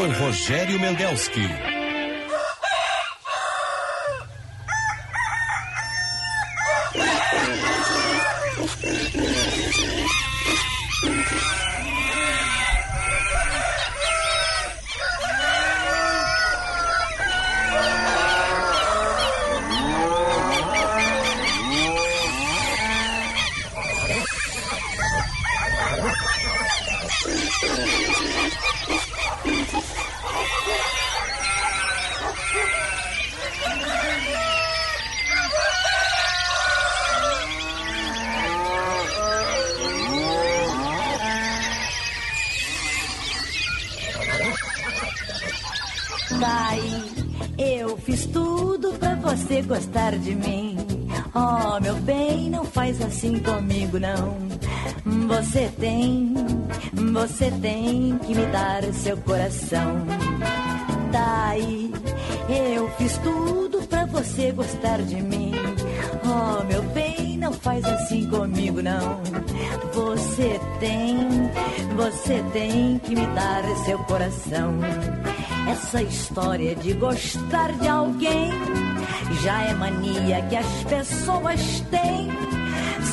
Apresentador Rogério Mendelski. Você tem que me dar seu coração. Daí eu fiz tudo pra você gostar de mim. Oh, meu bem, não faz assim comigo, não. Você tem, você tem que me dar seu coração. Essa história de gostar de alguém já é mania que as pessoas têm.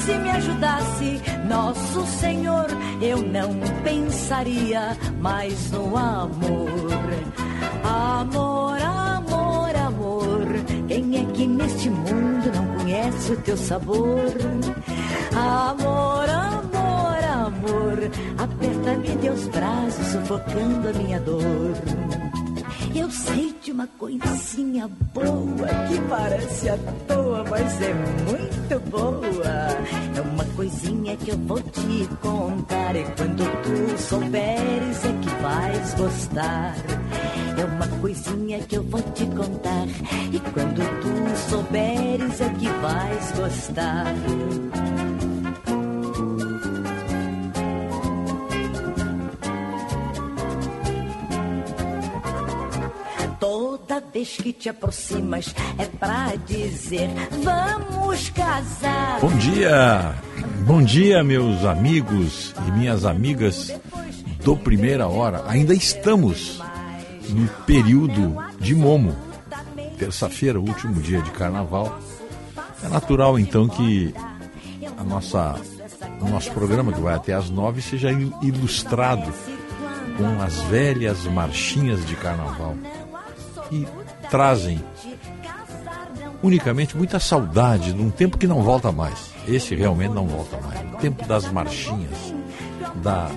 Se me ajudasse Nosso Senhor, eu não pensaria mais no amor. Amor, amor, amor. Quem é que neste mundo não conhece o teu sabor? Amor, amor, amor. Aperta-me teus braços, sufocando a minha dor. Eu sei uma coisinha boa que parece à toa, mas é muito boa. É uma coisinha que eu vou te contar e quando tu souberes é que vais gostar. É uma coisinha que eu vou te contar e quando tu souberes é que vais gostar. Vez que te aproximas é pra dizer vamos casar. Bom dia, bom dia, meus amigos e minhas amigas do Primeira Hora. Ainda estamos no período de Momo, terça-feira, último dia de carnaval. É natural então que a nossa, o nosso programa, que vai até às nove, seja ilustrado com as velhas marchinhas de carnaval que trazem unicamente muita saudade de um tempo que não volta mais. Esse realmente não volta mais. O tempo das marchinhas, da,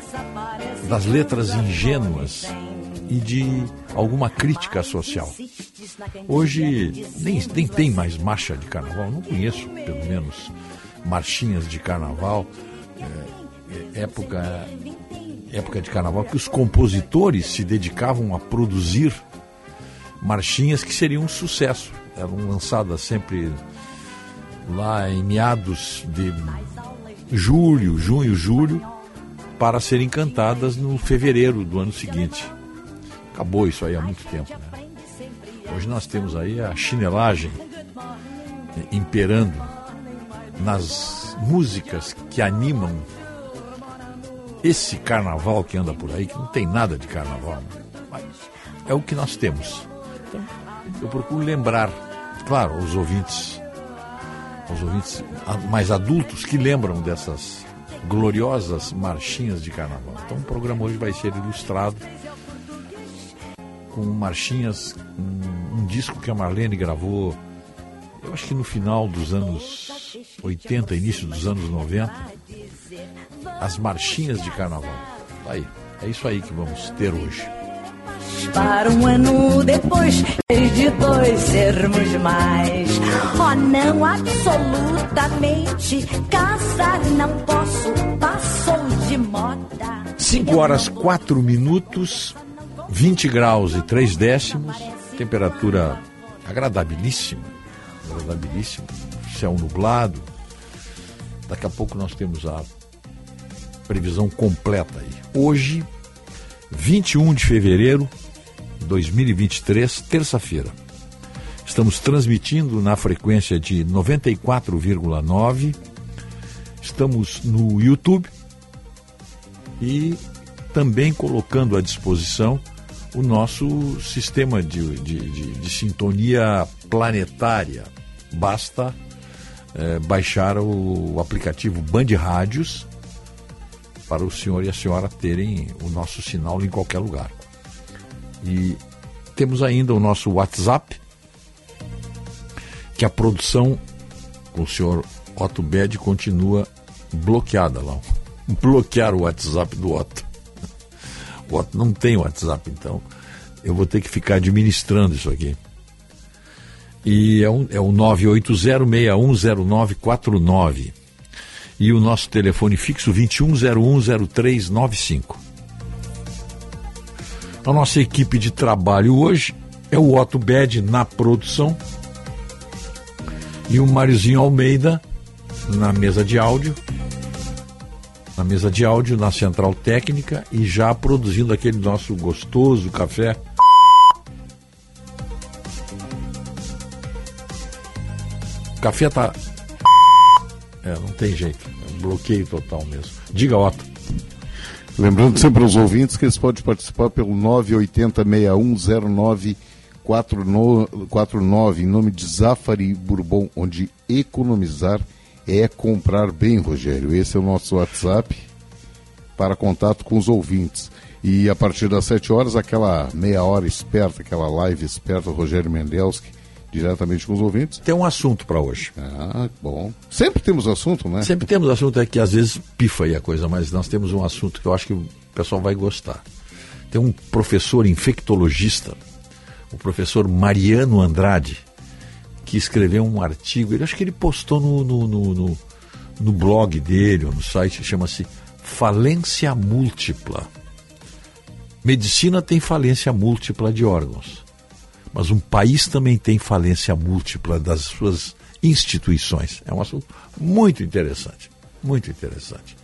das letras ingênuas e de alguma crítica social. Hoje nem, nem tem mais marcha de carnaval, não conheço, pelo menos, marchinhas de carnaval. É, época, época de carnaval que os compositores se dedicavam a produzir marchinhas que seriam um sucesso. Eram lançadas sempre lá em meados de julho, junho, julho, para serem cantadas no fevereiro do ano seguinte. Acabou isso aí há muito tempo. Né? Hoje nós temos aí a chinelagem imperando nas músicas que animam esse carnaval que anda por aí, que não tem nada de carnaval, mas é o que nós temos. Então, eu procuro lembrar, claro, os ouvintes, os ouvintes mais adultos que lembram dessas gloriosas marchinhas de carnaval. Então, o programa hoje vai ser ilustrado com marchinhas, um, um disco que a Marlene gravou, eu acho que no final dos anos 80, início dos anos 90, as marchinhas de carnaval. Aí, é isso aí que vamos ter hoje. Para um ano depois de dois sermos mais. Oh, não, absolutamente. Casar não posso, passou de moda. 5 horas 4 minutos, 20 graus e 3 décimos, temperatura agradabilíssima. Agradabilíssima. Céu nublado. Daqui a pouco nós temos a previsão completa aí. Hoje, 21 de fevereiro 2023, terça-feira. Estamos transmitindo na frequência de 94,9. Estamos no YouTube e também colocando à disposição o nosso sistema de, de, de, de sintonia planetária. Basta é, baixar o, aplicativo Band Rádios para o senhor e a senhora terem o nosso sinal em qualquer lugar. E temos ainda o nosso WhatsApp, que a produção com o senhor Otto Bed continua bloqueada lá. Bloquear o WhatsApp do Otto. O Otto não tem WhatsApp, então eu vou ter que ficar administrando isso aqui. E é, um, é o 980610949. E o nosso telefone fixo 21010395. A nossa equipe de trabalho hoje é o Otto Bed na produção e o Mariozinho Almeida na mesa de áudio, na mesa de áudio, na central técnica e já produzindo aquele nosso gostoso café. O café tá. É, não tem jeito. É um bloqueio total mesmo. Diga, Otto. Lembrando sempre aos ouvintes que eles podem participar pelo 980 6109 49 em nome de Zafari Bourbon, onde economizar é comprar bem, Rogério. Esse é o nosso WhatsApp para contato com os ouvintes. E a partir das 7 horas, aquela meia hora esperta, aquela live esperta, Rogério Mendelski, diretamente com os ouvintes. Tem um assunto para hoje. Ah, bom. Sempre temos assunto, né? Sempre temos assunto, é que às vezes pifa aí a coisa, mas nós temos um assunto que eu acho que o pessoal vai gostar. Tem um professor infectologista o professor Mariano Andrade, que escreveu um artigo, ele acho que ele postou no, no, no, no, no blog dele, ou no site, chama-se Falência Múltipla. Medicina tem falência múltipla de órgãos, mas um país também tem falência múltipla das suas instituições. É um assunto muito interessante, muito interessante.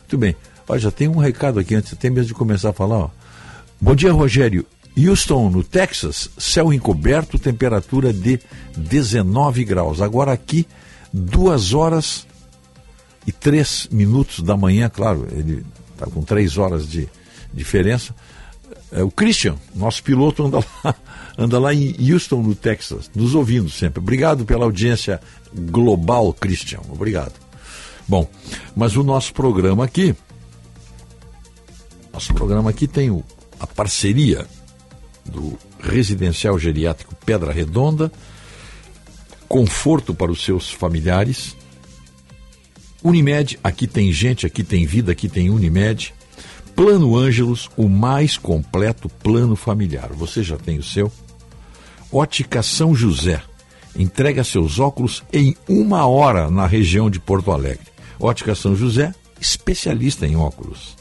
Muito bem, Olha, já tem um recado aqui antes, até mesmo de começar a falar. Ó. Bom dia, Rogério. Houston, no Texas, céu encoberto, temperatura de 19 graus. Agora aqui, duas horas e três minutos da manhã, claro, ele está com três horas de diferença. É, o Christian, nosso piloto, anda lá, anda lá em Houston, no Texas, nos ouvindo sempre. Obrigado pela audiência global, Christian. Obrigado. Bom, mas o nosso programa aqui, nosso programa aqui tem o, a parceria do Residencial Geriátrico Pedra Redonda, conforto para os seus familiares. Unimed, aqui tem gente, aqui tem vida, aqui tem Unimed. Plano Ângelos, o mais completo plano familiar. Você já tem o seu? Ótica São José. Entrega seus óculos em uma hora na região de Porto Alegre. Ótica São José, especialista em óculos.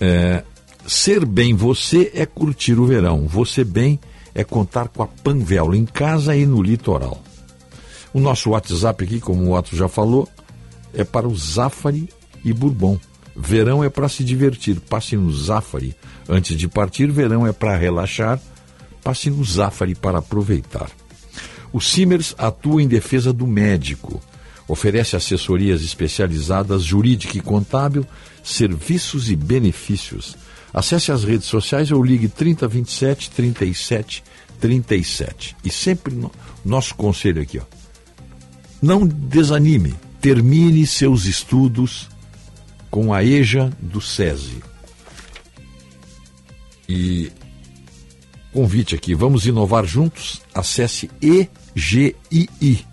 É, Ser bem você é curtir o verão. Você bem é contar com a Panvel em casa e no litoral. O nosso WhatsApp aqui, como o Otto já falou, é para o Zafari e Bourbon. Verão é para se divertir, passe no Zafari. Antes de partir, verão é para relaxar, passe no Zafari para aproveitar. O Simers atua em defesa do médico. Oferece assessorias especializadas, jurídica e contábil, serviços e benefícios Acesse as redes sociais ou ligue 3027 37 37. E sempre no, nosso conselho aqui, ó. Não desanime, termine seus estudos com a EJA do SESI. E convite aqui, vamos inovar juntos? Acesse egii.com.br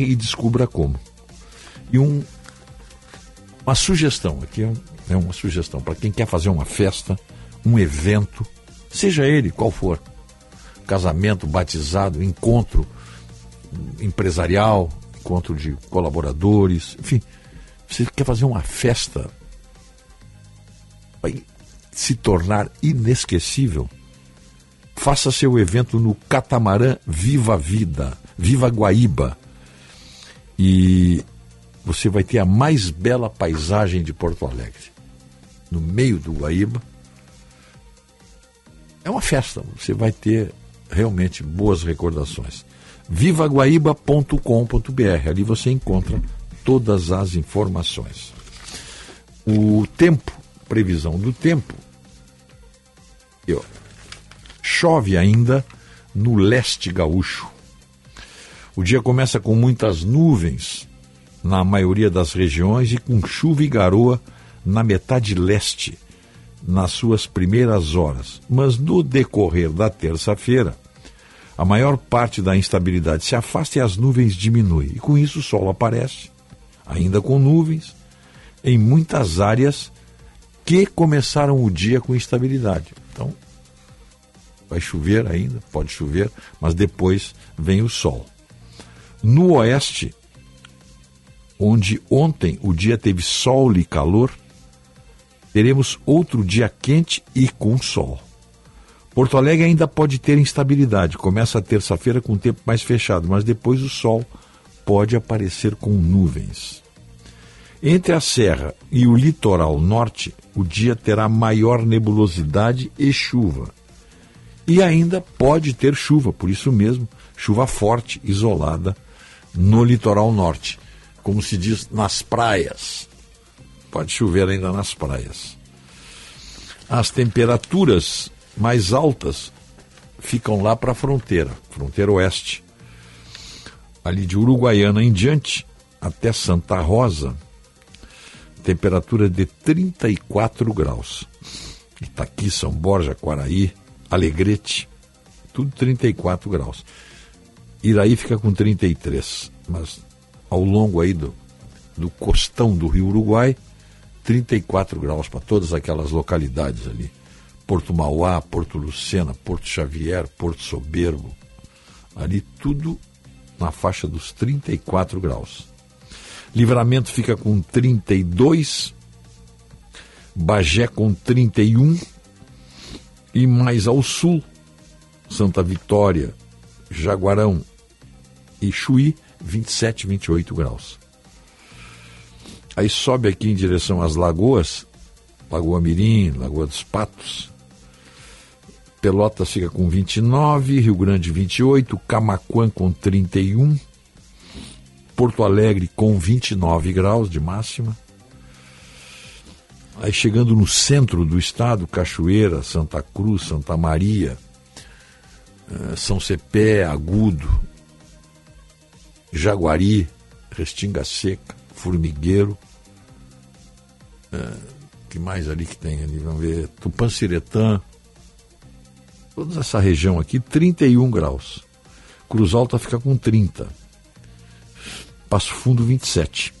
e descubra como. E um, uma sugestão aqui, é uma sugestão para quem quer fazer uma festa, um evento, seja ele qual for, casamento, batizado, encontro empresarial, encontro de colaboradores, enfim, você quer fazer uma festa, vai se tornar inesquecível. Faça seu evento no Catamarã Viva Vida, Viva Guaíba. E você vai ter a mais bela paisagem de Porto Alegre no meio do Guaíba. É uma festa, você vai ter realmente boas recordações. vivaguaíba.com.br, ali você encontra todas as informações. O tempo, previsão do tempo, E, ó, chove ainda no leste gaúcho. O dia começa com muitas nuvens na maioria das regiões e com chuva e garoa na metade leste nas suas primeiras horas. Mas no decorrer da terça-feira, a maior parte da instabilidade se afasta e as nuvens diminuem. E com isso o sol aparece, ainda com nuvens, em muitas áreas que começaram o dia com instabilidade. Então, vai chover ainda, pode chover, mas depois vem o sol. No oeste, onde ontem o dia teve sol e calor, teremos outro dia quente e com sol. Porto Alegre ainda pode ter instabilidade. Começa a terça-feira com o tempo mais fechado, mas depois o sol pode aparecer com nuvens. Entre a serra e o litoral norte, o dia terá maior nebulosidade e chuva. E ainda pode ter chuva, por isso mesmo, chuva forte, isolada, no litoral norte. Como se diz, nas praias. Pode chover ainda nas praias. As temperaturas mais altas ficam lá para a fronteira, fronteira oeste. Ali de Uruguaiana em diante, até Santa Rosa, temperatura de 34 graus. Itaqui, São Borja, Quaraí, Alegrete, tudo 34 graus. Iraí fica com 33, mas ao longo aí do, do costão do Rio Uruguai, 34 graus para todas aquelas localidades ali. Porto Mauá, Porto Lucena, Porto Xavier, Porto Soberbo. Ali tudo na faixa dos 34 graus. Livramento fica com 32, Bagé com 31 e mais ao sul, Santa Vitória, Jaguarão e Chuí, 27, 28 graus. Aí sobe aqui em direção às lagoas, Lagoa Mirim, Lagoa dos Patos. Pelotas fica com 29, Rio Grande 28, Camaquã com 31, Porto Alegre com 29 graus de máxima. Aí chegando no centro do estado, Cachoeira, Santa Cruz, Santa Maria, eh, São Cepé, Agudo, Jaguari, Restinga Seca, Formigueiro, é, que mais ali que tem ali? Vamos ver. Tupanciretã. Toda essa região aqui, 31 graus. Cruz Alta fica com 30. Passo Fundo, 27.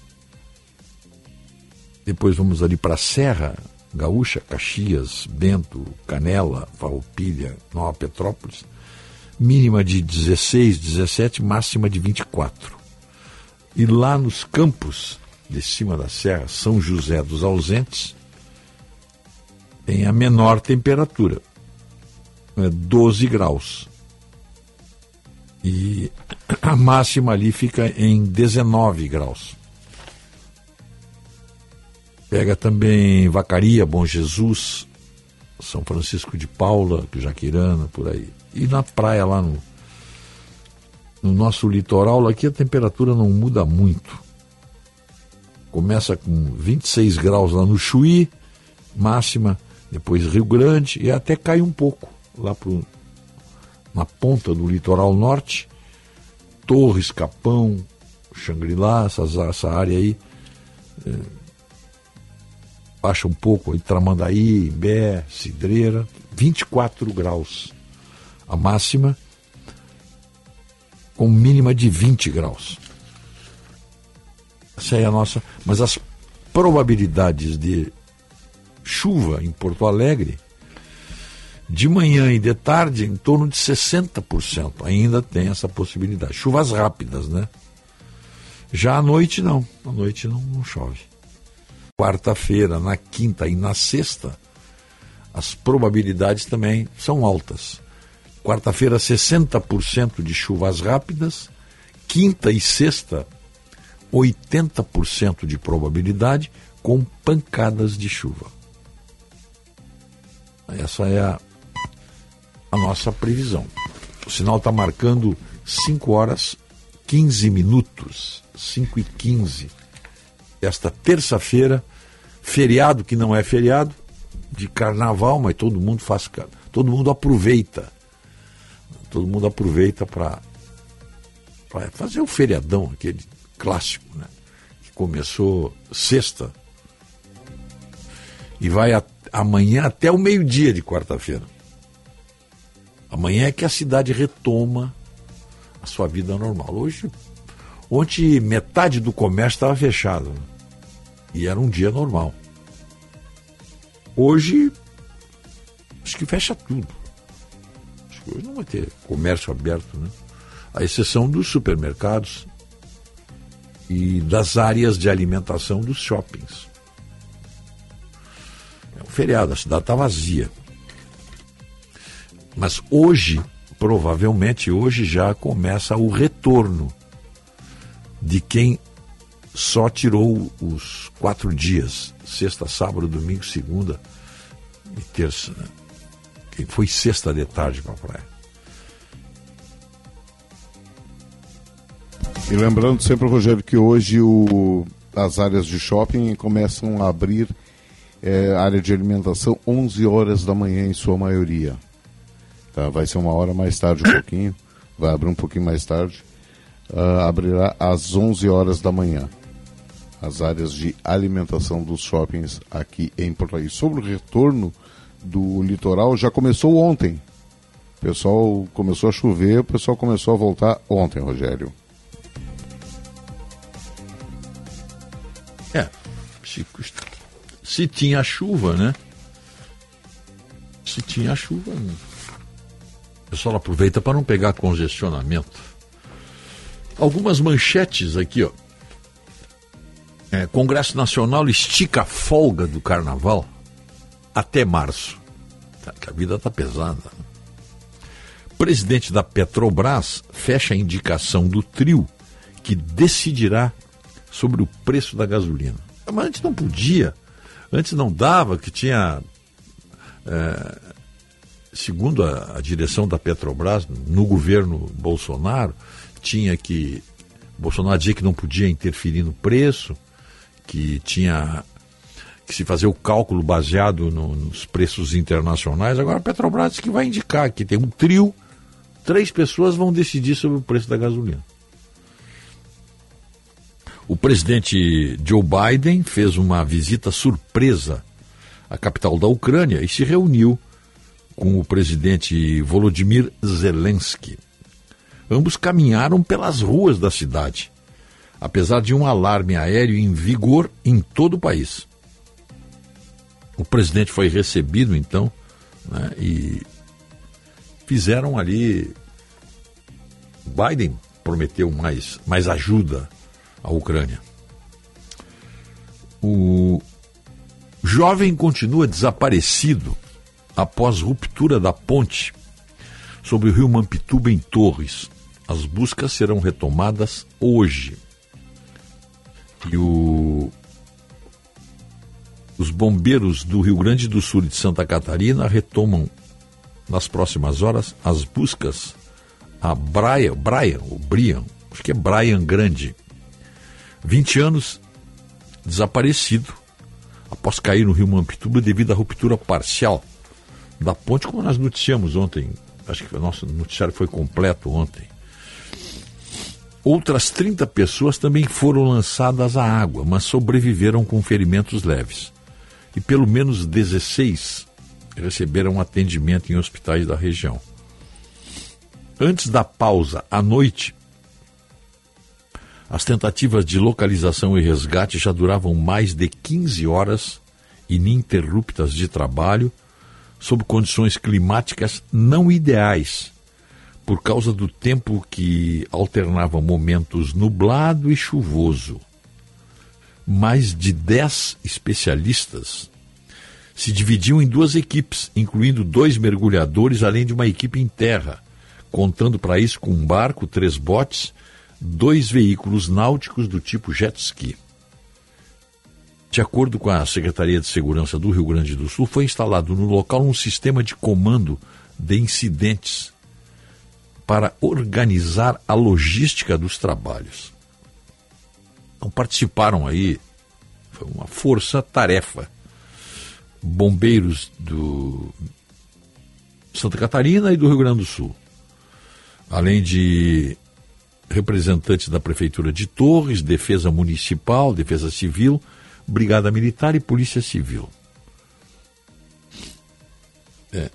Depois vamos ali para a Serra Gaúcha, Caxias, Bento, Canela, Farroupilha, Nova Petrópolis. Mínima de 16, 17, máxima de 24. E lá nos campos, de cima da serra, São José dos Ausentes, tem a menor temperatura, é 12 graus. E a máxima ali fica em 19 graus. Pega também Vacaria, Bom Jesus, São Francisco de Paula, Jaquirana, por aí. E na praia lá no, no nosso litoral, aqui a temperatura não muda muito começa com 26 graus lá no Chuí, máxima, depois Rio Grande e até cai um pouco lá pro, na ponta do litoral norte, Torres, Capão, Xangri-Lá, essa área aí, é, baixa um pouco, aí, Tramandaí, Imbé, Cidreira, 24 graus a máxima, com mínima de 20 graus. Essa é a nossa. Mas as probabilidades de chuva em Porto Alegre, de manhã e de tarde, em torno de 60%. Ainda tem essa possibilidade. Chuvas rápidas, né? Já à noite, não. À noite não, não chove. Quarta-feira, na quinta e na sexta, as probabilidades também são altas. Quarta-feira, 60% de chuvas rápidas. Quinta e sexta, 80% de probabilidade com pancadas de chuva. Essa é a, a nossa previsão. O sinal está marcando 5 horas 15 minutos, 5 e 15. Esta terça-feira, feriado que não é feriado, de carnaval, mas todo mundo faz, todo mundo aproveita. Todo mundo aproveita para fazer o feriadão, aquele clássico, né? Que começou sexta e vai a, amanhã até o meio-dia de quarta-feira. Amanhã é que a cidade retoma a sua vida normal. Hoje, ontem metade do comércio estava fechado e era um dia normal. Hoje, acho que fecha tudo. Acho que hoje não vai ter comércio aberto, né? A exceção dos supermercados e das áreas de alimentação dos shoppings. É um feriado, a cidade está vazia. Mas hoje, provavelmente hoje já começa o retorno de quem só tirou os quatro dias, sexta, sábado, domingo, segunda e terça. Né? Quem foi sexta de tarde para a praia. E lembrando sempre, Rogério, que hoje o, as áreas de shopping começam a abrir é, área de alimentação 11 horas da manhã em sua maioria. Tá? Vai ser uma hora mais tarde um pouquinho, vai abrir um pouquinho mais tarde. Uh, abrirá às 11 horas da manhã as áreas de alimentação dos shoppings aqui em Porto Alegre. Sobre o retorno do litoral, já começou ontem. O pessoal começou a chover, o pessoal começou a voltar ontem, Rogério. É, se, se tinha chuva, né? Se tinha chuva, o pessoal aproveita para não pegar congestionamento. Algumas manchetes aqui, ó. É, Congresso Nacional estica a folga do carnaval até março. Tá, a vida está pesada. Presidente da Petrobras fecha a indicação do trio que decidirá sobre o preço da gasolina. Mas antes não podia, antes não dava, que tinha. É, segundo a, a direção da Petrobras, no governo Bolsonaro, tinha que. Bolsonaro dizia que não podia interferir no preço que tinha que se fazer o cálculo baseado no, nos preços internacionais. Agora a Petrobras que vai indicar que tem um trio, três pessoas vão decidir sobre o preço da gasolina. O presidente Joe Biden fez uma visita surpresa à capital da Ucrânia e se reuniu com o presidente Volodymyr Zelensky. Ambos caminharam pelas ruas da cidade apesar de um alarme aéreo em vigor em todo o país. O presidente foi recebido, então, né, e fizeram ali. Biden prometeu mais, mais ajuda à Ucrânia. O jovem continua desaparecido após ruptura da ponte sobre o rio Mampituba em Torres. As buscas serão retomadas hoje. E o, os bombeiros do Rio Grande do Sul e de Santa Catarina retomam nas próximas horas as buscas a Brian, Brian, o Brian, acho que é Brian Grande, 20 anos desaparecido após cair no Rio Mampituba devido à ruptura parcial da ponte, como nós noticiamos ontem. Acho que o nosso noticiário foi completo ontem. Outras 30 pessoas também foram lançadas à água, mas sobreviveram com ferimentos leves. E pelo menos 16 receberam atendimento em hospitais da região. Antes da pausa à noite, as tentativas de localização e resgate já duravam mais de 15 horas ininterruptas de trabalho, sob condições climáticas não ideais por causa do tempo que alternava momentos nublado e chuvoso. Mais de dez especialistas se dividiam em duas equipes, incluindo dois mergulhadores, além de uma equipe em terra, contando para isso com um barco, três botes, dois veículos náuticos do tipo jet ski. De acordo com a Secretaria de Segurança do Rio Grande do Sul, foi instalado no local um sistema de comando de incidentes para organizar a logística dos trabalhos. Então participaram aí, foi uma força-tarefa. bombeiros do Santa Catarina e do Rio Grande do Sul, além de representantes da Prefeitura de Torres, Defesa Municipal, Defesa Civil, Brigada Militar e Polícia Civil. É.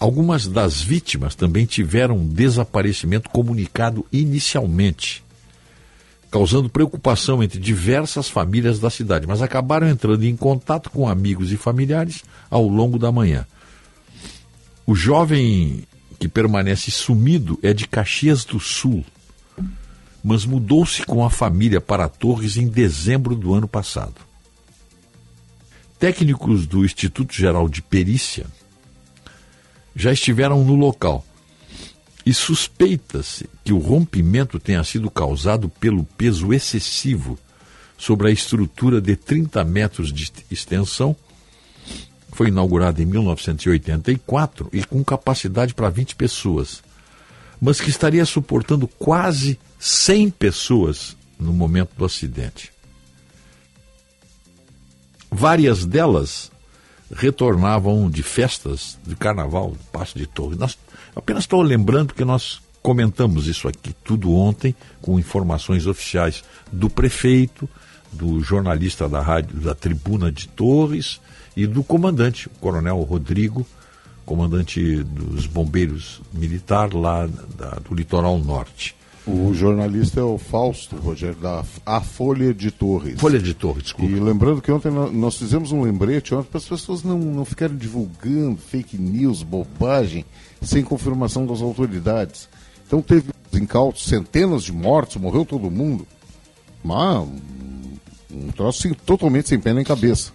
Algumas das vítimas também tiveram desaparecimento comunicado inicialmente, causando preocupação entre diversas famílias da cidade, mas acabaram entrando em contato com amigos e familiares ao longo da manhã. O jovem que permanece sumido é de Caxias do Sul, mas mudou-se com a família para Torres em dezembro do ano passado. Técnicos do Instituto Geral de Perícia já estiveram no local e suspeita-se que o rompimento tenha sido causado pelo peso excessivo sobre a estrutura de 30 metros de extensão. Foi inaugurada em 1984 e com capacidade para 20 pessoas, mas que estaria suportando quase 100 pessoas no momento do acidente. Várias delas retornavam de festas de carnaval, do Passo de Torres. Nós, apenas estou lembrando que nós comentamos isso aqui tudo ontem com informações oficiais do prefeito, do jornalista da rádio da Tribuna de Torres e do comandante, o coronel Rodrigo, comandante dos bombeiros militar lá da, do litoral norte. O jornalista é o Fausto, Rogério, da A Folha de Torres. Folha de Torres, desculpa. E lembrando que ontem nós fizemos um lembrete ontem para as pessoas não, não ficarem divulgando fake news, bobagem, sem confirmação das autoridades. Então teve incautos, centenas de mortos, morreu todo mundo. Mas um, um troço assim, totalmente sem pé nem cabeça.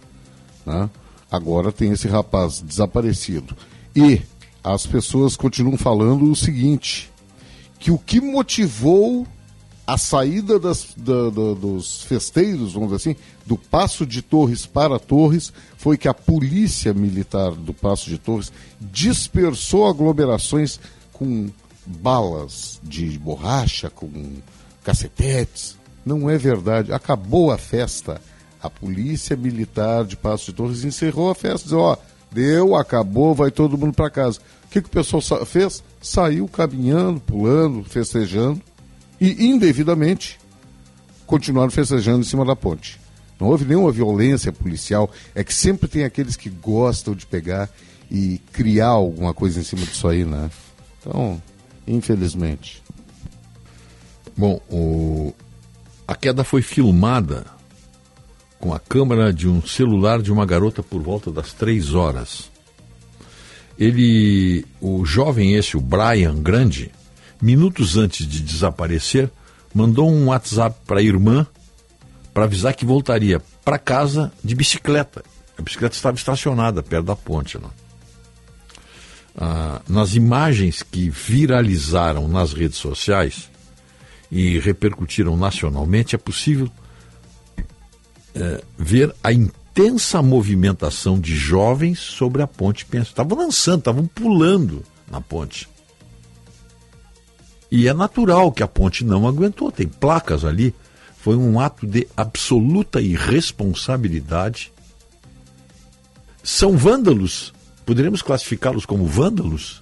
Né? Agora tem esse rapaz desaparecido. E as pessoas continuam falando o seguinte que o que motivou a saída das, da, da, dos festeiros, vamos dizer assim, do Passo de Torres para Torres, foi que a polícia militar do Passo de Torres dispersou aglomerações com balas de borracha, com cacetetes. Não é verdade. Acabou a festa. A polícia militar de Passo de Torres encerrou a festa. Dizeu, ó, deu, acabou, vai todo mundo para casa que, que o pessoal fez? Saiu caminhando, pulando, festejando e, indevidamente, continuaram festejando em cima da ponte. Não houve nenhuma violência policial, é que sempre tem aqueles que gostam de pegar e criar alguma coisa em cima disso aí, né? Então, infelizmente. Bom, o... a queda foi filmada com a câmera de um celular de uma garota por volta das três horas ele, o jovem esse, o Brian Grande, minutos antes de desaparecer, mandou um WhatsApp para a irmã para avisar que voltaria para casa de bicicleta. A bicicleta estava estacionada perto da ponte. Né? Ah, nas imagens que viralizaram nas redes sociais e repercutiram nacionalmente, é possível é, ver a intensa movimentação de jovens sobre a ponte Penso. Estavam lançando, estavam pulando na ponte. E é natural que a ponte não aguentou, tem placas ali. Foi um ato de absoluta irresponsabilidade. São vândalos. Poderíamos classificá-los como vândalos?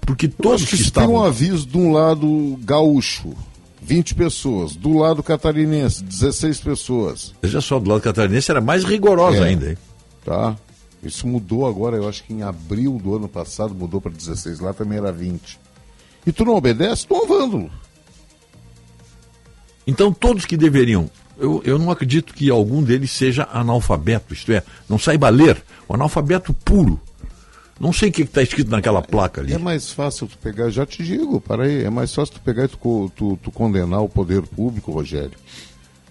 Porque todos que, que estavam. Tem um aviso de um lado gaúcho 20 pessoas. Do lado catarinense, 16 pessoas. Veja só, do lado catarinense era mais rigorosa é, ainda, hein? Tá. Isso mudou agora, eu acho que em abril do ano passado mudou para 16. Lá também era 20. E tu não obedece? Tu é um vândalo. Então todos que deveriam. Eu, eu não acredito que algum deles seja analfabeto, isto é, não saiba ler. O analfabeto puro não sei o que está escrito naquela placa ali. É mais fácil tu pegar, já te digo, para aí, é mais fácil tu pegar e tu, tu, tu, condenar o poder público, Rogério.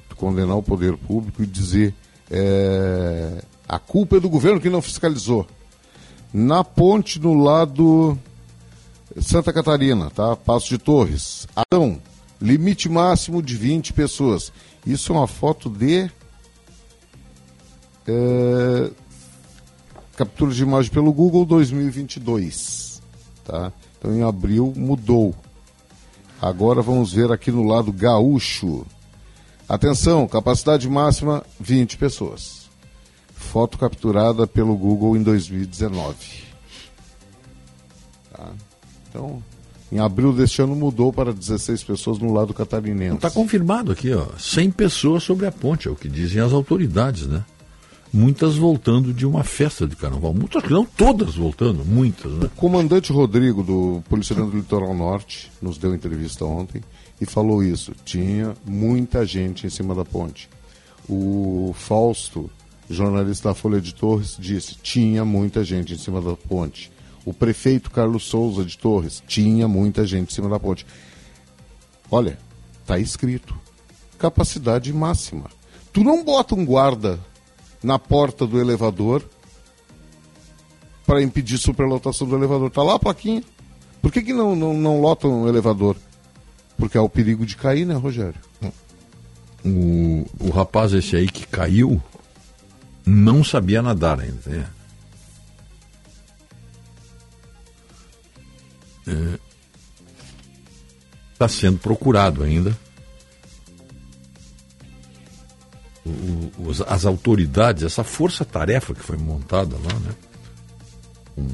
Tu condenar o poder público e dizer é, a culpa é do governo que não fiscalizou. Na ponte no lado Santa Catarina, tá? Passo de Torres. Então, limite máximo de 20 pessoas. Isso é uma foto de é, captura de imagem pelo Google 2022. Tá? Então em abril mudou. Agora vamos ver aqui no lado gaúcho. Atenção, capacidade máxima 20 pessoas. foto capturada pelo Google em 2019. Tá? Então, em abril deste ano mudou para 16 pessoas no lado catarinense. Está confirmado aqui, ó, 100 pessoas sobre a ponte, é o que dizem as autoridades, né? Muitas voltando de uma festa de carnaval. Muitas, não todas voltando, muitas, né? O comandante Rodrigo, do Policiamento do Litoral Norte, nos deu entrevista ontem e falou isso. Tinha muita gente em cima da ponte. O Fausto, jornalista da Folha de Torres, disse: tinha muita gente em cima da ponte. O prefeito Carlos Souza de Torres tinha muita gente em cima da ponte. Olha, tá escrito: capacidade máxima. Tu não bota um guarda na porta do elevador para impedir superlotação do elevador. Tá lá a plaquinha. Por que, que não, não, não lotam o elevador? Porque há o perigo de cair, né, Rogério? O, o rapaz esse aí que caiu não sabia nadar ainda. Né? Está é, sendo procurado ainda. O, os, as autoridades, essa força-tarefa que foi montada lá, né? Com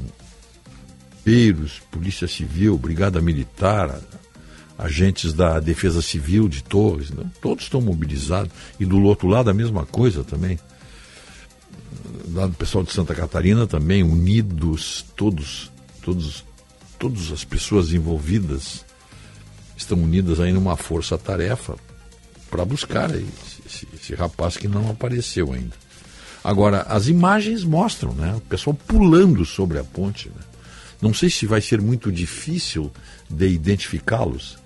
bombeiros, Polícia Civil, Brigada Militar, agentes da Defesa Civil de Torres, né? todos estão mobilizados. E do outro lado a mesma coisa também. Lá do pessoal de Santa Catarina também, unidos, todos, todos, todas as pessoas envolvidas estão unidas aí numa força-tarefa para buscar esse, esse, rapaz que não apareceu ainda. Agora, as imagens mostram, né? O pessoal pulando sobre a ponte. Né? Não sei se vai ser muito difícil de identificá-los,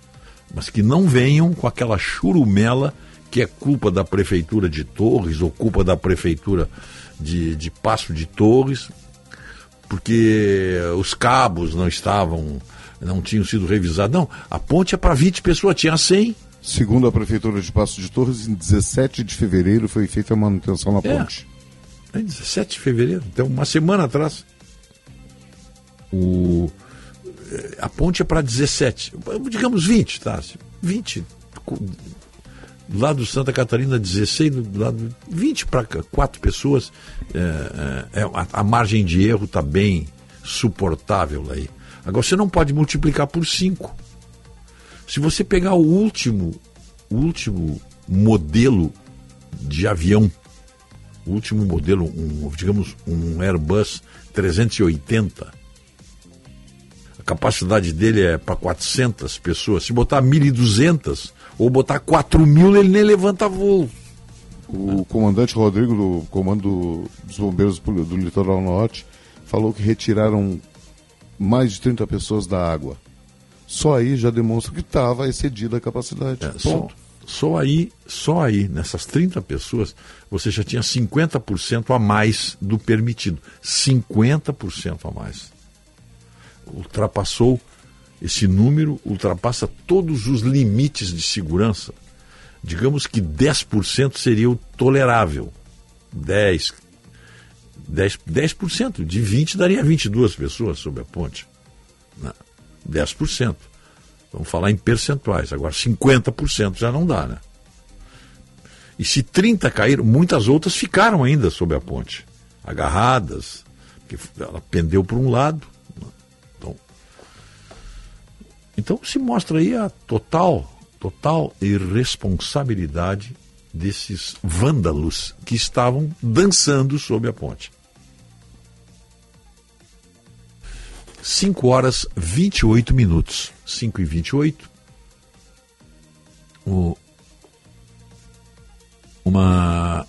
mas que não venham com aquela churumela que é culpa da prefeitura de Torres ou culpa da prefeitura de, de Passo de Torres, porque os cabos não estavam, não tinham sido revisados. Não, a ponte é para 20 pessoas, tinha 100. Segundo a Prefeitura de Passo de Torres, em 17 de fevereiro foi feita a manutenção na é, ponte. É 17 de fevereiro, então uma semana atrás. O, a ponte é para 17, digamos 20, tá? 20. Do lado do Santa Catarina, 16, do lado 20 para 4 pessoas. É, é, a, a, margem de erro está bem suportável aí. Agora você não pode multiplicar por 5. Se você pegar o último, o último modelo de avião, o último modelo, um, digamos, um Airbus 380 capacidade dele é para 400 pessoas. Se botar 1.200 ou botar 4.000, ele nem levanta voo. O comandante Rodrigo, do comando dos bombeiros do Litoral Norte, falou que retiraram mais de 30 pessoas da água. Só aí já demonstra que estava excedida a capacidade. É, só, só aí, só aí, nessas 30 pessoas, você já tinha 50% a mais do permitido. 50% a mais ultrapassou esse número, ultrapassa todos os limites de segurança. Digamos que 10% seria o tolerável. 10, 10, 10%. De 20 daria 22 pessoas sobre a ponte. Não, 10%. Vamos falar em percentuais. Agora, 50% já não dá, né? E se 30 caíram, muitas outras ficaram ainda sob a ponte, agarradas, porque ela pendeu para um lado, então se mostra aí a total, total irresponsabilidade desses vândalos que estavam dançando sob a ponte. 5 horas 28 minutos. 5 e 28. O, uma.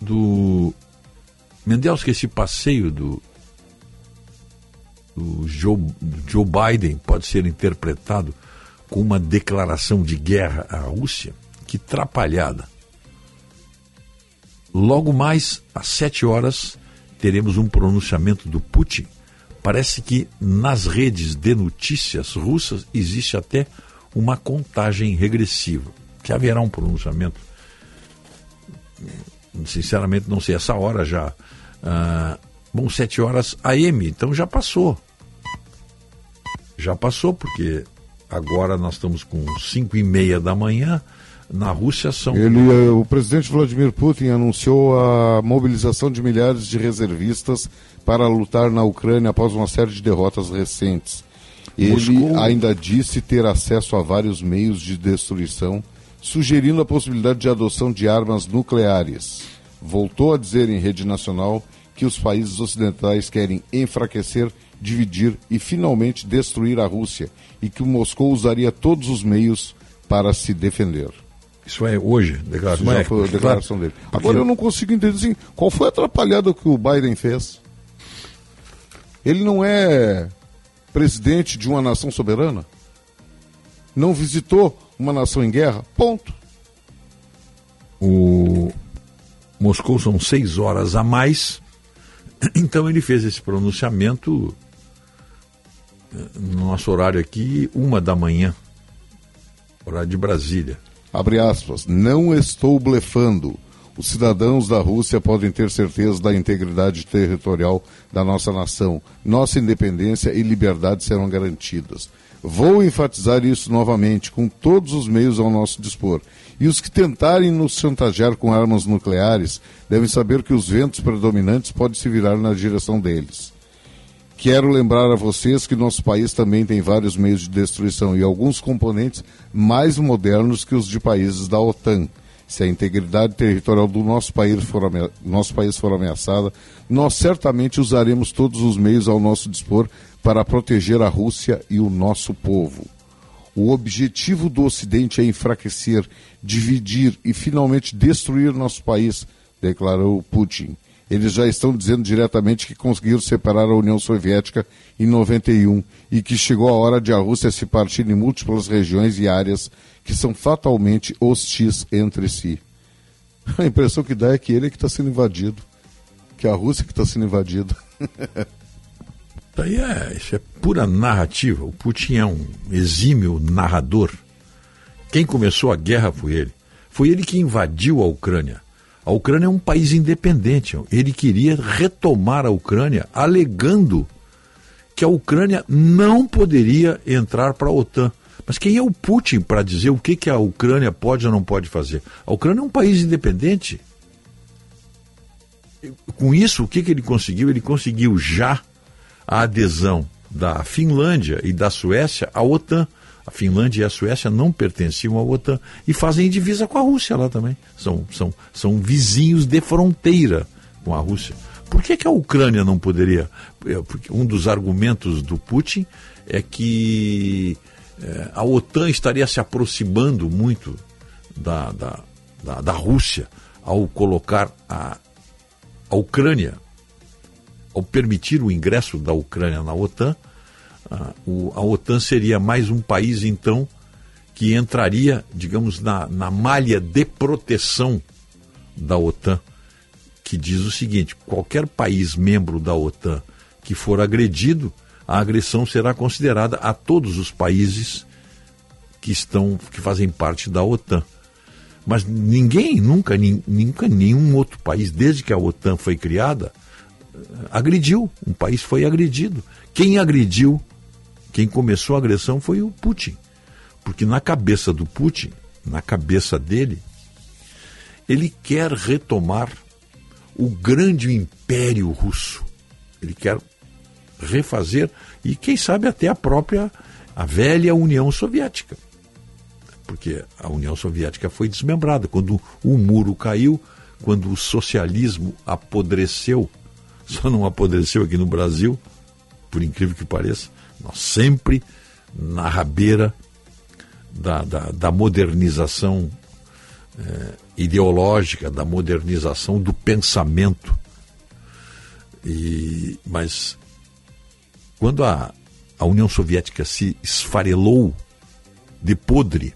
Do. Mendels, que esse passeio do, o Joe, Joe Biden pode ser interpretado como uma declaração de guerra à Rússia? Que trapalhada. Logo mais às sete horas teremos um pronunciamento do Putin. Parece que nas redes de notícias russas existe até uma contagem regressiva. Que haverá um pronunciamento. Sinceramente, não sei, essa hora já. Ah, Bom, 7 horas AM, então já passou. Já passou, porque agora nós estamos com 5 e meia da manhã. Na Rússia são. Ele, o presidente Vladimir Putin anunciou a mobilização de milhares de reservistas para lutar na Ucrânia após uma série de derrotas recentes. Ele Moscou... ainda disse ter acesso a vários meios de destruição, sugerindo a possibilidade de adoção de armas nucleares. Voltou a dizer em rede nacional que os países ocidentais querem enfraquecer, dividir e finalmente destruir a Rússia e que Moscou usaria todos os meios para se defender. Isso é hoje, declaração, Isso já foi a declaração dele. Agora eu não consigo entender assim, qual foi a atrapalhada que o Biden fez? Ele não é presidente de uma nação soberana? Não visitou uma nação em guerra? Ponto. O Moscou são seis horas a mais, então ele fez esse pronunciamento eh, no nosso horário aqui, uma da manhã, horário de Brasília. Abre aspas, não estou blefando. Os cidadãos da Rússia podem ter certeza da integridade territorial da nossa nação. Nossa independência e liberdade serão garantidas. Vou enfatizar isso novamente, com todos os meios ao nosso dispor. E os que tentarem nos chantagear com armas nucleares devem saber que os ventos predominantes podem se virar na direção deles. Quero lembrar a vocês que nosso país também tem vários meios de destruição e alguns componentes mais modernos que os de países da OTAN. Se a integridade territorial do nosso país for, nosso país for ameaçada, nós certamente usaremos todos os meios ao nosso dispor para proteger a Rússia e o nosso povo. O objetivo do Ocidente é enfraquecer, dividir e finalmente destruir nosso país, declarou Putin eles já estão dizendo diretamente que conseguiram separar a União Soviética em 91 e que chegou a hora de a Rússia se partir em múltiplas regiões e áreas que são fatalmente hostis entre si. A impressão que dá é que ele é que está sendo invadido, que é a Rússia que está sendo invadida. Aí é, isso é pura narrativa. O Putin é um exímio narrador. Quem começou a guerra foi ele. Foi ele que invadiu a Ucrânia. A Ucrânia é um país independente. Ele queria retomar a Ucrânia, alegando que a Ucrânia não poderia entrar para a OTAN. Mas quem é o Putin para dizer o que, que a Ucrânia pode ou não pode fazer? A Ucrânia é um país independente. Com isso, o que, que ele conseguiu? Ele conseguiu já a adesão da Finlândia e da Suécia à OTAN. A Finlândia e a Suécia não pertenciam à OTAN e fazem divisa com a Rússia lá também. São, são, são vizinhos de fronteira com a Rússia. Por que, que a Ucrânia não poderia? É, porque um dos argumentos do Putin é que é, a OTAN estaria se aproximando muito da, da, da, da Rússia ao colocar a, a Ucrânia, ao permitir o ingresso da Ucrânia na OTAN a, o, a OTAN seria mais um país, então, que entraria, digamos, na, na malha de proteção da OTAN, que diz o seguinte: qualquer país membro da OTAN que for agredido, a agressão será considerada a todos os países que estão que fazem parte da OTAN. Mas ninguém, nunca, nunca nenhum outro país, desde que a OTAN foi criada, agrediu. Um país foi agredido. Quem agrediu quem começou a agressão foi o Putin. Porque na cabeça do Putin, na cabeça dele, ele quer retomar o grande império russo. Ele quer refazer e quem sabe até a própria a velha União Soviética. Porque a União Soviética foi desmembrada quando o muro caiu, quando o socialismo apodreceu. Só não apodreceu aqui no Brasil, por incrível que pareça nós sempre na rabeira da, da, da modernização é, ideológica, da modernização do pensamento. E, mas quando a, a União Soviética se esfarelou de podre,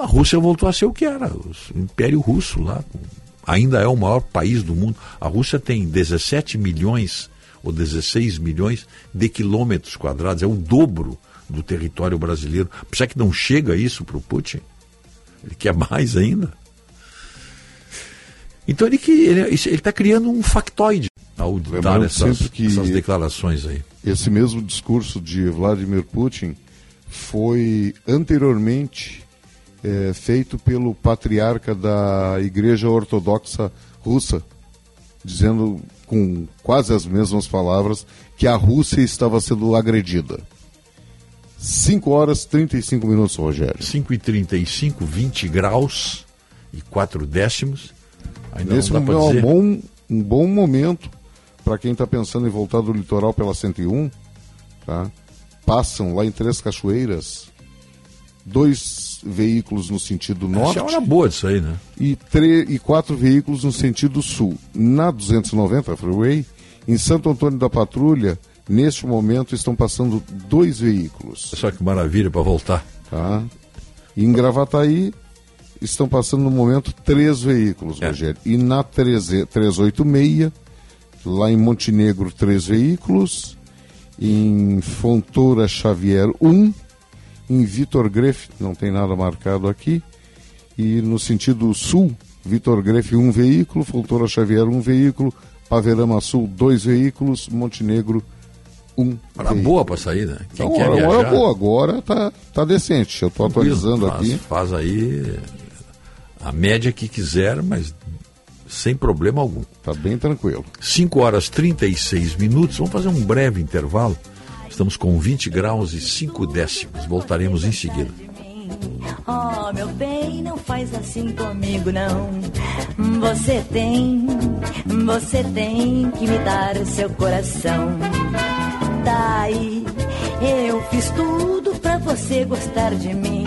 a Rússia voltou a ser o que era, o Império Russo lá. Ainda é o maior país do mundo. A Rússia tem 17 milhões ou 16 milhões de quilômetros quadrados, é o dobro do território brasileiro. Será que não chega isso para o Putin? Ele quer mais ainda? Então ele está criando um factoide ao dar essas, essas declarações aí. Esse mesmo discurso de Vladimir Putin foi anteriormente é, feito pelo patriarca da Igreja Ortodoxa Russa, dizendo com quase as mesmas palavras que a Rússia estava sendo agredida. 5 horas e 35 minutos, Rogério. 5 e 35, 20 graus e 4 décimos. Ainda Nesse momento é um bom, um bom momento para quem está pensando em voltar do litoral pela 101. Tá? Passam lá em Três Cachoeiras dois veículos no sentido norte. É hora boa disso aí, né? E, e quatro veículos no sentido sul. Na 290 Freeway, em Santo Antônio da Patrulha, neste momento estão passando dois veículos. Só que maravilha para voltar. Tá? E em Gravataí estão passando no momento três veículos, é. Rogério. E na 386, lá em Montenegro, três veículos. Em Fontoura Xavier, um em Vitor Greff, não tem nada marcado aqui. E no sentido sul, Vitor Greff, um veículo, Fontoura Xavier, um veículo, Paverama Sul, dois veículos, Montenegro, um. Hora boa para sair, né? Quem então, quer hora boa, agora tá, tá decente. Eu estou atualizando faz, aqui. Faz aí a média que quiser, mas sem problema algum. Tá bem tranquilo. 5 horas 36 minutos. Vamos fazer um breve intervalo. Estamos com 20 graus e 5 décimos. Voltaremos em seguida. Oh, meu bem, não faz assim comigo, não. Você tem, você tem que me dar seu coração. Daí, eu fiz tudo pra você gostar de mim.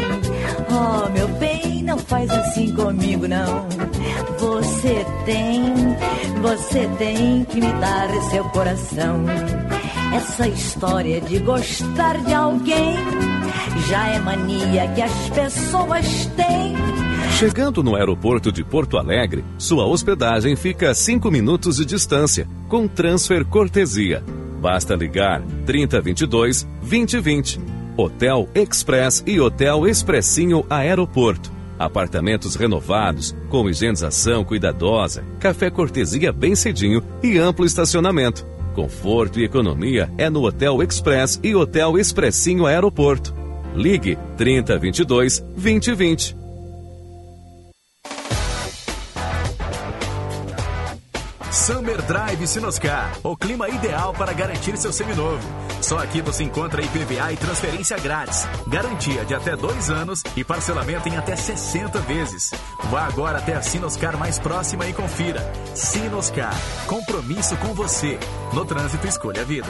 Oh, meu bem, não faz assim comigo, não. Você tem, você tem que me dar seu coração. Essa história de gostar de alguém já é mania que as pessoas têm. Chegando no aeroporto de Porto Alegre, sua hospedagem fica a 5 minutos de distância, com transfer cortesia. Basta ligar 3022 2020. Hotel Express e Hotel Expressinho Aeroporto. Apartamentos renovados, com higienização cuidadosa, café cortesia bem cedinho e amplo estacionamento. Conforto e economia é no Hotel Express e Hotel Expressinho Aeroporto. Ligue 3022 2020. Summer Drive Sinoscar, o clima ideal para garantir seu seminovo. Só aqui você encontra IPVA e transferência grátis, garantia de até dois anos e parcelamento em até 60 vezes. Vá agora até a Sinoscar mais próxima e confira. Sinoscar, compromisso com você. No trânsito, escolha a vida.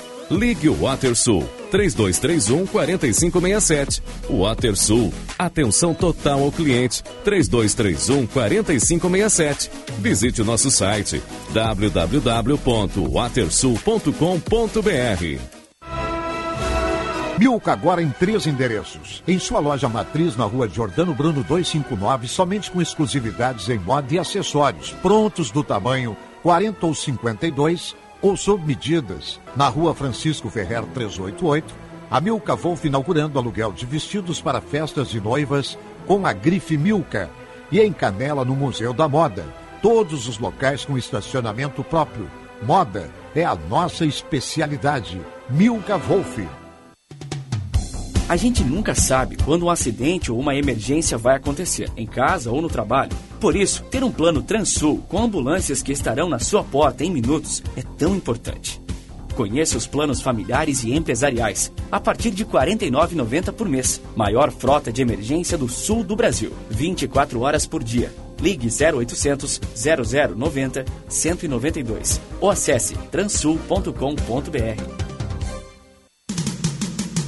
Ligue o WaterSul 3231 4567. WaterSul. Atenção total ao cliente 3231 4567. Visite o nosso site www.watersul.com.br. Milka agora em três endereços. Em sua loja matriz na rua Jordano Bruno 259, somente com exclusividades em moda e acessórios, prontos do tamanho 40 ou 52 ou sob medidas, na rua Francisco Ferrer 388, a Milka Wolf inaugurando aluguel de vestidos para festas de noivas com a grife Milka e em Canela no Museu da Moda. Todos os locais com estacionamento próprio. Moda é a nossa especialidade. Milka Wolf. A gente nunca sabe quando um acidente ou uma emergência vai acontecer, em casa ou no trabalho. Por isso, ter um plano Transul com ambulâncias que estarão na sua porta em minutos é tão importante. Conheça os planos familiares e empresariais a partir de R$ 49,90 por mês. Maior frota de emergência do sul do Brasil. 24 horas por dia. Ligue 0800 0090 192 ou acesse transul.com.br.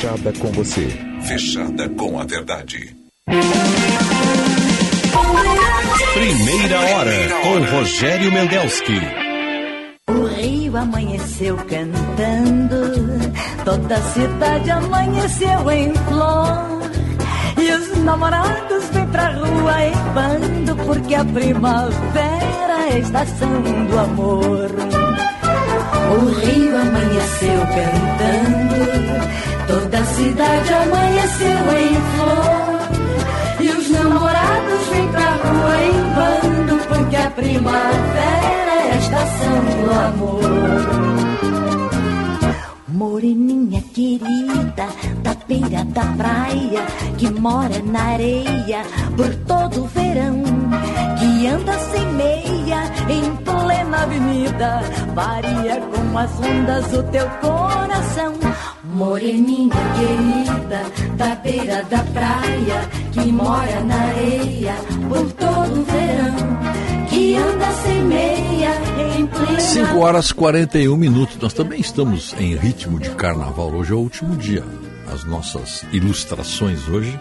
fechada com você. Fechada com a verdade. Primeira hora com Rogério Mendelski. O rio amanheceu cantando, toda a cidade amanheceu em flor. E os namorados vêm pra rua em bando, porque a primavera é a estação do amor. O rio amanheceu cantando, toda a cidade amanheceu em flor. E os namorados vêm pra rua em bando, porque a primavera é a estação do amor. Moreninha querida, da beira da praia, que mora na areia por todo o verão, que anda sem meia em plena avenida, varia com as ondas o teu coração. Moreninha querida, da beira da praia, que mora na areia por todo o verão, que anda sem meia em plena 5 horas 41 minutos. Nós também estamos em ritmo de carnaval. Hoje é o último dia. As nossas ilustrações hoje,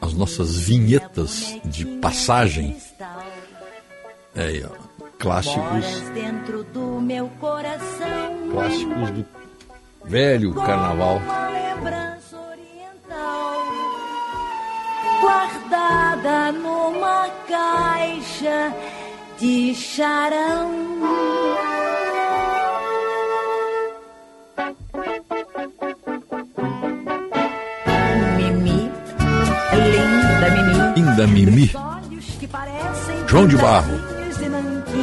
as nossas vinhetas de passagem. É aí, ó. Clássicos, do meu coração. clássicos do velho carnaval. Guardada numa caixa de charão. Mimi, linda Mimi. Linda Mimi. Olhos que parecem João de Barro. de.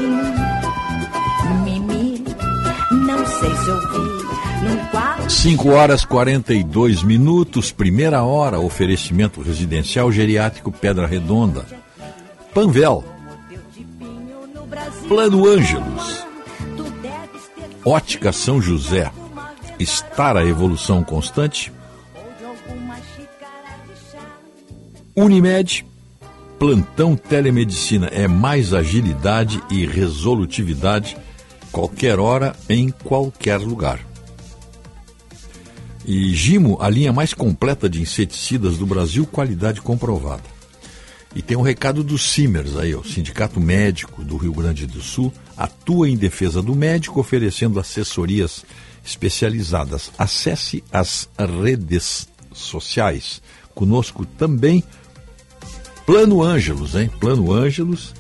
Mimi, não sei se eu vi num quadro 5 horas 42 minutos, primeira hora, oferecimento residencial geriátrico Pedra Redonda. Panvel. Plano Ângelos, Ótica São José, Estar a Evolução Constante. Unimed, Plantão Telemedicina é mais agilidade e resolutividade, qualquer hora, em qualquer lugar. E Gimo, a linha mais completa de inseticidas do Brasil, qualidade comprovada. E tem um recado do Simers aí, ó, Sindicato Médico do Rio Grande do Sul, atua em defesa do médico, oferecendo assessorias especializadas. Acesse as redes sociais. Conosco também Plano Ângelos, hein? Plano Ângelos,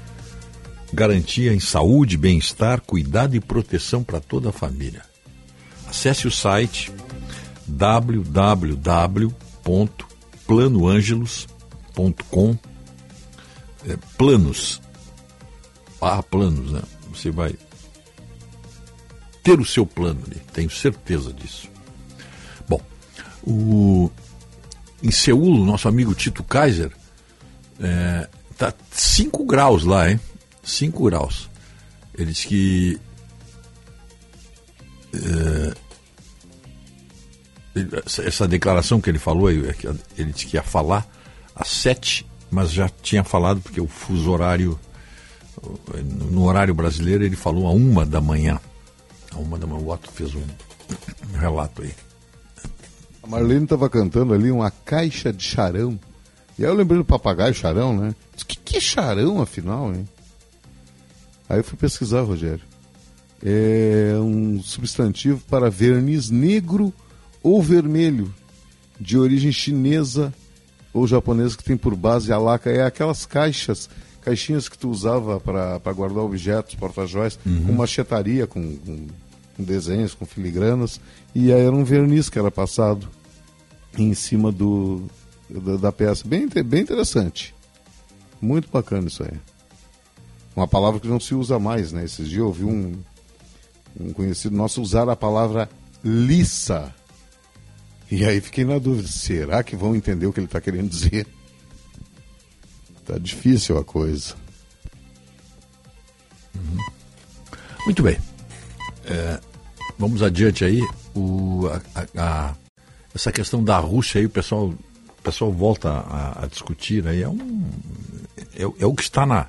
garantia em saúde, bem-estar, cuidado e proteção para toda a família. Acesse o site www.planoangelos.com é, Planos. Ah, planos, né? Você vai ter o seu plano ali, tenho certeza disso. Bom, o, em Seul, nosso amigo Tito Kaiser é, tá 5 graus lá, hein? 5 graus. Ele disse que. é, essa- declaração que ele falou, ele ele disse que ia falar às 7, mas já tinha falado porque o fuso horário. No horário brasileiro, ele falou a uma da manhã. A uma da manhã, o Otto fez um relato aí. A Marlene estava cantando ali uma caixa de charão. E aí eu lembrei do papagaio charão, né? O que, que é charão, afinal, hein? Aí eu fui pesquisar, Rogério. É um substantivo para verniz negro ou vermelho, de origem chinesa ou japonesa, que tem por base a laca. É aquelas caixas, caixinhas que tu usava para guardar objetos, porta-joias, com machetaria, com, com, com desenhos, com filigranas. E aí era um verniz que era passado em cima do, da, da peça. Bem, bem interessante. Muito bacana isso aí. Uma palavra que não se usa mais, né? Esses dias eu ouvi um, um conhecido nosso usar a palavra liça. E aí fiquei na dúvida, será que vão entender o que ele está querendo dizer? Tá difícil a coisa. Uhum. Muito bem. É, vamos adiante aí. O, a, a, essa questão da Rússia aí, o pessoal, o pessoal volta a, a discutir aí. É, um, é, é, o que está na,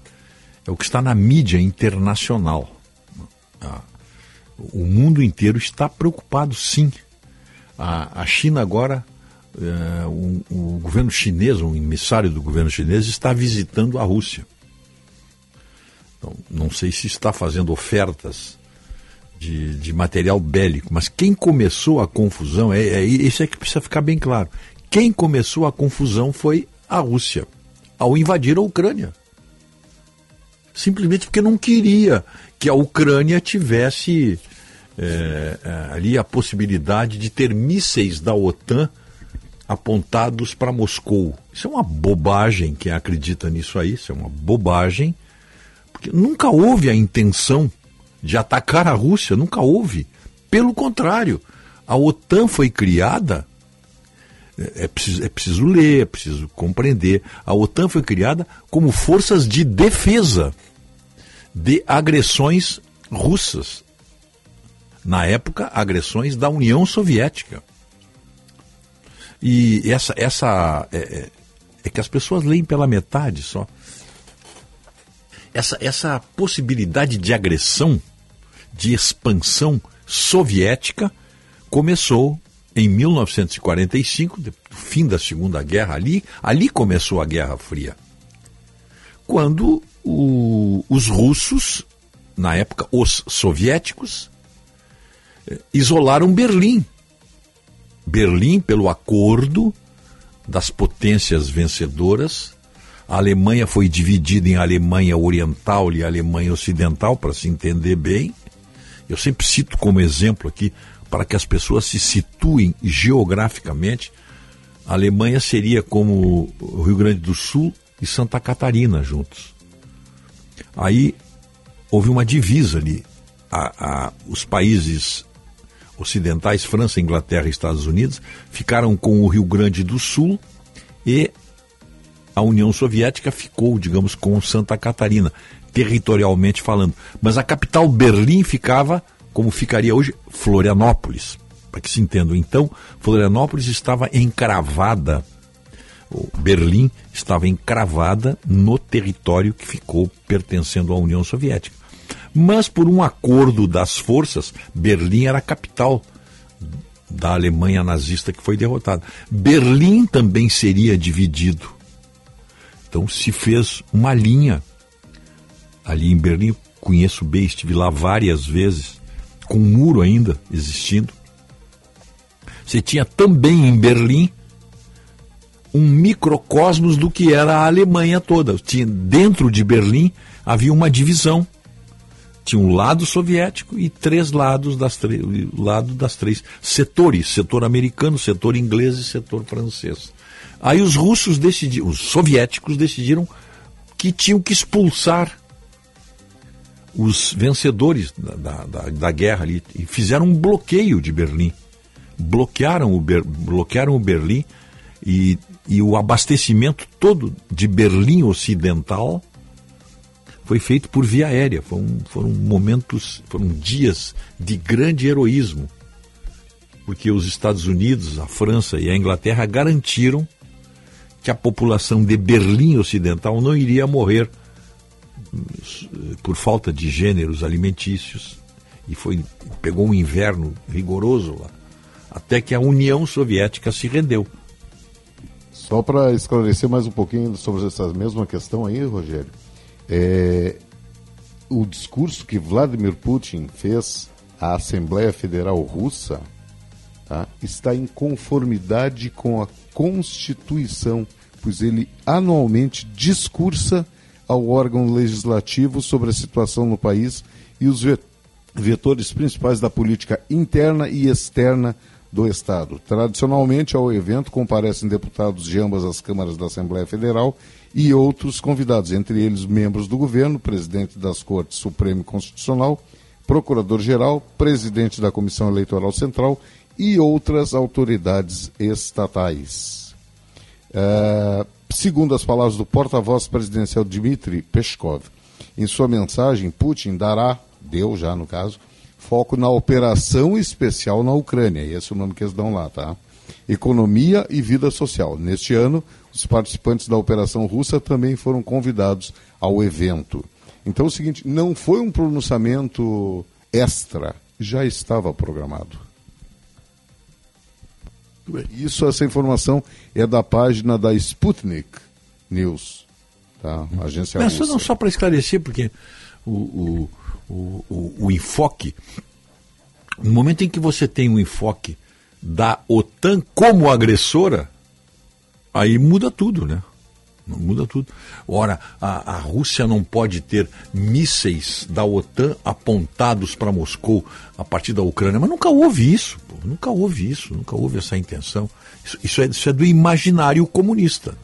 é o que está na mídia internacional. Ah, o mundo inteiro está preocupado, sim. A, a China agora, o, o governo chinês, um emissário do governo chinês, está visitando a Rússia. Então, não sei se está fazendo ofertas de, de material bélico, mas quem começou a confusão, é, é, isso é que precisa ficar bem claro. Quem começou a confusão foi a Rússia, ao invadir a Ucrânia. Simplesmente porque não queria que a Ucrânia tivesse é, é ali a possibilidade de ter mísseis da OTAN apontados para Moscou. Isso é uma bobagem, quem acredita nisso aí, isso é uma bobagem, porque nunca houve a intenção de atacar a Rússia, nunca houve. Pelo contrário, a OTAN foi criada, é, é preciso, é preciso ler, é preciso compreender, a OTAN foi criada como forças de defesa de agressões russas. Na época, agressões da União Soviética. E essa, essa é, é, é que as pessoas leem pela metade só. Essa, essa possibilidade de agressão, de expansão soviética, começou em 1945, fim da Segunda Guerra ali, ali começou a Guerra Fria. Quando o, os russos, na época os soviéticos, isolaram Berlim Berlim, pelo acordo das potências vencedoras, a Alemanha foi dividida em Alemanha Oriental e Alemanha Ocidental, para se entender bem. Eu sempre cito como exemplo aqui, para que as pessoas se situem geograficamente, a Alemanha seria como o Rio Grande do Sul e Santa Catarina juntos. Aí houve uma divisa ali. A, a, os países ocidentais, França, Inglaterra e Estados Unidos, ficaram com o Rio Grande do Sul e a União Soviética ficou, digamos, com Santa Catarina, territorialmente falando. Mas a capital Berlim ficava, como ficaria hoje, Florianópolis. Para que se entenda. Então, Florianópolis estava encravada, Berlim estava encravada no território que ficou pertencendo à União Soviética. Mas por um acordo das forças, Berlim era a capital da Alemanha nazista que foi derrotada. Berlim também seria dividido. Então se fez uma linha ali em Berlim. Conheço bem, estive lá várias vezes, com um muro ainda existindo. Você tinha também em Berlim um microcosmos do que era a Alemanha toda. Tinha, dentro de Berlim havia uma divisão tinha um lado soviético e três lados das, lado das três setores, setor americano, setor inglês e setor francês. Aí os russos decidiram, os soviéticos decidiram que tinham que expulsar os vencedores da, da, da guerra ali e fizeram um bloqueio de Berlim. Bloquearam o, Ber, bloquearam o Berlim e, e o abastecimento todo de Berlim Ocidental foi feito por via aérea. Foram, foram momentos, foram dias de grande heroísmo, porque os Estados Unidos, a França e a Inglaterra garantiram que a população de Berlim Ocidental não iria morrer eh, por falta de gêneros alimentícios e foi pegou um inverno rigoroso lá até que a União Soviética se rendeu. Só para esclarecer mais um pouquinho sobre essa mesma questão aí, Rogério. É, o discurso que Vladimir Putin fez à Assembleia Federal Russa tá, está em conformidade com a Constituição, pois ele anualmente discursa ao órgão legislativo sobre a situação no país e os vetores principais da política interna e externa do Estado. Tradicionalmente, ao evento comparecem deputados de ambas as câmaras da Assembleia Federal e outros convidados, entre eles membros do governo, presidente das Cortes Supremo e Constitucional, procurador-geral, presidente da Comissão Eleitoral Central e outras autoridades estatais. É, segundo as palavras do porta-voz presidencial Dmitry Peskov, em sua mensagem, Putin dará, deu já no caso, foco na operação especial na Ucrânia, esse é o nome que eles dão lá, tá? Economia e vida social. Neste ano, os participantes da operação russa também foram convidados ao evento. Então é o seguinte, não foi um pronunciamento extra, já estava programado. Isso, essa informação é da página da Sputnik News, tá? Agência Mas russa. não só para esclarecer, porque o, o, o, o, o enfoque, no momento em que você tem um enfoque da OTAN como agressora, aí muda tudo, né? Muda tudo. Ora, a, a Rússia não pode ter mísseis da OTAN apontados para Moscou a partir da Ucrânia. Mas nunca houve isso. Pô. Nunca houve isso. Nunca houve essa intenção. Isso, isso, é, isso é do imaginário comunista.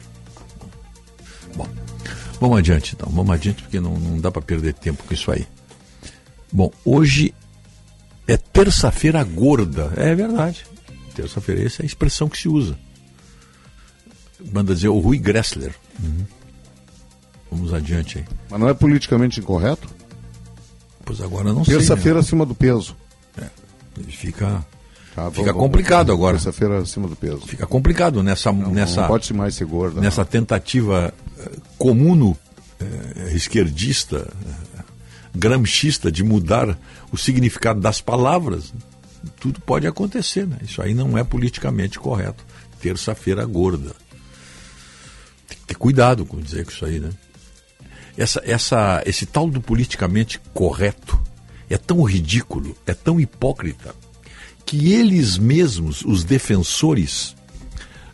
Bom, vamos adiante então. Vamos adiante porque não, não dá para perder tempo com isso aí. Bom, hoje é terça-feira gorda. É verdade. Terça-feira, essa é a expressão que se usa manda dizer o Rui Gressler. Uhum. Vamos adiante aí. Mas não é politicamente incorreto? Pois agora não sei. Terça-feira né? acima do peso. É, fica tá, fica vamos, complicado vamos, agora. Terça-feira acima do peso. Fica complicado nessa não, nessa não pode mais ser gorda. Nessa não. tentativa uh, comuno uh, esquerdista, uh, gramscista de mudar o significado das palavras. Tudo pode acontecer, né? Isso aí não é politicamente correto. Terça-feira gorda ter cuidado com dizer que isso aí, né? Essa, essa, esse tal do politicamente correto é tão ridículo, é tão hipócrita, que eles mesmos, os defensores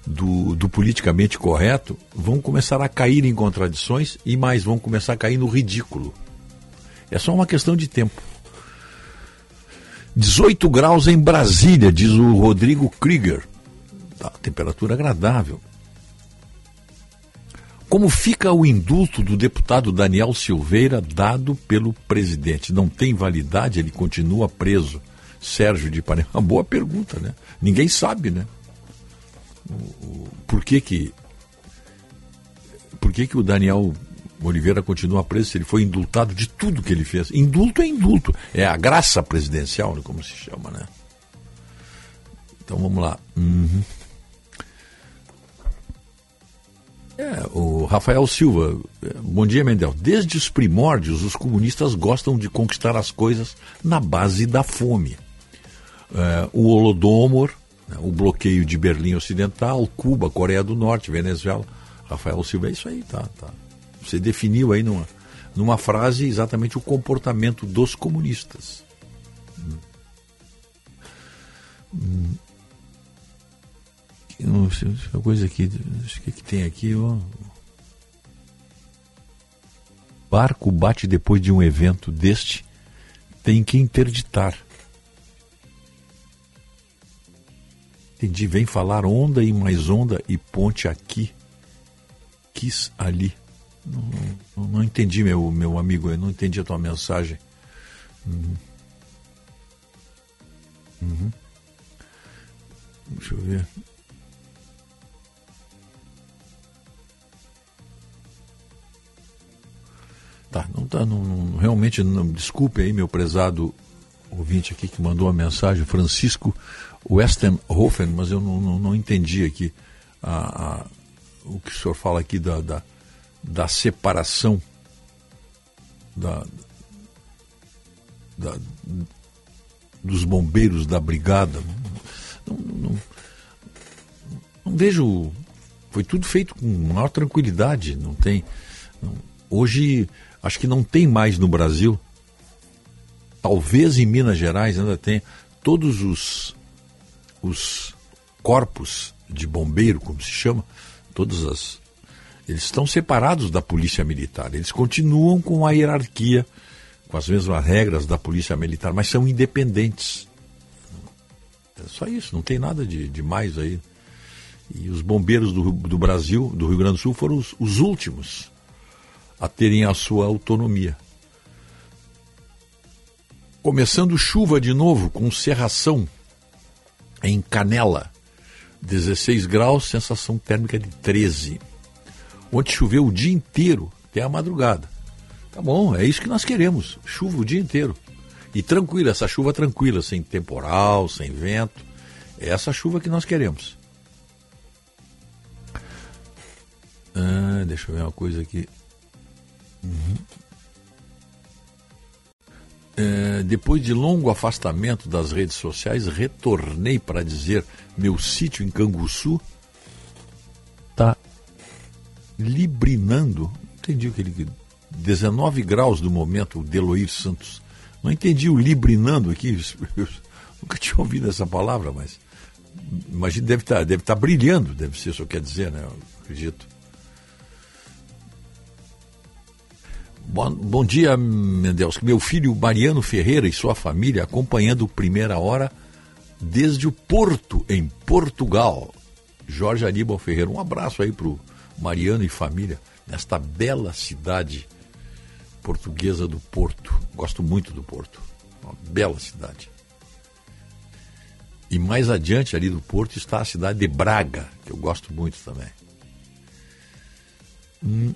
do, do politicamente correto, vão começar a cair em contradições e mais, vão começar a cair no ridículo. É só uma questão de tempo. 18 graus em Brasília, diz o Rodrigo Krieger. Tá, temperatura agradável. Como fica o indulto do deputado Daniel Silveira dado pelo presidente? Não tem validade? Ele continua preso? Sérgio de Ipanema. Uma boa pergunta, né? Ninguém sabe, né? Por que que por que que o Daniel Oliveira continua preso ele foi indultado de tudo que ele fez? Indulto é indulto, é a graça presidencial, né, como se chama, né? Então vamos lá. Uhum. É, o Rafael Silva, bom dia, Mendel. Desde os primórdios, os comunistas gostam de conquistar as coisas na base da fome. É, o Holodomor, né, o bloqueio de Berlim Ocidental, Cuba, Coreia do Norte, Venezuela. Rafael Silva, é isso aí, tá, tá. Você definiu aí numa, numa frase exatamente o comportamento dos comunistas. Hum. Hum uma coisa aqui, acho que, que tem aqui, ó. Barco bate depois de um evento deste, tem que interditar. Entendi, vem falar onda e mais onda e ponte aqui, quis ali. Não, não, entendi, meu, meu amigo, eu não entendi a tua mensagem. Uhum. Uhum. Deixa eu ver. Tá, não tá, não, não, realmente, não, desculpe aí, meu prezado ouvinte aqui que mandou a mensagem, Francisco Westenhofen, mas eu não, não, não entendi aqui a, a, o que o senhor fala aqui da, da, da separação da, da, dos bombeiros da brigada. Não, não, não, vejo. Foi tudo feito com maior tranquilidade. Não tem. hoje acho que não tem mais no Brasil, talvez em Minas Gerais ainda tem, todos os, os corpos de bombeiro, como se chama, todas as. Eles estão separados da polícia militar. Eles continuam com a hierarquia, com as mesmas regras da polícia militar, mas são independentes. É só isso, não tem nada de, de mais aí. E os bombeiros do, do Brasil, do Rio Grande do Sul, foram os, os últimos a terem a sua autonomia. Começando chuva de novo, com cerração Em Canela, 16 graus, sensação térmica de 13. Ontem choveu o dia inteiro, até a madrugada. Tá bom, é isso que nós queremos. Chuva o dia inteiro. E tranquila, essa chuva tranquila, sem temporal, sem vento. É essa chuva que nós queremos. Ah, deixa eu ver uma coisa aqui. Uhum. É, depois de longo afastamento das redes sociais, retornei para dizer meu sítio em Canguçu está librinando. Não entendi o que ele. 19 graus do momento, o Deloir Santos. Não entendi o librinando aqui. Eu nunca tinha ouvido essa palavra, mas imagino deve estar tá, deve estar tá brilhando, deve ser isso que quer dizer, né? Eu acredito. Bom, bom dia, Deus. Meu filho Mariano Ferreira e sua família acompanhando Primeira Hora desde o Porto, em Portugal. Jorge Aníbal Ferreira. Um abraço aí para o Mariano e família, nesta bela cidade portuguesa do Porto. Gosto muito do Porto. Uma bela cidade. E mais adiante ali do Porto está a cidade de Braga, que eu gosto muito também. Hum,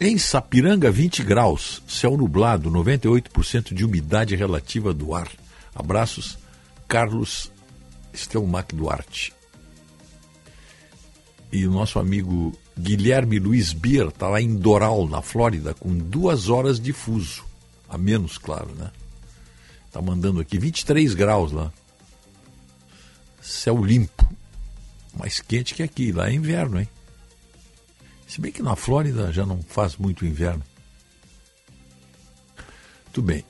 em Sapiranga, 20 graus, céu nublado, 98% de umidade relativa do ar. Abraços, Carlos Estelmac Duarte. E o nosso amigo Guilherme Luiz Bier está lá em Doral, na Flórida, com duas horas de fuso. A menos, claro, né? Está mandando aqui 23 graus lá. Céu limpo. Mais quente que aqui. Lá é inverno, hein? Se bem que na Flórida já não faz muito inverno. Muito bem.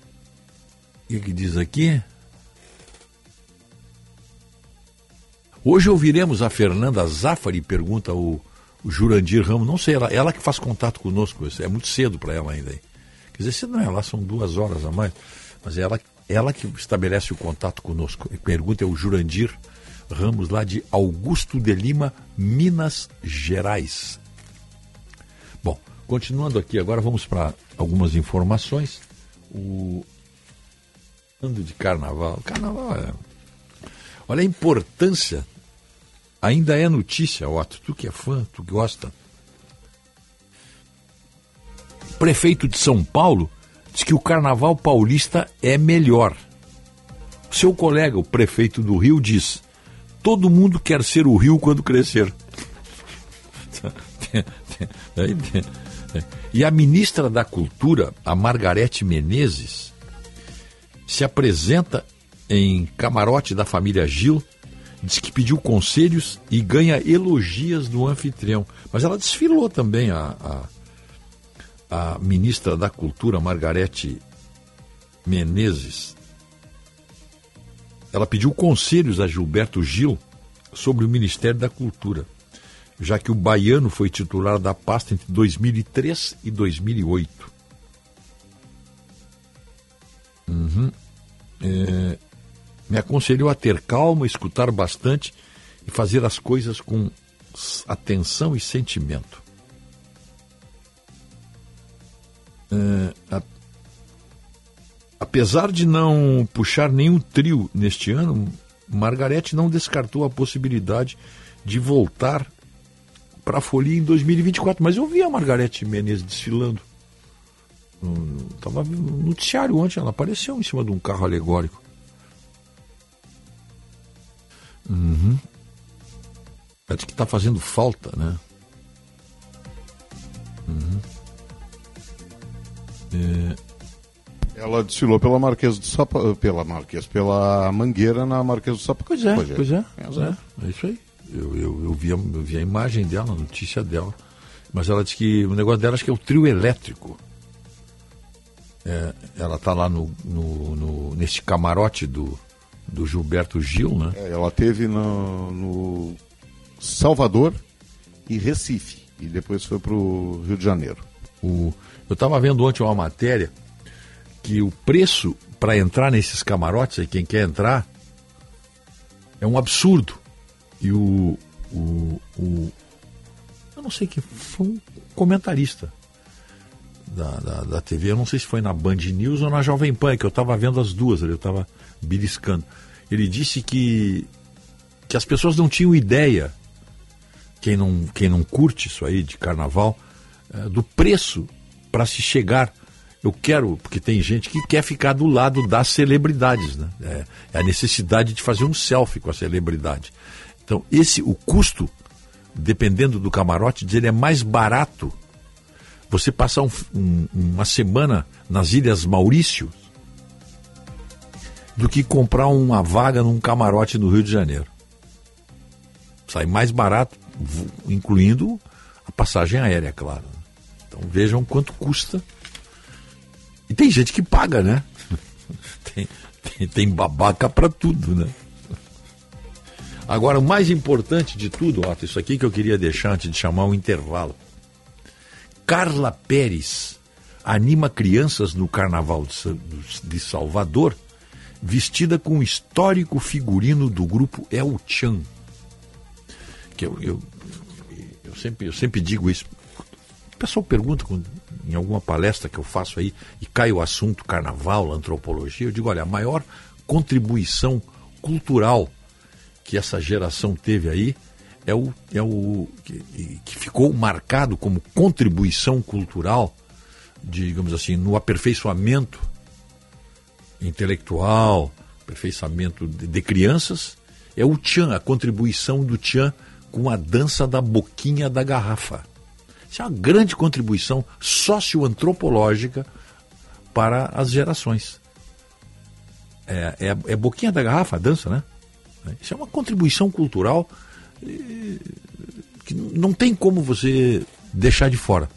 O que, que diz aqui? Hoje ouviremos a Fernanda Zafari, pergunta o, o Jurandir Ramos. Não sei, ela, ela que faz contato conosco. É muito cedo para ela ainda. Quer dizer, se não é lá, são duas horas a mais. Mas ela, ela que estabelece o contato conosco. A pergunta é o Jurandir Ramos, lá de Augusto de Lima, Minas Gerais. Continuando aqui, agora vamos para algumas informações. O ano de carnaval. Carnaval é. Olha a importância. Ainda é notícia, Otto. Tu que é fã, tu que gosta. Prefeito de São Paulo diz que o carnaval paulista é melhor. Seu colega, o prefeito do Rio, diz: todo mundo quer ser o Rio quando crescer. E a ministra da Cultura, a Margarete Menezes, se apresenta em camarote da família Gil, diz que pediu conselhos e ganha elogias do anfitrião. Mas ela desfilou também, a, a, a ministra da Cultura, Margarete Menezes. Ela pediu conselhos a Gilberto Gil sobre o Ministério da Cultura já que o baiano foi titular da pasta entre 2003 e 2008. Uhum. É, me aconselhou a ter calma, escutar bastante e fazer as coisas com atenção e sentimento. É, a, apesar de não puxar nenhum trio neste ano, Margarete não descartou a possibilidade de voltar para a Folia em 2024. Mas eu vi a Margarete Menezes desfilando. Estava no noticiário ontem, ela apareceu em cima de um carro alegórico. Uhum. Parece que está fazendo falta, né? Uhum. É... Ela desfilou pela Marquesa do Sapa, pela Marquesa, pela Mangueira na Marquesa do Sapacaí. Pois é, pois é, pois é, é isso aí. Eu, eu, eu, vi a, eu vi a imagem dela, a notícia dela. Mas ela disse que o negócio dela acho que é o trio elétrico. É, ela está lá no, no, no, nesse camarote do, do Gilberto Gil, né? É, ela teve no, no, Salvador e Recife. E depois foi para o Rio de Janeiro. O, eu estava vendo ontem uma matéria que o preço para entrar nesses camarotes, aí quem quer entrar, é um absurdo. E o, o, o eu não sei que foi um comentarista da, da, da, TV, eu não sei se foi na Band News ou na Jovem Pan, que eu estava vendo as duas, eu estava beliscando. Ele disse que, que as pessoas não tinham ideia, quem não, quem não curte isso aí de carnaval, é, do preço para se chegar. Eu quero, porque tem gente que quer ficar do lado das celebridades, né? É, é a necessidade de fazer um selfie com a celebridade. Então, esse, o custo, dependendo do camarote, ele é mais barato você passar um, um, uma semana nas Ilhas Maurício do que comprar uma vaga num camarote no Rio de Janeiro. Sai mais barato, incluindo a passagem aérea, claro. Então vejam quanto custa. E tem gente que paga, né? tem, tem, tem babaca para tudo, né? Agora, o mais importante de tudo, ó, isso aqui que eu queria deixar antes de chamar um intervalo. Carla Pérez anima crianças no Carnaval de Salvador vestida com o histórico figurino do grupo El Chan. Que eu, eu, eu, sempre, eu sempre digo isso. O pessoal pergunta em alguma palestra que eu faço aí e cai o assunto carnaval, antropologia. Eu digo: olha, a maior contribuição cultural que essa geração teve aí é o, é o que, que ficou marcado como contribuição cultural, digamos assim, no aperfeiçoamento intelectual, aperfeiçoamento de, de crianças, é o Tchan, a contribuição do Tchan com a dança da boquinha da garrafa. Isso é uma grande contribuição socioantropológica para as gerações. É, é, é boquinha da garrafa a dança, né? Isso é uma contribuição cultural que não tem como você deixar de fora.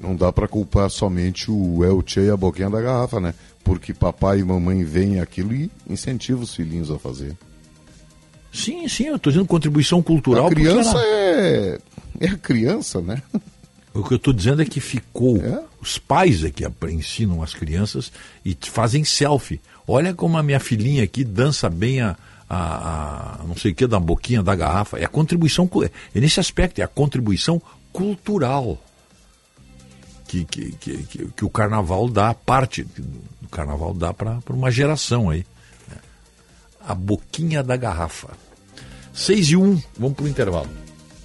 Não dá para culpar somente o El Che e a boquinha da garrafa, né? porque papai e mamãe veem aquilo e incentivam os filhinhos a fazer. Sim, sim, eu estou dizendo contribuição cultural. A criança ela... é... é a criança, né? O que eu estou dizendo é que ficou. É? Os pais é que ensinam as crianças e fazem selfie. Olha como a minha filhinha aqui dança bem a, a, a não sei o que da boquinha da garrafa. É a contribuição. É nesse aspecto, é a contribuição cultural que, que, que, que, o carnaval dá, parte do carnaval dá para uma geração aí. Né? A boquinha da garrafa. 6 e 1, um, vamos para o intervalo.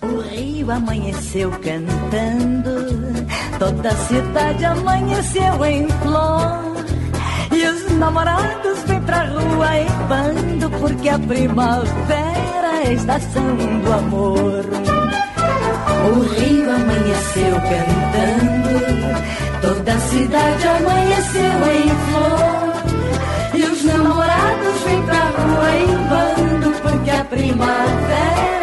O rio amanheceu cantando, toda a cidade amanheceu em flor. E os namorados vêm pra rua em bando, porque a primavera é a estação do amor. O rio amanheceu cantando, toda a cidade amanheceu em flor. E os namorados vêm pra rua em bando, porque a primavera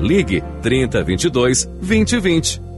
Ligue 3022 2020.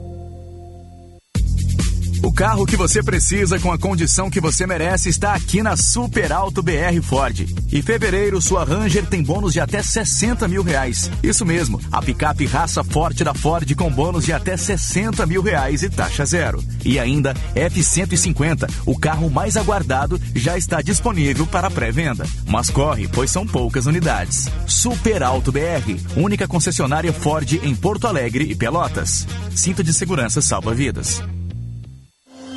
Carro que você precisa com a condição que você merece está aqui na Super Alto BR Ford. Em fevereiro, sua Ranger tem bônus de até 60 mil reais. Isso mesmo, a picape raça forte da Ford com bônus de até 60 mil reais e taxa zero. E ainda, F-150, o carro mais aguardado, já está disponível para pré-venda. Mas corre, pois são poucas unidades. Super Alto BR, única concessionária Ford em Porto Alegre e Pelotas. Cinto de segurança salva vidas.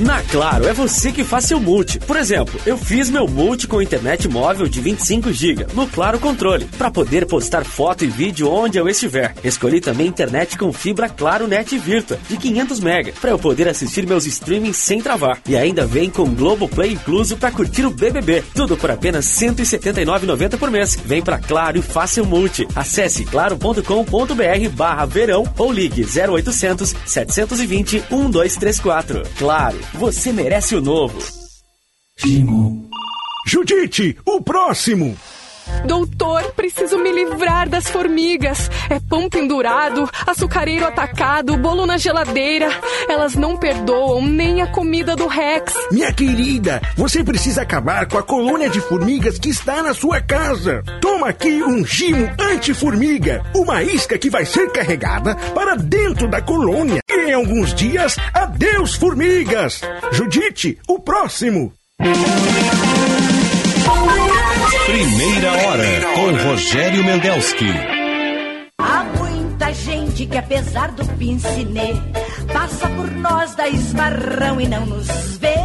Na Claro, é você que faz seu multi. Por exemplo, eu fiz meu multi com internet móvel de 25 GB no Claro Controle, para poder postar foto e vídeo onde eu estiver. Escolhi também internet com fibra Claro Net Virtua de 500 MB, para eu poder assistir meus streamings sem travar. E ainda vem com Globoplay incluso para curtir o BBB. Tudo por apenas R$ 179,90 por mês. Vem pra Claro e faça o multi. Acesse claro.com.br barra verão ou ligue 0800 720 1234. Claro, você merece o novo. Judite, o próximo! Doutor, preciso me livrar das formigas. É pão pendurado, açucareiro atacado, bolo na geladeira. Elas não perdoam nem a comida do Rex. Minha querida, você precisa acabar com a colônia de formigas que está na sua casa. Toma aqui um gimo anti-formiga, uma isca que vai ser carregada para dentro da colônia. E em alguns dias, adeus formigas. Judite, o próximo. Primeira hora com Rogério Mendelski. Gente que, apesar do pincinê, passa por nós da esmarrão e não nos vê.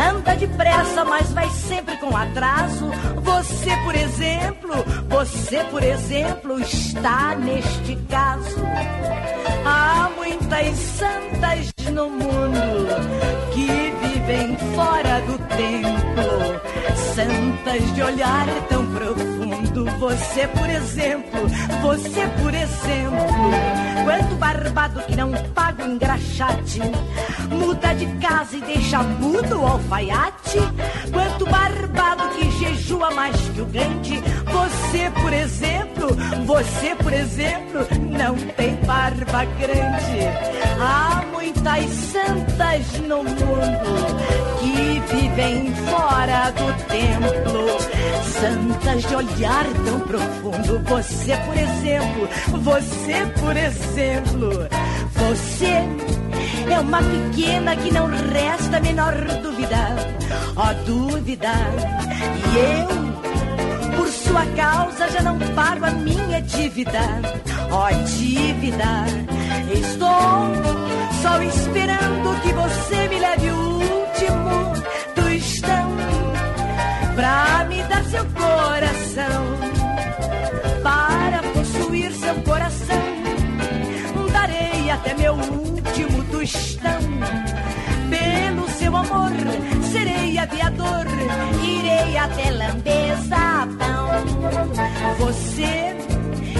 Anda depressa, mas vai sempre com atraso. Você, por exemplo, você, por exemplo, está neste caso. Há muitas santas no mundo que vivem fora do templo. Santas de olhar tão profundo. Você, por exemplo, você, por exemplo. Quanto barbado que não paga o engraxate, muda de casa e deixa mudo o alfaiate. Quanto barbado que jejua mais que o grande. Você, por exemplo, você, por exemplo, não tem barba grande. Há muitas santas no mundo que vivem fora do templo. Santas de olhar tão profundo. Você, por exemplo, você, por exemplo, você é uma pequena que não resta a menor dúvida. Ó, dúvida. E eu, por sua causa, já não pago a minha dívida. Ó, dívida. Estou só esperando que você me leve o pra me dar seu coração, para possuir seu coração. Darei até meu último tostão. Pelo seu amor, serei aviador, irei até Lambezapão. Você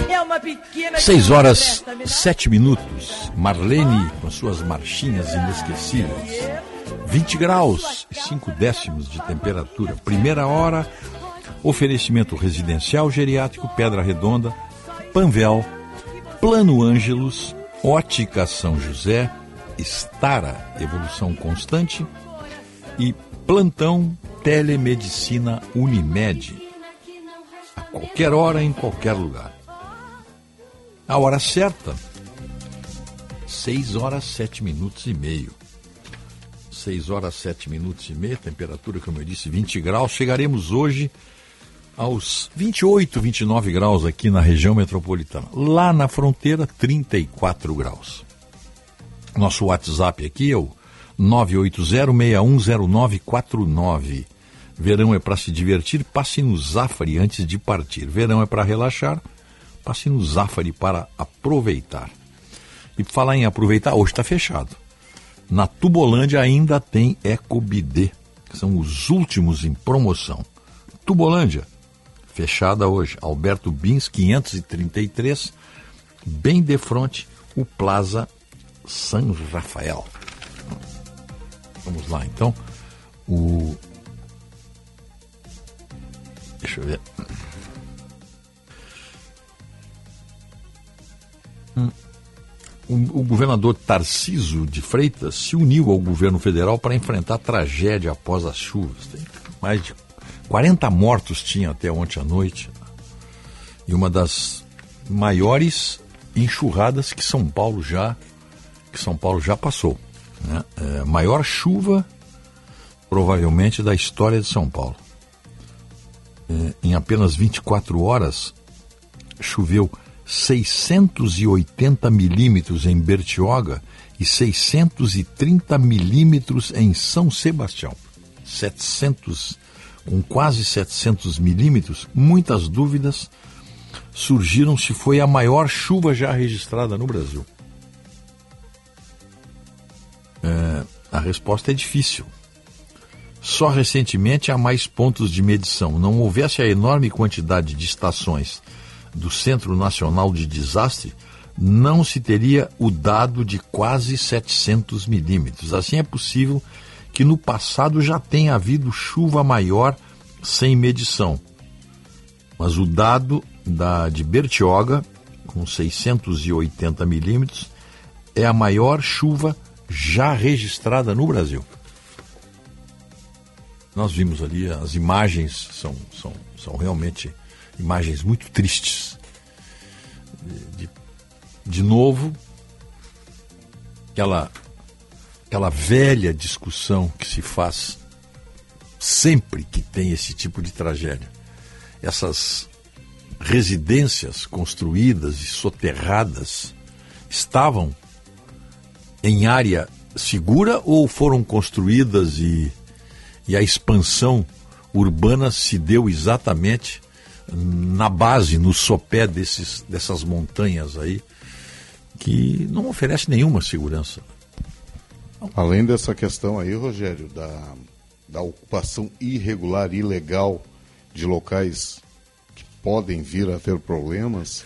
é uma pequena. Seis horas, sete minutos. Marlene com suas marchinhas inesquecíveis. 20 graus, 5 décimos de temperatura. Primeira hora, oferecimento residencial geriátrico Pedra Redonda, Panvel, Plano Ângelos, Ótica São José, Estara Evolução Constante e Plantão Telemedicina Unimed. A qualquer hora, em qualquer lugar. A hora certa, 6 horas, 7 minutos e meio. 6 horas 7 minutos e meia, temperatura, como eu disse, 20 graus. Chegaremos hoje aos 28, 29 graus aqui na região metropolitana. Lá na fronteira, 34 graus. Nosso WhatsApp aqui é o 980610949. Verão é para se divertir, passe no Zafari antes de partir. Verão é para relaxar, passe no Zafari para aproveitar. E falar em aproveitar, hoje está fechado. Na Tubolândia ainda tem EcoBidê, que são os últimos em promoção. Tubolândia, fechada hoje. Alberto Bins, 533, bem de frente, o Plaza San Rafael. Vamos lá, então. O. Deixa eu ver. Hum o, governador Tarciso de Freitas se uniu ao governo federal para enfrentar a tragédia após as chuvas. Tem mais de 40 mortos tinha até ontem à noite. E uma das maiores enxurradas que São Paulo já que São Paulo já passou. Né? É, maior chuva provavelmente da história de São Paulo. É, em apenas 24 horas choveu 680 milímetros em Bertioga e e 630 milímetros em São Sebastião. 700, com quase 700 milímetros, muitas dúvidas surgiram se foi a maior chuva já registrada no Brasil. É, a resposta é difícil. Só recentemente há mais pontos de medição. Não houvesse a enorme quantidade de estações do Centro Nacional de Desastre, não se teria o dado de quase 700 milímetros. Assim é possível que no passado já tenha havido chuva maior sem medição. Mas o dado da de Bertioga, com 680 milímetros, é a maior chuva já registrada no Brasil. Nós vimos ali, as imagens são, são, são realmente imagens muito tristes. De, de novo, aquela, aquela velha discussão que se faz sempre que tem esse tipo de tragédia. Essas residências construídas e soterradas estavam em área segura ou foram construídas e, e a expansão urbana se deu exatamente na base, no sopé desses, dessas montanhas aí, que não oferece nenhuma segurança. Além dessa questão aí, Rogério, da, da ocupação irregular, ilegal de locais que podem vir a ter problemas,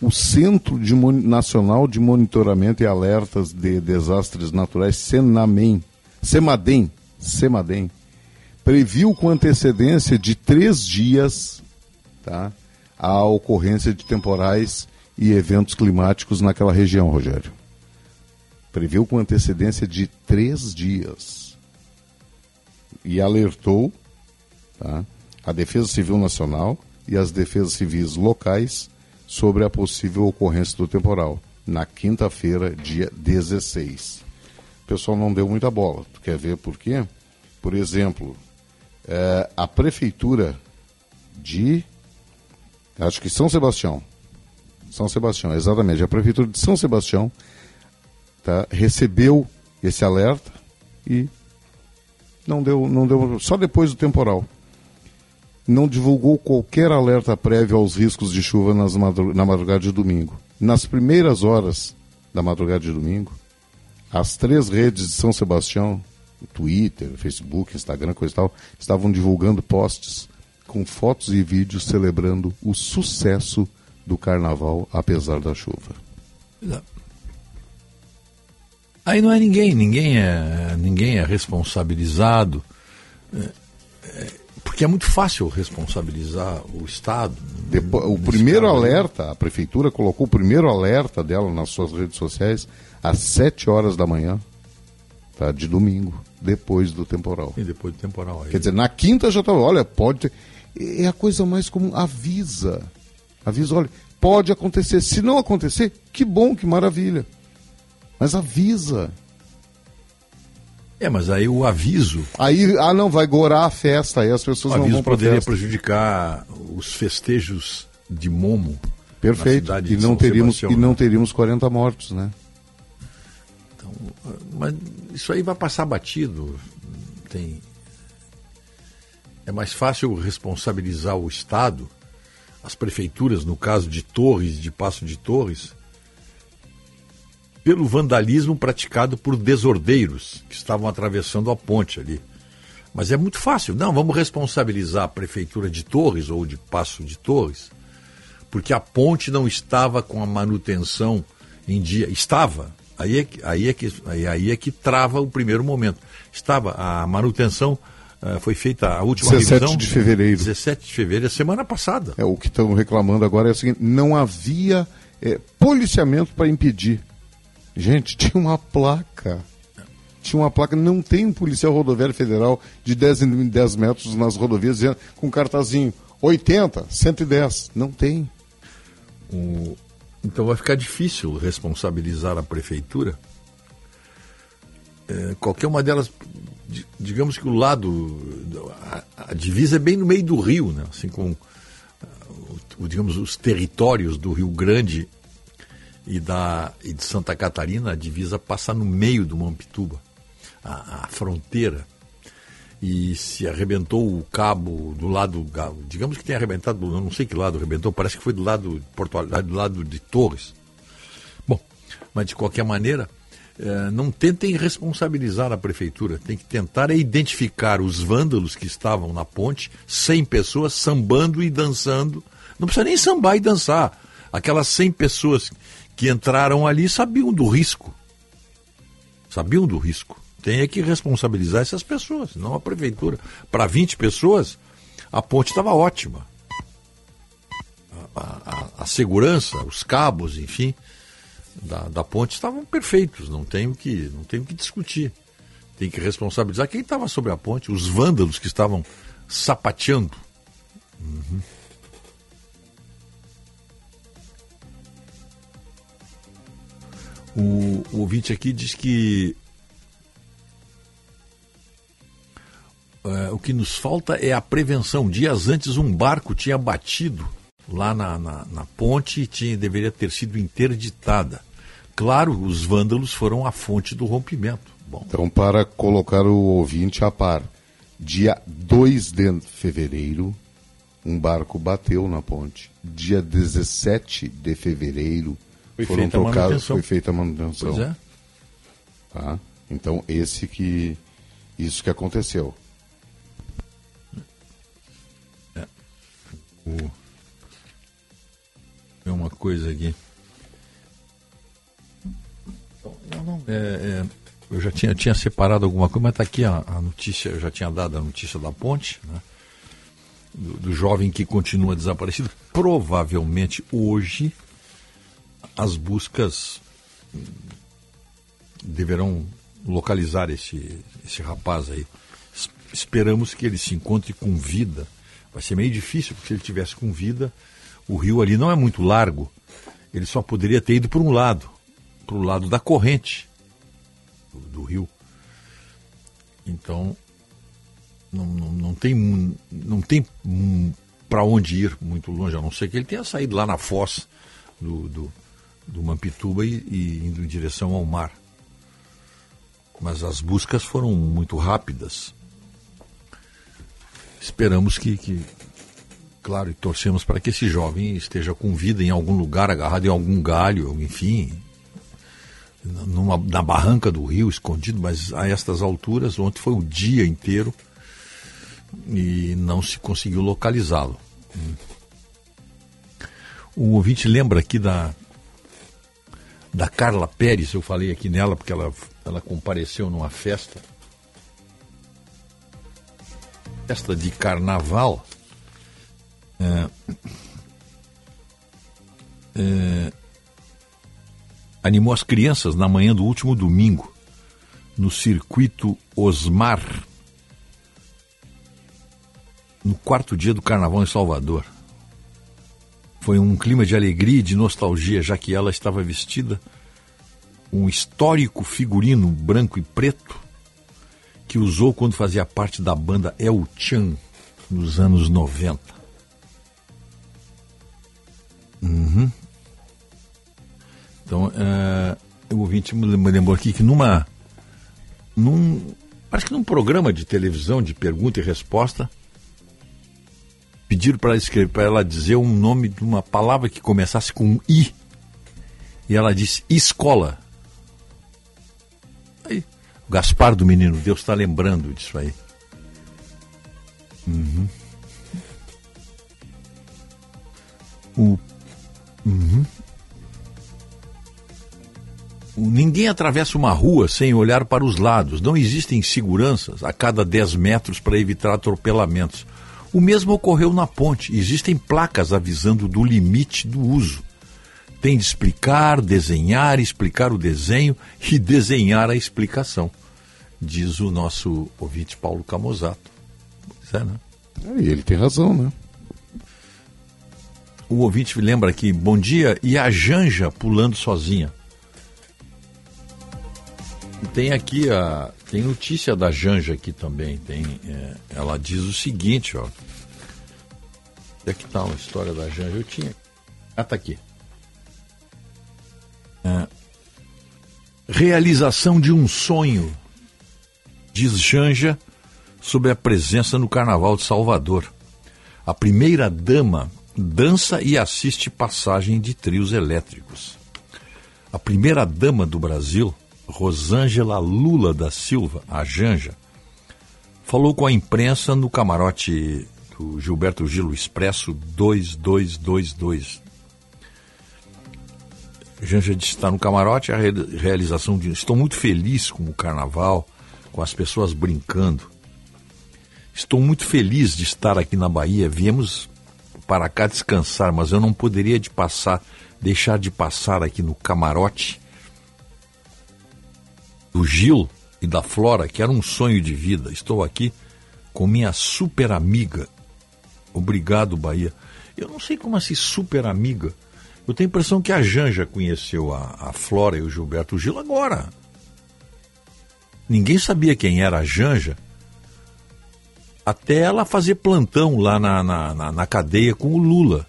o Centro de Nacional de Monitoramento e Alertas de Desastres Naturais, Senamem, Semadem, Semadem, previu com antecedência de três dias tá? a ocorrência de temporais e eventos climáticos naquela região, Rogério. Previu com antecedência de três dias e alertou tá? a Defesa Civil Nacional e as defesas civis locais sobre a possível ocorrência do temporal, na quinta-feira, dia 16. O pessoal não deu muita bola. Tu quer ver por quê? Por exemplo, é, a prefeitura de acho que São Sebastião. São Sebastião, exatamente. A Prefeitura de São Sebastião tá, recebeu esse alerta e não deu, não deu. Só depois do temporal. Não divulgou qualquer alerta prévio aos riscos de chuva nas madru na madrugada de domingo. Nas primeiras horas da madrugada de domingo, as três redes de São Sebastião, Twitter, Facebook, Instagram, coisa e tal, estavam divulgando posts com fotos e vídeos celebrando o sucesso do carnaval apesar da chuva. Aí não é ninguém, ninguém é, ninguém é responsabilizado, é, é, porque é muito fácil responsabilizar o Estado. Depois, o primeiro alerta, a prefeitura colocou o primeiro alerta dela nas suas redes sociais às 7 horas da manhã, tá, de domingo, depois do temporal. E depois do temporal. Aí. Quer dizer, na quinta já estava, olha, pode ter é a coisa mais comum. Avisa. Avisa, olha, pode acontecer. Se não acontecer, que bom, que maravilha. Mas avisa. É, mas aí o aviso. Aí, ah, não, vai gorar a festa, aí as pessoas o não vão para poderia festa. prejudicar os festejos de Momo. Perfeito. E não, teríamos, e não né? teríamos 40 mortos, né? Mas isso aí vai passar batido. Tem é mais fácil responsabilizar o Estado, as prefeituras, no caso de Torres, de Passo de Torres, pelo vandalismo praticado por desordeiros que estavam atravessando a ponte ali. Mas é muito fácil. Não, vamos responsabilizar a prefeitura de Torres ou de Passo de Torres, porque a ponte não estava com a manutenção em dia. Estava. Aí é que, aí é que, aí, é que trava o primeiro momento. Estava a manutenção Uh, foi feita a última 17 revisão. de fevereiro. 17 de fevereiro, semana passada. É, o que estão reclamando agora é o seguinte: não havia é, policiamento para impedir. Gente, tinha uma placa. Tinha uma placa, não tem um policial rodoviário federal de 10 em 10 metros nas rodovias com cartazinho 80, 110. Não tem. O... Então vai ficar difícil responsabilizar a prefeitura. É, qualquer uma delas digamos que o lado, a, a, divisa é bem no meio do rio, né? assim como, o, digamos, os territórios do Rio Grande e, da, e de Santa Catarina, a divisa passa no meio do Mampituba, a, a fronteira. E se arrebentou o cabo do lado, digamos que tenha arrebentado, eu não sei que lado arrebentou, parece que foi do lado de Porto do lado de Torres. Bom, mas de qualquer maneira, eh, não tentem responsabilizar a prefeitura, tem que tentar identificar os vândalos que estavam na ponte, 100 pessoas sambando e dançando. Não precisa nem sambar e dançar. Aquelas 100 pessoas que entraram ali sabiam do risco. Sabiam do risco. Tem é que responsabilizar essas pessoas, não a prefeitura. Para 20 pessoas, a ponte estava ótima. A, a, a, segurança, os cabos, enfim, da, da ponte estavam perfeitos, não tenho que, não tenho que discutir. Tem que responsabilizar quem estava sobre a ponte, os vândalos que estavam sapateando. Uhum. O, o ouvinte aqui diz que uh, o que nos falta é a prevenção. Dias antes, um barco tinha batido lá na, na, na ponte e tinha, deveria ter sido interditada. Claro, os vândalos foram a fonte do rompimento. Bom. Então, para colocar o ouvinte a par, dia 2 de fevereiro, um barco bateu na ponte. Dia 17 de fevereiro, foi foram feita trocados, foi feita a manutenção. Pois é. Tá? Então, esse que. Isso que aconteceu. É uma coisa aqui. É, é, eu já tinha, tinha separado alguma coisa, mas está aqui a, a, notícia, eu já tinha dado a notícia da ponte, né? do, do jovem que continua desaparecido. Provavelmente hoje as buscas deverão localizar esse, esse rapaz aí. Esperamos que ele se encontre com vida. Vai ser meio difícil, porque se ele tivesse com vida, o rio ali não é muito largo. Ele só poderia ter ido para um lado, para o lado da corrente do, do rio. Então, não, não, não tem, não tem para onde ir muito longe, a não ser que ele tenha saído lá na foz do, do, do Mampituba e, e indo em direção ao mar. Mas as buscas foram muito rápidas. Esperamos que, que, claro, e torcemos para que esse jovem esteja com vida em algum lugar, agarrado em algum galho, enfim, numa, na barranca do rio, escondido, mas a estas alturas, ontem foi o dia inteiro e não se conseguiu localizá-lo. O ouvinte lembra aqui da da Carla Pérez, eu falei aqui nela porque ela, ela compareceu numa festa. Festa de carnaval. É, é, animou as crianças na manhã do último domingo, no circuito Osmar, no quarto dia do carnaval em Salvador. Foi um clima de alegria e de nostalgia, já que ela estava vestida um histórico figurino branco e preto que usou quando fazia parte da banda El Chan nos anos 90. Uhum. Então, uh, o ouvinte me lembrou aqui que numa. Num, acho que num programa de televisão de pergunta e resposta, pediram para ela escrever, para ela dizer um nome de uma palavra que começasse com I. E ela disse escola. Gaspar do Menino Deus está lembrando disso aí. Uhum. O, uhum. o, ninguém atravessa uma rua sem olhar para os lados. Não existem seguranças a cada 10 metros para evitar atropelamentos. O mesmo ocorreu na ponte. Existem placas avisando do limite do uso. Tem de explicar, desenhar, explicar o desenho e desenhar a explicação, diz o nosso ouvinte Paulo Camozato. Pois é, né? É, e ele tem razão, né? O ouvinte me lembra aqui, bom dia, e a Janja pulando sozinha. Tem aqui a. Tem notícia da Janja aqui também. Tem, é, ela diz o seguinte, ó. Onde é que tá a história da Janja? Eu tinha. Ah, tá aqui. É, realização de um sonho, diz Janja sobre a presença no Carnaval de Salvador. A primeira dama dança e assiste passagem de trios elétricos. A primeira dama do Brasil, Rosângela Lula da Silva, a Janja, falou com a imprensa no camarote do Gilberto Gilo Expresso 2222. Janja disse está no camarote a realização de. Estou muito feliz com o carnaval, com as pessoas brincando. Estou muito feliz de estar aqui na Bahia. Viemos para cá descansar, mas eu não poderia de passar, deixar de passar aqui no camarote do Gil e da Flora, que era um sonho de vida. Estou aqui com minha super amiga. Obrigado, Bahia. Eu não sei como assim super amiga. Eu tenho a impressão que a Janja conheceu a, a Flora e o Gilberto Gil agora. Ninguém sabia quem era a Janja até ela fazer plantão lá na, na, na, na cadeia com o Lula.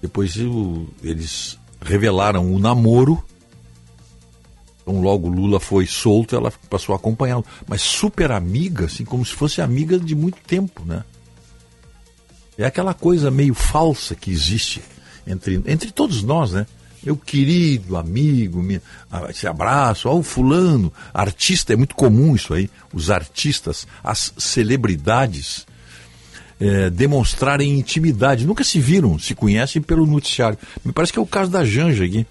Depois o, eles revelaram o namoro. Então logo Lula foi solto, ela passou a acompanhá-lo. Mas super amiga, assim, como se fosse amiga de muito tempo, né? É aquela coisa meio falsa que existe entre, entre todos nós, né? Meu querido amigo, esse abraço, ao fulano, artista, é muito comum isso aí, os artistas, as celebridades é, demonstrarem intimidade, nunca se viram, se conhecem pelo noticiário. Me parece que é o caso da Janja aqui.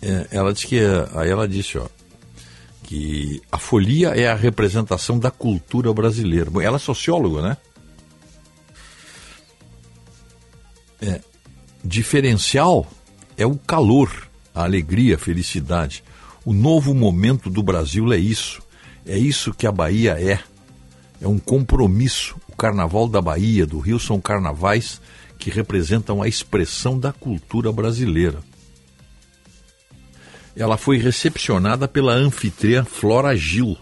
É, ela disse que, aí ela disse, ó, que a folia é a representação da cultura brasileira. Bom, ela é socióloga, né? É, diferencial é o calor, a alegria, a felicidade. O novo momento do Brasil é isso. É isso que a Bahia é. É um compromisso. O Carnaval da Bahia, do Rio, são carnavais que representam a expressão da cultura brasileira. Ela foi recepcionada pela anfitriã Flora Gil.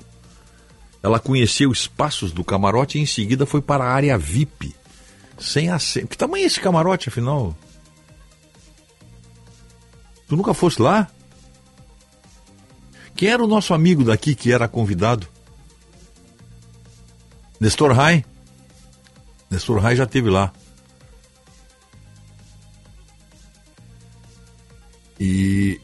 Ela conheceu espaços do camarote e em seguida foi para a área VIP. Sem assento. Que tamanho é esse camarote, afinal? Tu nunca foste lá? Quem era o nosso amigo daqui que era convidado? Nestor Rai. Nestor Rai já teve lá. E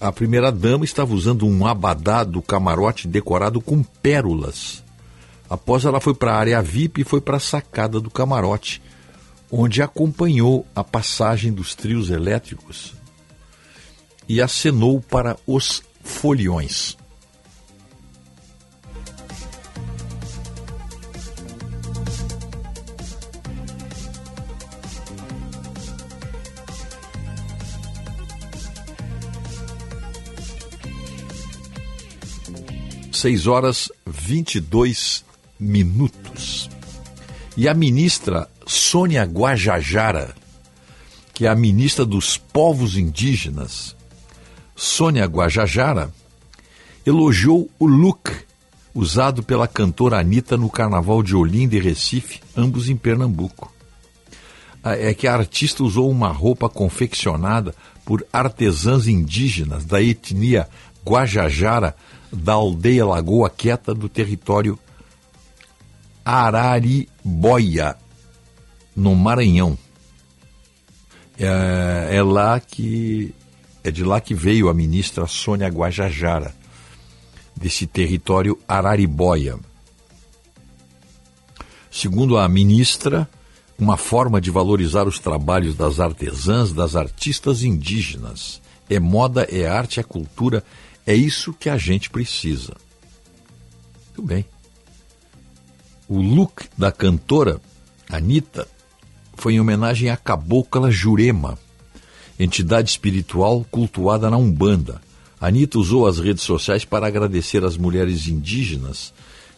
a primeira dama estava usando um abadá do camarote decorado com pérolas. Após ela foi para a área VIP e foi para a sacada do camarote onde acompanhou a passagem dos trios elétricos e acenou para os foliões. Seis horas vinte e dois minutos. E a ministra Sônia Guajajara, que é a ministra dos Povos Indígenas, Sônia Guajajara, elogiou o look usado pela cantora Anitta no Carnaval de Olinda e Recife, ambos em Pernambuco. É que a artista usou uma roupa confeccionada por artesãs indígenas da etnia Guajajara da aldeia Lagoa Quieta do território Araribóia, no Maranhão. É, é, lá que é de lá que veio a ministra Sônia Guajajara, desse território Araribóia. Segundo a ministra, uma forma de valorizar os trabalhos das artesãs, das artistas indígenas. É moda, é arte, é cultura, é isso que a gente precisa. Muito bem. O look da cantora Anitta foi em homenagem à Cabocla Jurema, entidade espiritual cultuada na Umbanda. Anitta usou as redes sociais para agradecer às mulheres indígenas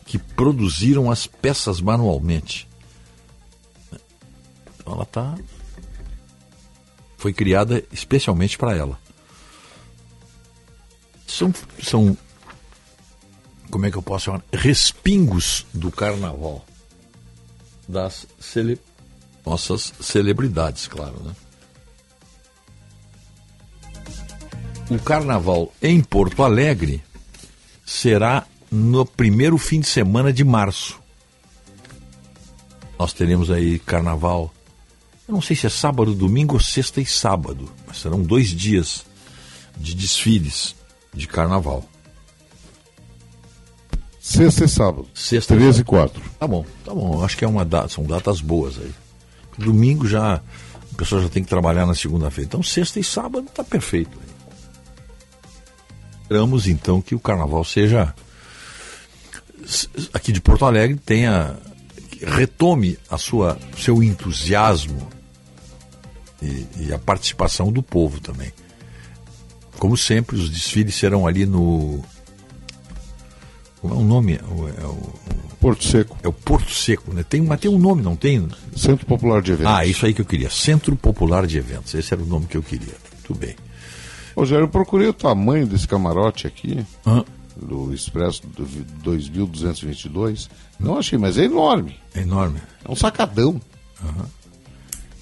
que produziram as peças manualmente. Então ela tá foi criada especialmente para ela. São, são como é que eu posso chamar? Respingos do carnaval das cele nossas celebridades, claro, né? O carnaval em Porto Alegre será no primeiro fim de semana de março. Nós teremos aí carnaval. Eu não sei se é sábado, domingo ou sexta e sábado, mas serão dois dias de desfiles de carnaval. Sexta e sábado. Sexta 13 e 4. Tá bom, tá bom. Acho que é uma data, são datas boas aí. Domingo já a pessoa já tem que trabalhar na segunda-feira. Então sexta e sábado tá perfeito. Esperamos então que o carnaval seja aqui de Porto Alegre tenha retome a sua seu entusiasmo e, e a participação do povo também. Como sempre, os desfiles serão ali no como é o nome? É o, é o, Porto Seco. É o Porto Seco, né? Tem, mas tem um nome, não tem? Centro Popular de Eventos. Ah, isso aí que eu queria. Centro Popular de Eventos. Esse era o nome que eu queria. Tudo bem. Rogério, eu procurei o tamanho desse camarote aqui, do Expresso 2222. Não achei, mas é enorme. É enorme. É um sacadão. Uhum.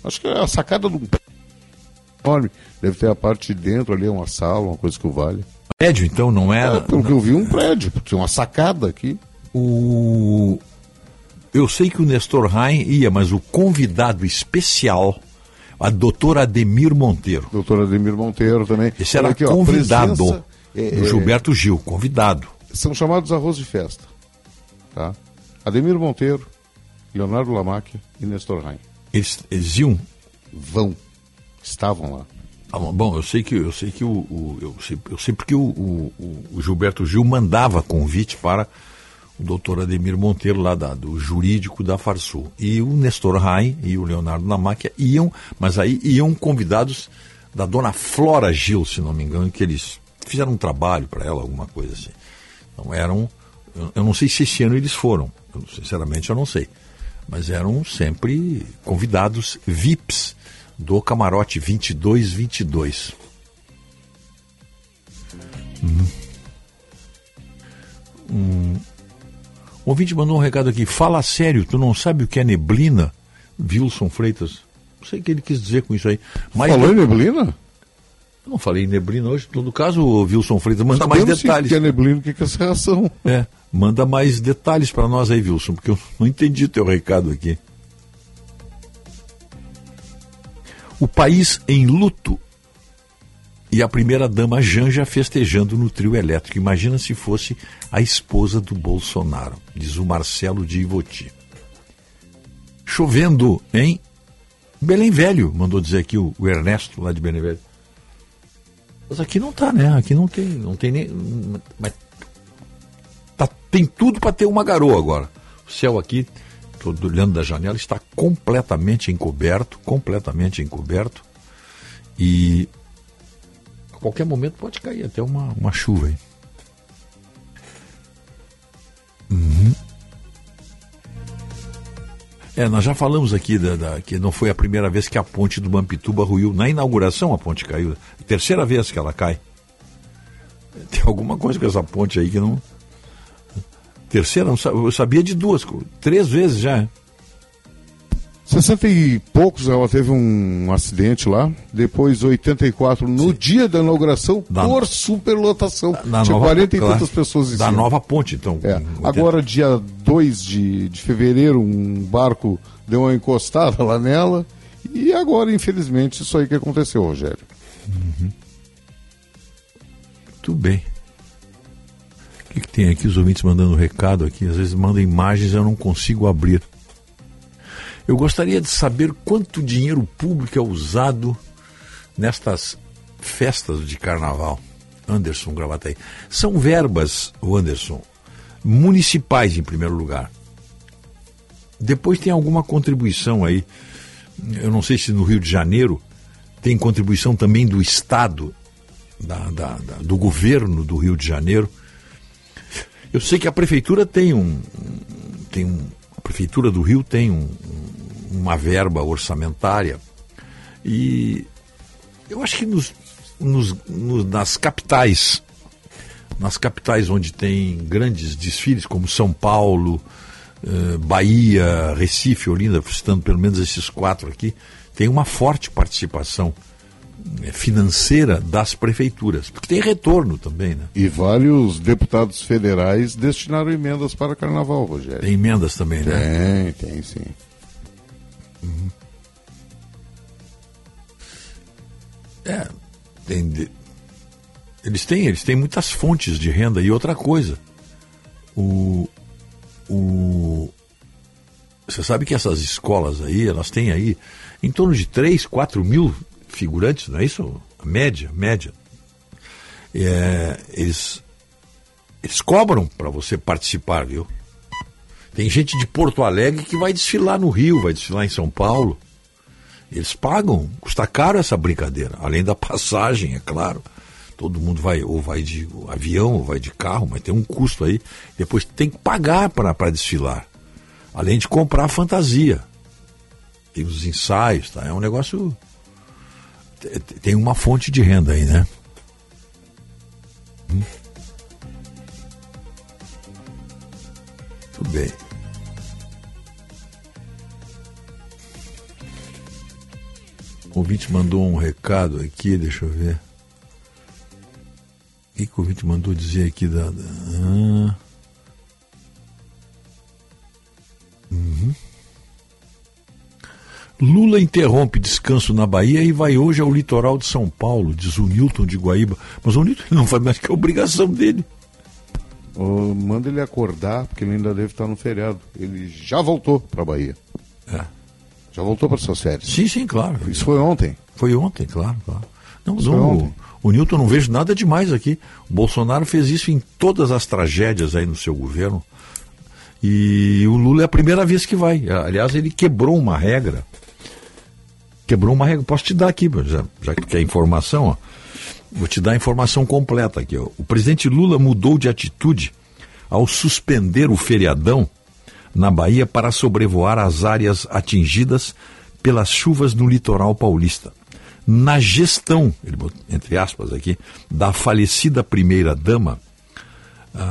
Acho que é a sacada do enorme. Deve ter a parte de dentro ali, uma sala, uma coisa que o vale. Prédio, então, não é? é pelo que eu vi, um prédio. Tinha uma sacada aqui. O... Eu sei que o Nestor Rain ia, mas o convidado especial, a doutora Ademir Monteiro. Doutora Ademir Monteiro também. Esse era aqui, convidado ó, é, do Gilberto Gil, convidado. São chamados arroz de festa. Tá? Ademir Monteiro, Leonardo Lamacchia e Nestor Rain. Eles, eles iam? Vão. Estavam lá. Ah, bom, eu sei que eu sei que o, o eu, sei, eu sei porque o, o, o, Gilberto Gil mandava convite para o doutor Ademir Monteiro, lá da, do jurídico da Farsul. E o Nestor Rai e o Leonardo Namáquia iam, mas aí iam convidados da dona Flora Gil, se não me engano, que eles fizeram um trabalho para ela, alguma coisa assim. Então eram, eu, eu não sei se esse ano eles foram, eu, sinceramente eu não sei. Mas eram sempre convidados VIPs do camarote 2222. Hum. Hum. O ouvinte mandou um recado aqui. Fala sério, tu não sabe o que é neblina? Wilson Freitas. Não sei o que ele quis dizer com isso aí. Mas Falou em neblina? Eu não falei neblina hoje. Em todo caso, o Wilson Freitas manda Sabemos mais detalhes. O que é neblina, o que é essa reação? É, manda mais detalhes para nós aí, Wilson, porque eu não entendi teu recado aqui. O país em luto e a primeira-dama Janja festejando no trio elétrico. Imagina se fosse a esposa do Bolsonaro, diz o Marcelo de Ivoti. Chovendo em Belém Velho, mandou dizer aqui o, Ernesto lá de Belém Velho. Mas aqui não tá, né? Aqui não tem, não tem nem. Mas tá, tem tudo para ter uma garoa agora. O céu aqui Estou olhando da janela, está completamente encoberto, completamente encoberto. E a qualquer momento pode cair até uma, uma chuva aí. Uhum. É, nós já falamos aqui da, da, que não foi a primeira vez que a ponte do Mampituba ruiu. Na inauguração a ponte caiu. Terceira vez que ela cai. Tem alguma coisa com essa ponte aí que não, Terceira, eu sabia de duas, três vezes já. 60 e poucos ela teve um acidente lá, depois 84 no Sim. dia da inauguração da, por superlotação. Da Tinha nova, 40 e claro, tantas pessoas em Da cima. nova ponte, então. É. Agora, dia 2 de, de fevereiro, um barco deu uma encostada lá nela. E agora, infelizmente, isso aí que aconteceu, Rogério. Uhum. Muito bem que, que tem aqui? Os ouvintes mandando recado aqui. Às vezes mandam imagens e eu não consigo abrir. Eu gostaria de saber quanto dinheiro público é usado nestas festas de carnaval. Anderson Gravataí. São verbas, o Anderson, municipais em primeiro lugar. Depois tem alguma contribuição aí. Eu não sei se no Rio de Janeiro tem contribuição também do Estado, da, da, da, do governo do Rio de Janeiro. Eu sei que a prefeitura tem um. Tem um a prefeitura do Rio tem um, uma verba orçamentária e eu acho que nos, nos, nos, nas capitais, nas capitais onde tem grandes desfiles, como São Paulo, eh, Bahia, Recife, Olinda, citando pelo menos esses quatro aqui, tem uma forte participação financeira das prefeituras, porque tem retorno também, né? E vários deputados federais destinaram emendas para carnaval, Rogério. Tem emendas também, né? Tem, tem sim. Uhum. É, tem de... eles têm, eles têm muitas fontes de renda e outra coisa. O, o você sabe que essas escolas aí, elas têm aí em torno de 3, 4 mil figurantes, não é isso? A média, média. É, eles, eles cobram para você participar, viu? Tem gente de Porto Alegre que vai desfilar no Rio, vai desfilar em São Paulo. Eles pagam, custa caro essa brincadeira, além da passagem, é claro. Todo mundo vai, ou vai de avião, ou vai de carro, mas tem um custo aí. Depois tem que pagar para desfilar. Além de comprar fantasia. Tem os ensaios, tá? É um negócio. Tem uma fonte de renda aí, né? Hum. Tudo bem. O ouvinte mandou um recado aqui, deixa eu ver. O que, que o ouvinte mandou dizer aqui da. da ah. uhum. Lula interrompe descanso na Bahia e vai hoje ao litoral de São Paulo, diz o Newton de Guaíba. Mas o Newton não faz mais que a obrigação dele. Oh, manda ele acordar, porque ele ainda deve estar no feriado. Ele já voltou para a Bahia. É. Já voltou para suas férias? Sim, sim, claro. Isso foi ontem? Foi ontem, claro. claro. Não, o, o Newton não vejo nada demais aqui. O Bolsonaro fez isso em todas as tragédias aí no seu governo. E o Lula é a primeira vez que vai. Aliás, ele quebrou uma regra. Quebrou uma regra. Posso te dar aqui, já, já que quer informação, ó. Vou te dar a informação completa aqui. Ó. O presidente Lula mudou de atitude ao suspender o feriadão na Bahia para sobrevoar as áreas atingidas pelas chuvas no litoral paulista. Na gestão, entre aspas aqui, da falecida primeira-dama,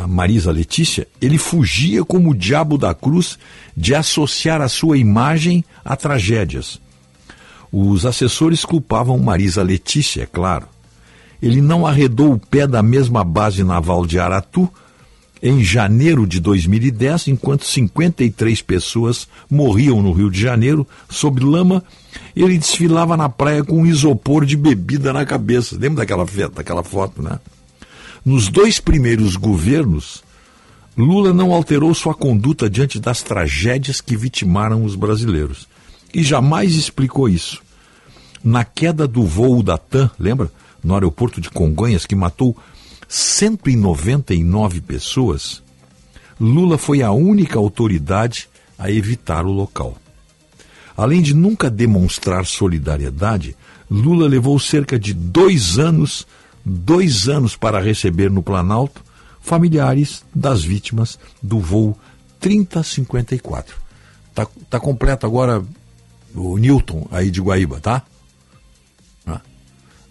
Marisa Letícia, ele fugia como o diabo da cruz de associar a sua imagem a tragédias. Os assessores culpavam Marisa Letícia, é claro. Ele não arredou o pé da mesma base naval de Aratu em janeiro de 2010, enquanto 53 pessoas morriam no Rio de Janeiro sob lama, ele desfilava na praia com um isopor de bebida na cabeça. Lembra daquela, daquela foto, né? Nos dois primeiros governos, Lula não alterou sua conduta diante das tragédias que vitimaram os brasileiros. E jamais explicou isso. Na queda do voo da TAM, lembra? No aeroporto de Congonhas, que matou 199 pessoas, Lula foi a única autoridade a evitar o local. Além de nunca demonstrar solidariedade, Lula levou cerca de dois anos, dois anos para receber no Planalto familiares das vítimas do voo 3054. Tá, tá completo agora o Newton aí de Guaíba, tá?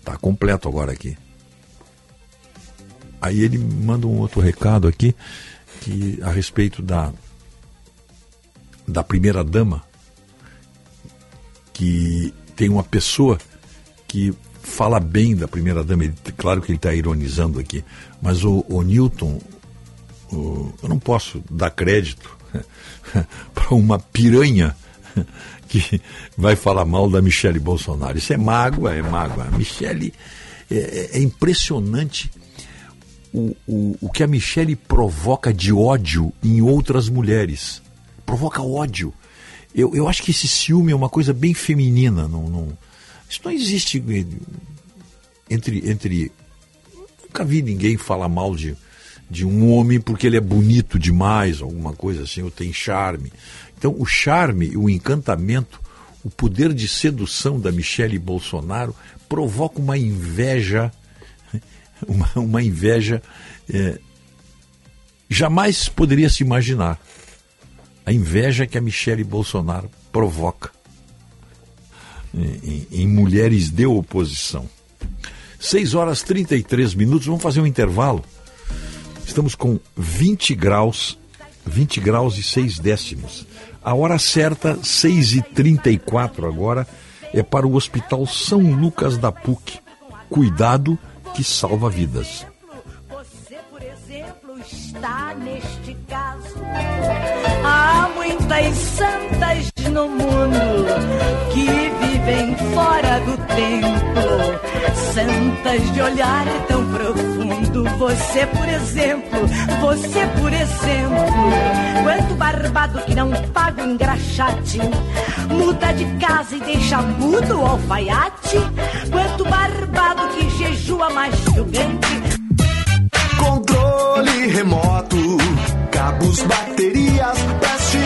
Tá completo agora aqui. Aí ele manda um outro recado aqui que a respeito da da primeira dama que tem uma pessoa que fala bem da primeira dama. Ele, claro que ele está ironizando aqui, mas o, o Newton, o, eu não posso dar crédito para uma piranha que vai falar mal da Michele Bolsonaro. Isso é mágoa, é mágoa. Michele é, é, é impressionante o, o, o que a Michelle provoca de ódio em outras mulheres. Provoca ódio. Eu, eu acho que esse ciúme é uma coisa bem feminina. Não, não, isso não existe entre. entre nunca vi ninguém falar mal de, de um homem porque ele é bonito demais, alguma coisa assim, ou tem charme. Então, o charme, o encantamento, o poder de sedução da Michelle Bolsonaro provoca uma inveja uma, uma inveja é, jamais poderia se imaginar. A inveja que a Michele Bolsonaro provoca em, em, em mulheres de oposição. 6 horas 33 minutos, vamos fazer um intervalo. Estamos com 20 graus 20 graus e 6 décimos. A hora certa, 6h34 agora, é para o Hospital São Lucas da PUC. Cuidado que salva vidas. Você, por exemplo, está neste caso. Muitas santas no mundo que vivem fora do tempo. Santas de olhar tão profundo. Você, por exemplo, você, por exemplo. Quanto barbado que não paga o engraxate. Muda de casa e deixa mudo o alfaiate. Quanto barbado que jejua mais que o gante. Controle remoto, cabos, baterias, preste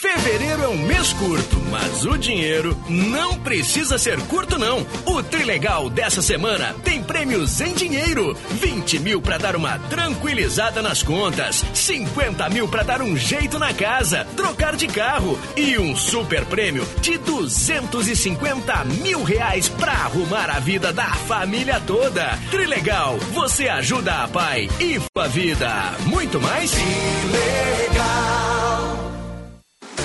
Fevereiro é um mês curto, mas o dinheiro não precisa ser curto não. O Trilegal dessa semana tem prêmios em dinheiro: 20 mil para dar uma tranquilizada nas contas, 50 mil para dar um jeito na casa, trocar de carro e um super prêmio de 250 mil reais para arrumar a vida da família toda. Trilegal, você ajuda a pai e a vida. Muito mais? Trilegal.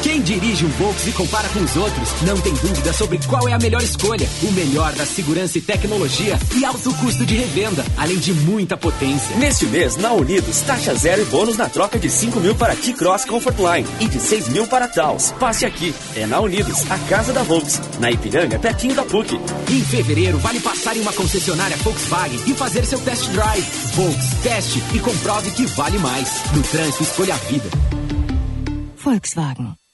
Quem dirige um Volks e compara com os outros não tem dúvida sobre qual é a melhor escolha. O melhor da segurança e tecnologia e alto custo de revenda, além de muita potência. Neste mês, na Unidos, taxa zero e bônus na troca de 5 mil para T-Cross Comfortline e de 6 mil para Taos. Passe aqui. É na Unidos, a casa da Volks. Na Ipiranga, pertinho da PUC. Em fevereiro, vale passar em uma concessionária Volkswagen e fazer seu test drive. Volks, teste e comprove que vale mais. No trânsito, escolha a vida. Volkswagen.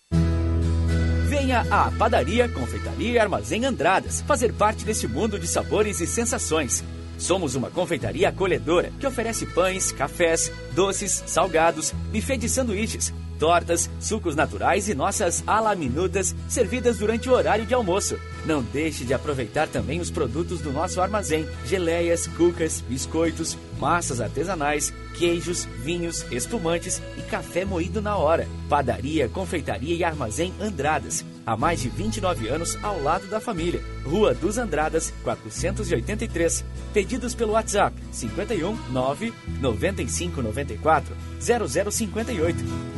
Venha à Padaria, Confeitaria e Armazém Andradas fazer parte desse mundo de sabores e sensações. Somos uma confeitaria acolhedora que oferece pães, cafés, doces, salgados, buffet de sanduíches, tortas, sucos naturais e nossas alaminudas servidas durante o horário de almoço. Não deixe de aproveitar também os produtos do nosso armazém: geleias, cucas, biscoitos, massas artesanais, queijos, vinhos, espumantes e café moído na hora. Padaria, confeitaria e armazém Andradas. Há mais de 29 anos ao lado da família. Rua dos Andradas, 483. Pedidos pelo WhatsApp 51 9 95 94 0058.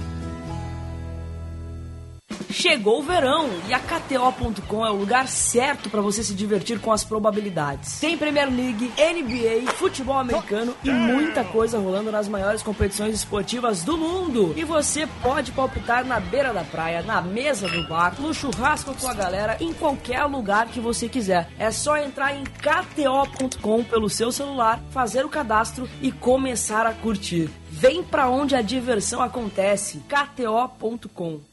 Chegou o verão e a KTO.com é o lugar certo para você se divertir com as probabilidades. Tem Premier League, NBA, futebol americano e muita coisa rolando nas maiores competições esportivas do mundo. E você pode palpitar na beira da praia, na mesa do bar, no churrasco com a galera, em qualquer lugar que você quiser. É só entrar em KTO.com pelo seu celular, fazer o cadastro e começar a curtir. Vem pra onde a diversão acontece. KTO.com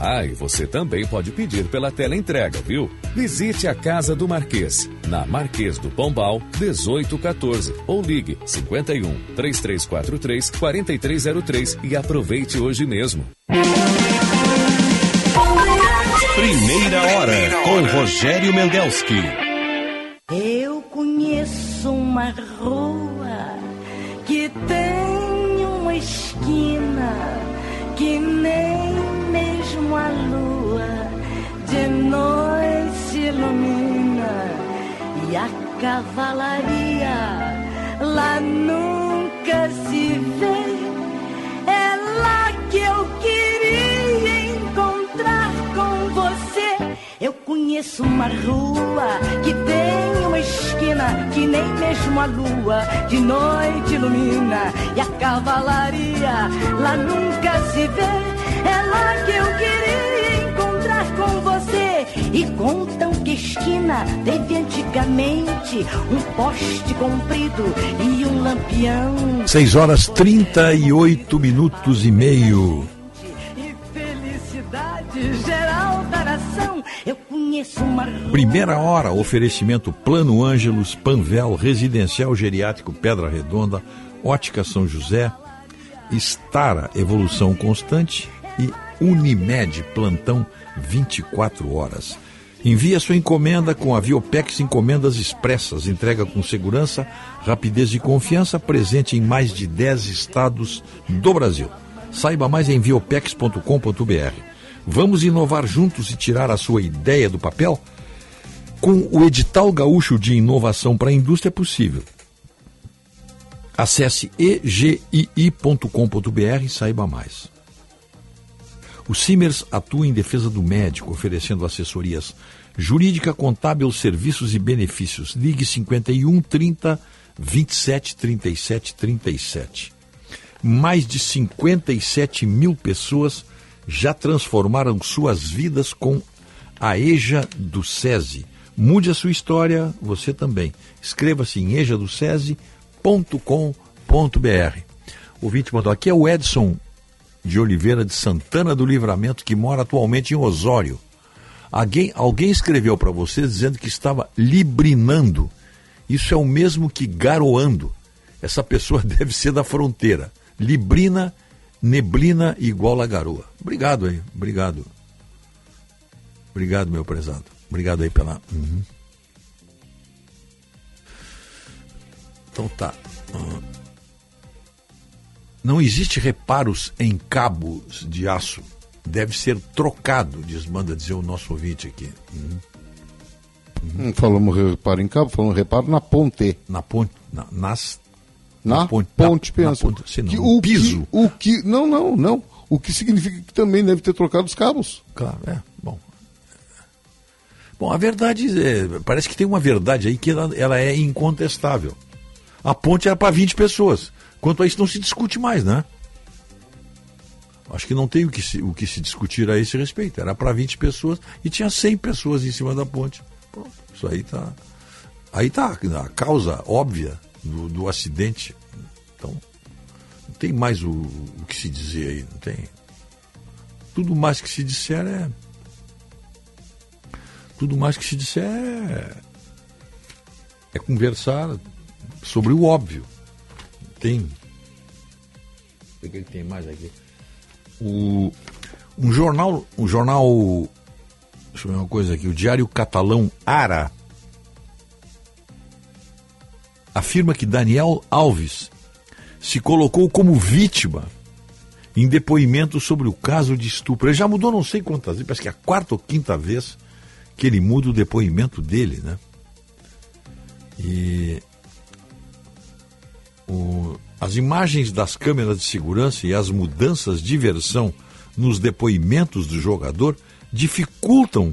Ah, e você também pode pedir pela tela entrega, viu? Visite a Casa do Marquês, na Marquês do Pombal, 1814, ou ligue 51 3343 4303 e aproveite hoje mesmo. Primeira hora com Rogério Mendelski. Eu conheço uma rua que tem uma esquina que nem mesmo a lua de noite ilumina e a cavalaria lá nunca se vê. É lá que eu queria encontrar com você. Eu conheço uma rua que tem uma esquina que nem mesmo a lua de noite ilumina e a cavalaria lá nunca se vê. É lá que eu queria encontrar com você. E contam que esquina teve antigamente um poste comprido e um lampião. 6 horas 38 minutos e meio. E felicidade. geral da nação. Eu conheço uma Primeira hora, oferecimento Plano Ângelos, Panvel, Residencial Geriátrico Pedra Redonda, Ótica São José, Estara Evolução Constante e Unimed Plantão 24 horas. Envie a sua encomenda com a Viopex Encomendas Expressas. Entrega com segurança, rapidez e confiança, presente em mais de 10 estados do Brasil. Saiba mais em viopex.com.br. Vamos inovar juntos e tirar a sua ideia do papel? Com o edital gaúcho de inovação para a indústria é possível. Acesse egii.com.br e saiba mais. O Simers atua em defesa do médico, oferecendo assessorias jurídica, contábil, serviços e benefícios. Ligue 51 30 27 37 37. Mais de 57 mil pessoas já transformaram suas vidas com a EJA do SESI. Mude a sua história, você também. Escreva-se em ejadocese.com.br. O vídeo mandou aqui é o Edson de Oliveira de Santana do Livramento, que mora atualmente em Osório. Alguém, alguém escreveu para você dizendo que estava librinando. Isso é o mesmo que garoando. Essa pessoa deve ser da fronteira. Librina, neblina igual a garoa. Obrigado aí, obrigado. Obrigado, meu prezado. Obrigado aí pela. Uhum. Então tá. Uhum. Não existe reparos em cabos de aço. Deve ser trocado, diz, manda dizer o nosso ouvinte aqui. Uhum. Uhum. falamos reparo em cabo, falamos reparo na ponte. Na ponte, na, nas. Na, ponte, ponte na, pensa. Na ponte, sim, que, o piso. Que, o que. Não, não, não. O que significa que também deve ter trocado os cabos. Claro, é. Bom. Bom, a verdade é, parece que tem uma verdade aí que ela, ela é incontestável. A ponte era para 20 pessoas. Quanto a isso não se discute mais, né? Acho que não tem o que se, o que se discutir a esse respeito. Era para 20 pessoas e tinha 100 pessoas em cima da ponte. Pronto, isso aí tá. Aí tá a causa óbvia do, do acidente. Então, não tem mais o, o que se dizer aí, não tem. Tudo mais que se disser é. Tudo mais que se disser é, é conversar sobre o óbvio. Tem. O que ele tem mais aqui? O, um jornal. Um jornal. Deixa eu ver uma coisa aqui. O Diário Catalão Ara afirma que Daniel Alves se colocou como vítima em depoimento sobre o caso de estupro. Ele já mudou não sei quantas vezes, parece que é a quarta ou quinta vez que ele muda o depoimento dele, né? E o, as imagens das câmeras de segurança e as mudanças de versão nos depoimentos do jogador dificultam,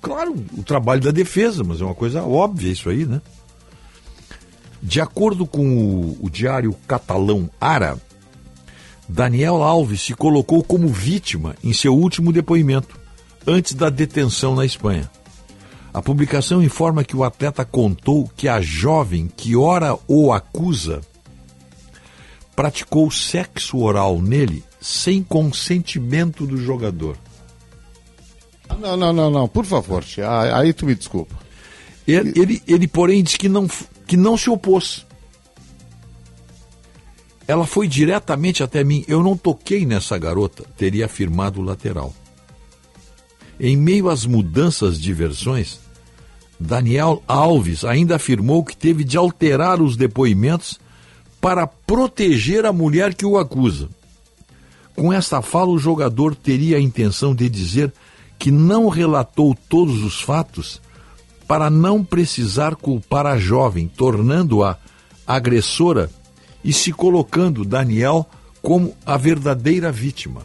claro, o trabalho da defesa, mas é uma coisa óbvia isso aí, né? De acordo com o, o diário catalão Ara, Daniel Alves se colocou como vítima em seu último depoimento, antes da detenção na Espanha. A publicação informa que o atleta contou que a jovem que ora o acusa praticou sexo oral nele sem consentimento do jogador. Não, não, não, não, por favor, aí tu me desculpa. Ele, ele, ele, porém, diz que não, que não se opôs. Ela foi diretamente até mim. Eu não toquei nessa garota, teria afirmado o lateral. Em meio às mudanças de versões, Daniel Alves ainda afirmou que teve de alterar os depoimentos para proteger a mulher que o acusa. Com esta fala, o jogador teria a intenção de dizer que não relatou todos os fatos para não precisar culpar a jovem, tornando-a agressora e se colocando Daniel como a verdadeira vítima.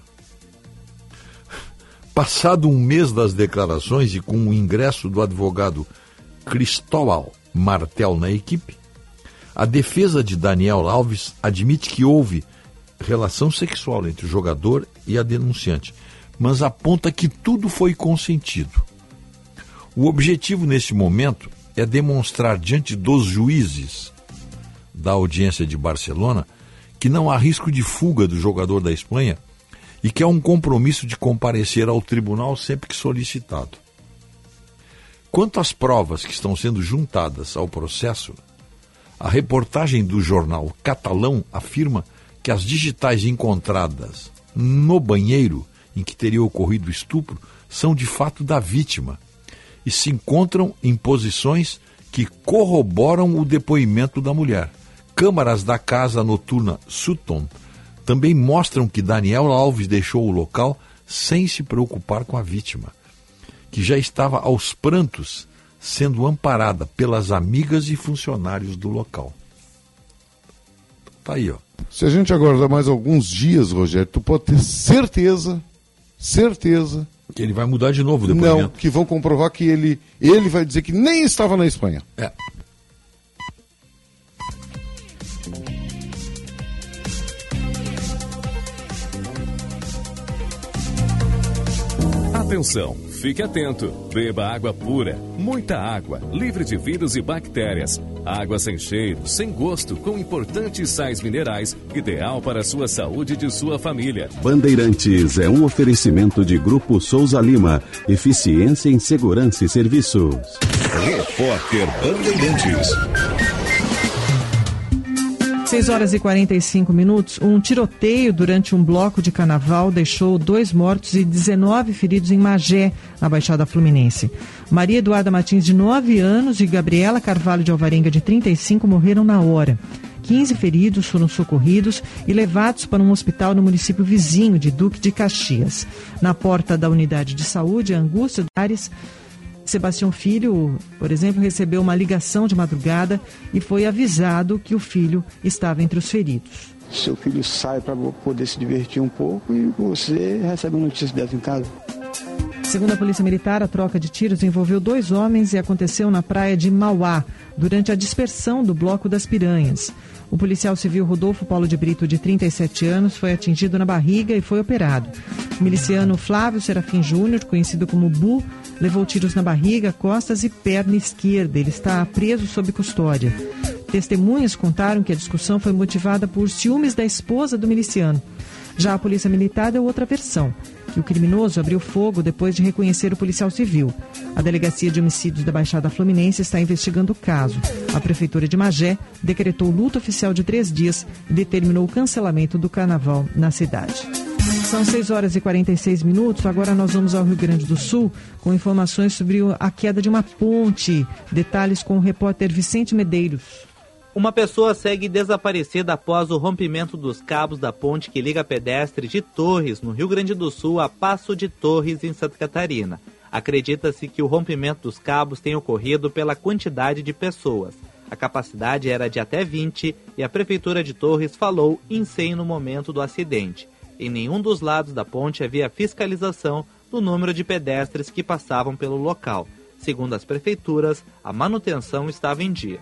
Passado um mês das declarações e com o ingresso do advogado Cristóbal Martel na equipe, a defesa de Daniel Alves admite que houve relação sexual entre o jogador e a denunciante, mas aponta que tudo foi consentido. O objetivo neste momento é demonstrar diante dos juízes da audiência de Barcelona que não há risco de fuga do jogador da Espanha e quer um compromisso de comparecer ao tribunal sempre que solicitado. Quanto às provas que estão sendo juntadas ao processo, a reportagem do jornal catalão afirma que as digitais encontradas no banheiro em que teria ocorrido o estupro são de fato da vítima e se encontram em posições que corroboram o depoimento da mulher. Câmaras da casa noturna Sutton também mostram que Daniel Alves deixou o local sem se preocupar com a vítima, que já estava aos prantos, sendo amparada pelas amigas e funcionários do local. Tá aí, ó. Se a gente aguardar mais alguns dias, Rogério, tu pode ter certeza, certeza. Que ele vai mudar de novo depoimento. Não, que vão comprovar que ele, ele vai dizer que nem estava na Espanha. É. Atenção, fique atento. Beba água pura, muita água, livre de vírus e bactérias. Água sem cheiro, sem gosto, com importantes sais minerais, ideal para a sua saúde e de sua família. Bandeirantes é um oferecimento de Grupo Souza Lima. Eficiência em Segurança e Serviços. Repórter Bandeirantes. 6 horas e 45 minutos. Um tiroteio durante um bloco de carnaval deixou dois mortos e 19 feridos em Magé, na Baixada Fluminense. Maria Eduarda Martins, de 9 anos, e Gabriela Carvalho de Alvarenga, de 35, morreram na hora. 15 feridos foram socorridos e levados para um hospital no município vizinho de Duque de Caxias. Na porta da unidade de saúde, Angústia Ares Sebastião Filho, por exemplo, recebeu uma ligação de madrugada e foi avisado que o filho estava entre os feridos. Seu filho sai para poder se divertir um pouco e você recebe uma notícia dessa em casa. Segundo a Polícia Militar, a troca de tiros envolveu dois homens e aconteceu na praia de Mauá, durante a dispersão do Bloco das Piranhas. O policial civil Rodolfo Paulo de Brito, de 37 anos, foi atingido na barriga e foi operado. O miliciano Flávio Serafim Júnior, conhecido como Bu, levou tiros na barriga, costas e perna esquerda. Ele está preso sob custódia. Testemunhas contaram que a discussão foi motivada por ciúmes da esposa do miliciano. Já a Polícia Militar deu outra versão, que o criminoso abriu fogo depois de reconhecer o policial civil. A Delegacia de Homicídios da Baixada Fluminense está investigando o caso. A Prefeitura de Magé decretou luto oficial de três dias e determinou o cancelamento do carnaval na cidade. São 6 horas e 46 minutos. Agora nós vamos ao Rio Grande do Sul com informações sobre a queda de uma ponte. Detalhes com o repórter Vicente Medeiros. Uma pessoa segue desaparecida após o rompimento dos cabos da ponte que liga pedestre de Torres, no Rio Grande do Sul, a Passo de Torres, em Santa Catarina. Acredita-se que o rompimento dos cabos tenha ocorrido pela quantidade de pessoas. A capacidade era de até 20 e a Prefeitura de Torres falou em 100 no momento do acidente. Em nenhum dos lados da ponte havia fiscalização do número de pedestres que passavam pelo local. Segundo as prefeituras, a manutenção estava em dia.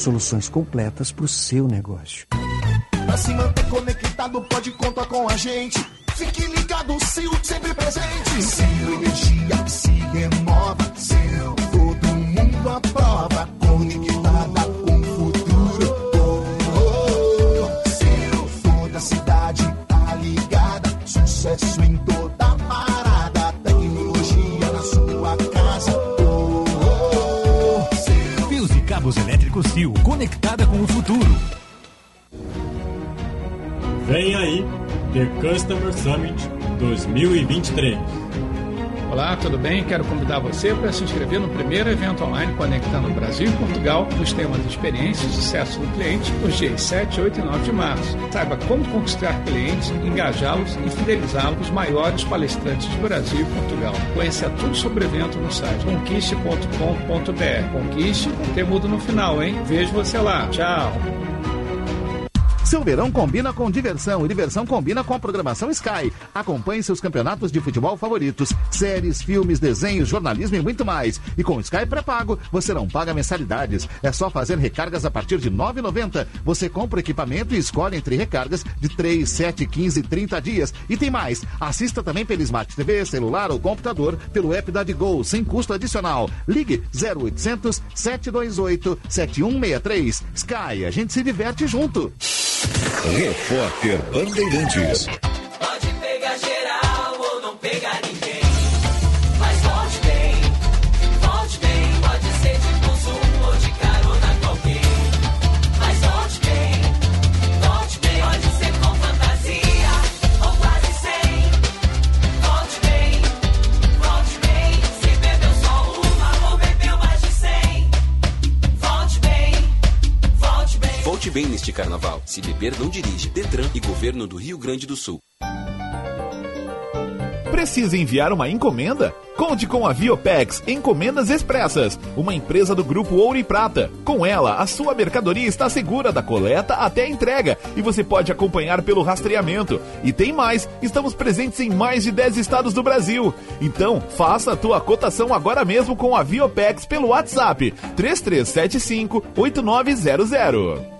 Soluções completas para o seu negócio. Pra se manter conectado, pode contar com a gente. Fique ligado, Sil, sempre presente. Sil Energia que se renova. Sil, todo mundo aprova. Conectada com o futuro. Oh, oh, Sil, toda a cidade tá ligada. Sucesso em Sil, conectada com o futuro. Vem aí, The Customer Summit 2023. Olá, tudo bem? Quero convidar você para se inscrever no primeiro evento online conectando Brasil e Portugal nos temas de experiência e sucesso do cliente nos dias 7, 8 e 9 de março. Saiba como conquistar clientes, engajá-los e fidelizá-los os maiores palestrantes de Brasil e Portugal. Conheça tudo sobre o evento no site conquiste.com.br. Conquiste com temudo no final, hein? Vejo você lá. Tchau! Seu verão combina com diversão e diversão combina com a programação Sky. Acompanhe seus campeonatos de futebol favoritos, séries, filmes, desenhos, jornalismo e muito mais. E com Sky pré-pago, você não paga mensalidades. É só fazer recargas a partir de R$ 9,90. Você compra equipamento e escolhe entre recargas de 3, 7, 15 e 30 dias. E tem mais. Assista também pelo Smart TV, celular ou computador pelo app da Digol, sem custo adicional. Ligue 0800 728 7163. Sky, a gente se diverte junto. Repórter Bandeirantes. Volte bem neste carnaval. Se beber, não dirige. Detran e Governo do Rio Grande do Sul. Precisa enviar uma encomenda? Conte com a Viopex Encomendas Expressas, uma empresa do grupo Ouro e Prata. Com ela, a sua mercadoria está segura da coleta até a entrega e você pode acompanhar pelo rastreamento. E tem mais, estamos presentes em mais de 10 estados do Brasil. Então, faça a tua cotação agora mesmo com a Viopex pelo WhatsApp 3375 8900.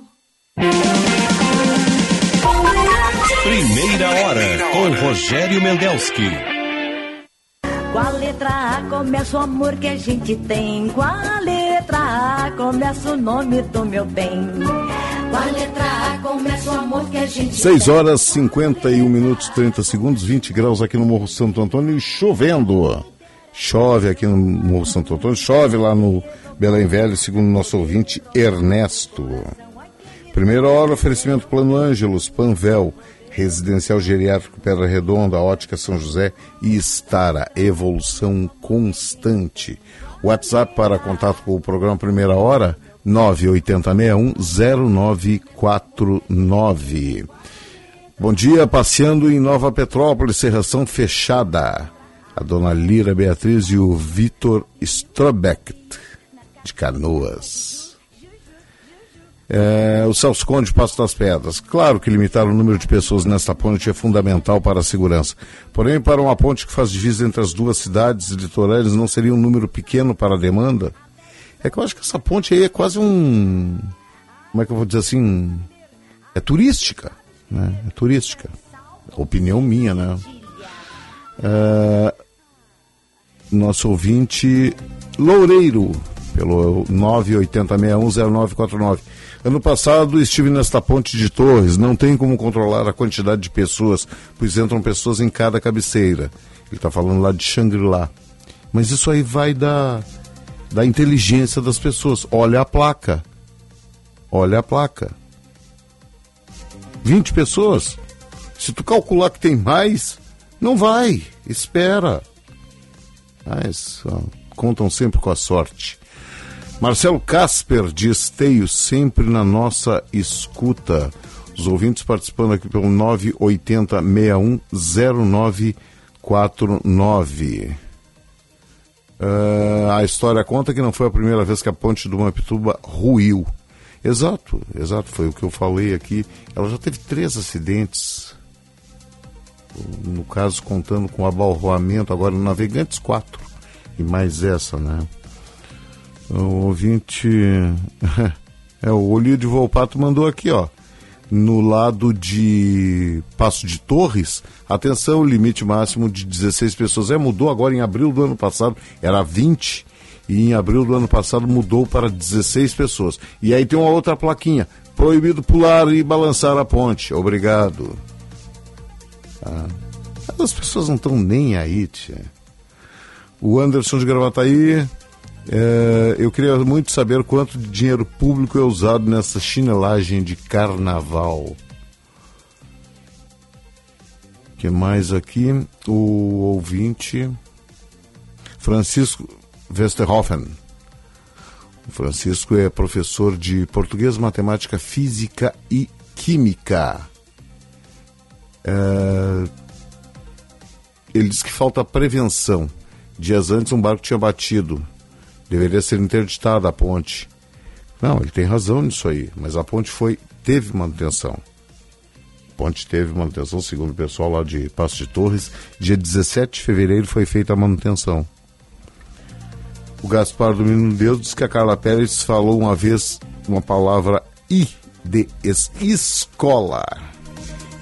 Primeira hora com Rogério Mendelski. Com a letra A começa o amor que a gente tem. Com a letra A começa o nome do meu bem. Com a letra A começa o amor que a gente 6 horas 51 minutos 30 segundos, 20 graus aqui no Morro Santo Antônio e chovendo. Chove aqui no Morro Santo Antônio, chove lá no Belém Velho, segundo nosso ouvinte Ernesto. Primeira hora, oferecimento Plano Ângelos, Panvel, Residencial Geriátrico Pedra Redonda, Ótica São José e Estara, evolução constante. WhatsApp para contato com o programa Primeira Hora, 980610949. Bom dia, passeando em Nova Petrópolis, Serração Fechada. A dona Lira Beatriz e o Vitor Strobeck, de Canoas. É, o Celso Conde, Passo das Pedras. Claro que limitar o número de pessoas nesta ponte é fundamental para a segurança. Porém, para uma ponte que faz divisa entre as duas cidades litorâneas, não seria um número pequeno para a demanda? É que eu acho que essa ponte aí é quase um. Como é que eu vou dizer assim? É turística. Né? É turística. Opinião minha, né? É, nosso ouvinte Loureiro, pelo 980610949. Ano passado estive nesta ponte de Torres. Não tem como controlar a quantidade de pessoas, pois entram pessoas em cada cabeceira. Ele está falando lá de Shangri-La. Mas isso aí vai da, da inteligência das pessoas. Olha a placa. Olha a placa. 20 pessoas. Se tu calcular que tem mais, não vai. Espera. Mas ó, contam sempre com a sorte. Marcelo Casper de Esteio, sempre na nossa escuta. Os ouvintes participando aqui pelo 980610949. Uh, a história conta que não foi a primeira vez que a ponte do Mampituba ruiu. Exato, exato, foi o que eu falei aqui. Ela já teve três acidentes. No caso, contando com abalroamento, agora Navegantes, quatro. E mais essa, né? O ouvinte. É, o de Volpato mandou aqui, ó. No lado de Passo de Torres, atenção, limite máximo de 16 pessoas. É, mudou agora em abril do ano passado, era 20, e em abril do ano passado mudou para 16 pessoas. E aí tem uma outra plaquinha: proibido pular e balançar a ponte. Obrigado. Ah, as pessoas não estão nem aí, tia. O Anderson de Gravataí, é, eu queria muito saber quanto de dinheiro público é usado nessa chinelagem de carnaval. que mais aqui? O ouvinte Francisco Westerhoffen. O Francisco é professor de português, matemática, física e química. É, ele diz que falta prevenção. Dias antes um barco tinha batido deveria ser interditada a ponte. Não, ele tem razão nisso aí, mas a ponte foi teve manutenção. A ponte teve manutenção, segundo o pessoal lá de Passo de Torres. Dia 17 de fevereiro foi feita a manutenção. O Gaspar do Menino Deus diz que a Carla Pérez falou uma vez uma palavra I de es escola.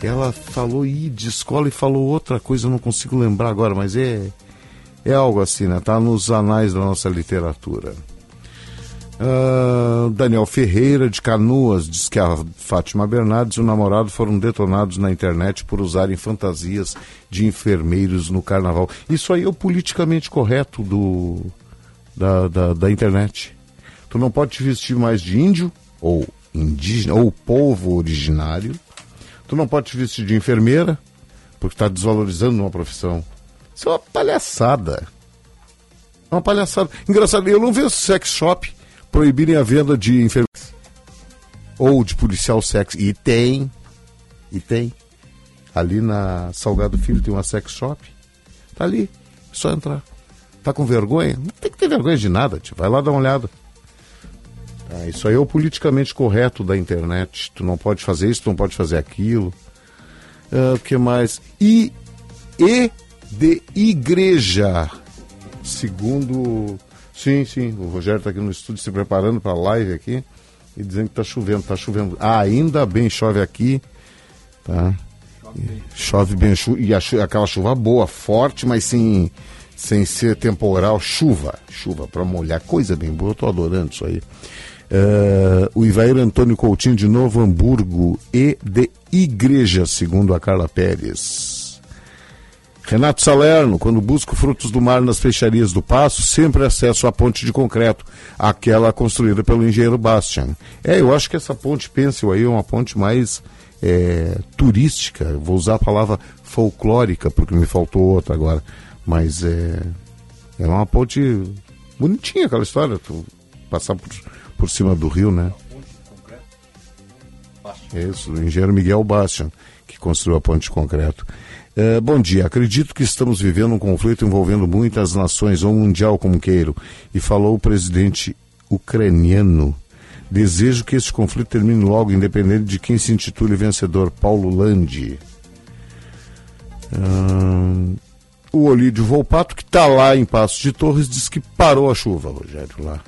Ela falou I de escola e falou outra coisa, eu não consigo lembrar agora, mas é é algo assim, né? Está nos anais da nossa literatura. Uh, Daniel Ferreira, de Canoas, diz que a Fátima Bernardes e o namorado foram detonados na internet por usarem fantasias de enfermeiros no carnaval. Isso aí é o politicamente correto do, da, da, da internet. Tu não pode te vestir mais de índio, ou indígena, ou povo originário. Tu não pode te vestir de enfermeira, porque está desvalorizando uma profissão. Isso é uma palhaçada. É uma palhaçada. Engraçado, eu não vejo sex shop proibirem a venda de enfermeiros ou de policial sexo. E tem. E tem. Ali na Salgado Filho tem uma sex shop. Tá ali. É só entrar. Tá com vergonha? Não tem que ter vergonha de nada, tio. Vai lá dar uma olhada. Tá, isso aí é o politicamente correto da internet. Tu não pode fazer isso, tu não pode fazer aquilo. Ah, o uh, que mais? E, e de igreja. Segundo. Sim, sim, o Rogério está aqui no estúdio se preparando para a live aqui e dizendo que está chovendo, está chovendo. Ah, ainda bem chove aqui. Tá? Chove bem, chove bem e aquela chuva boa, forte, mas sem, sem ser temporal. Chuva, chuva para molhar, coisa bem boa, eu estou adorando isso aí. Uh, o Ivair Antônio Coutinho de Novo Hamburgo e de Igreja, segundo a Carla Pérez. Renato Salerno, quando busco frutos do mar nas peixarias do Passo, sempre acesso à ponte de concreto, aquela construída pelo engenheiro Bastian. É, eu acho que essa ponte Pencil aí é uma ponte mais é, turística, vou usar a palavra folclórica, porque me faltou outra agora, mas é, é uma ponte bonitinha aquela história, tu passar por, por cima do rio, né? É isso, o engenheiro Miguel Bastian, que construiu a ponte de concreto. É, bom dia. Acredito que estamos vivendo um conflito envolvendo muitas nações, ou mundial como queiro, e falou o presidente ucraniano. Desejo que este conflito termine logo, independente de quem se intitule vencedor. Paulo Landi. Hum, o Olídio Volpato, que está lá em Passos de Torres, diz que parou a chuva, Rogério, lá.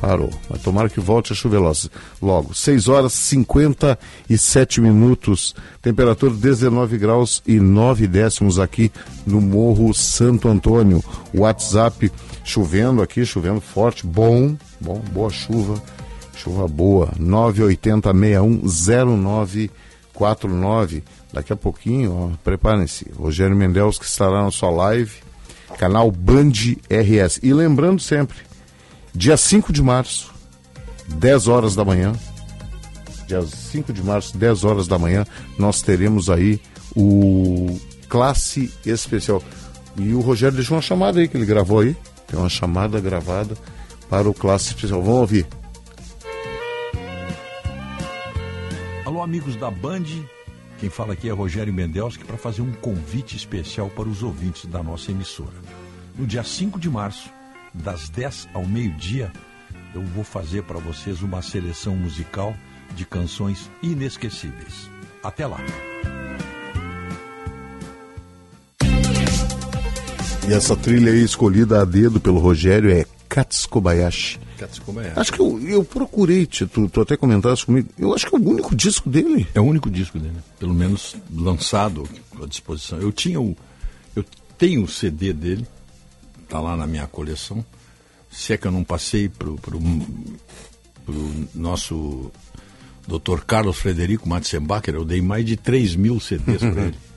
Parou. Mas tomara que volte a chover logo. 6 horas 57 minutos. Temperatura 19 graus e 9 décimos aqui no Morro Santo Antônio. WhatsApp chovendo aqui, chovendo forte. Bom, bom, boa chuva. Chuva boa. 980 610949. Daqui a pouquinho, preparem-se. Rogério Mendels que estará na sua live. Canal Band RS. E lembrando sempre, Dia 5 de março, 10 horas da manhã. Dia 5 de março, 10 horas da manhã, nós teremos aí o Classe Especial. E o Rogério deixou uma chamada aí que ele gravou aí. Tem uma chamada gravada para o Classe Especial. Vamos ouvir. Alô, amigos da Band. Quem fala aqui é Rogério Mendelski para fazer um convite especial para os ouvintes da nossa emissora. No dia 5 de março, das 10 ao meio-dia, eu vou fazer para vocês uma seleção musical de canções inesquecíveis. Até lá! E essa trilha aí escolhida a dedo pelo Rogério é Katsukobayashi. Katsukobayashi. Acho que eu, eu procurei, tu, tu até comentaste comigo. Eu acho que é o único disco dele. É o único disco dele, pelo menos lançado à disposição. Eu tinha o. Eu tenho o CD dele, está lá na minha coleção. Se é que eu não passei para o nosso Dr. Carlos Frederico Matzenbacher, eu dei mais de 3 mil CDs para ele.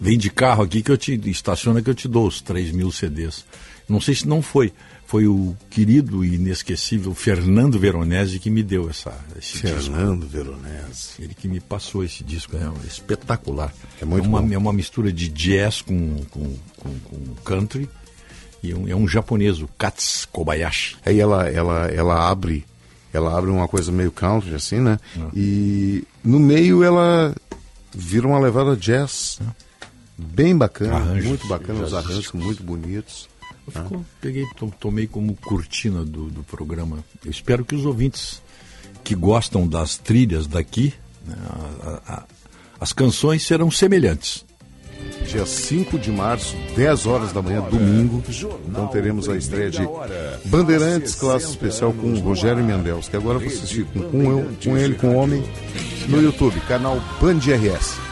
Vem de carro aqui que eu te estaciona que eu te dou os 3 mil CDs. Não sei se não foi. Foi o querido e inesquecível Fernando Veronese que me deu essa, esse Fernando disco. Veronese. Ele que me passou esse disco, é espetacular. É muito é uma, bom. É uma mistura de jazz com, com, com, com country e é um, é um japonês, o Katsu Kobayashi. Aí ela, ela, ela abre ela abre uma coisa meio country assim, né? Ah. E no meio ela vira uma levada jazz ah. bem bacana, arranjos, muito bacana, os arranjos muito bonitos. Eu ah. peguei, tomei como cortina do, do programa. Eu espero que os ouvintes que gostam das trilhas daqui, né, a, a, a, as canções serão semelhantes dia 5 de março, 10 horas da manhã, domingo. Então teremos a estreia de Bandeirantes Classe Especial com o Rogério Mendes, que agora vocês ficam com, eu, com ele, com o homem, no YouTube, canal Band RS.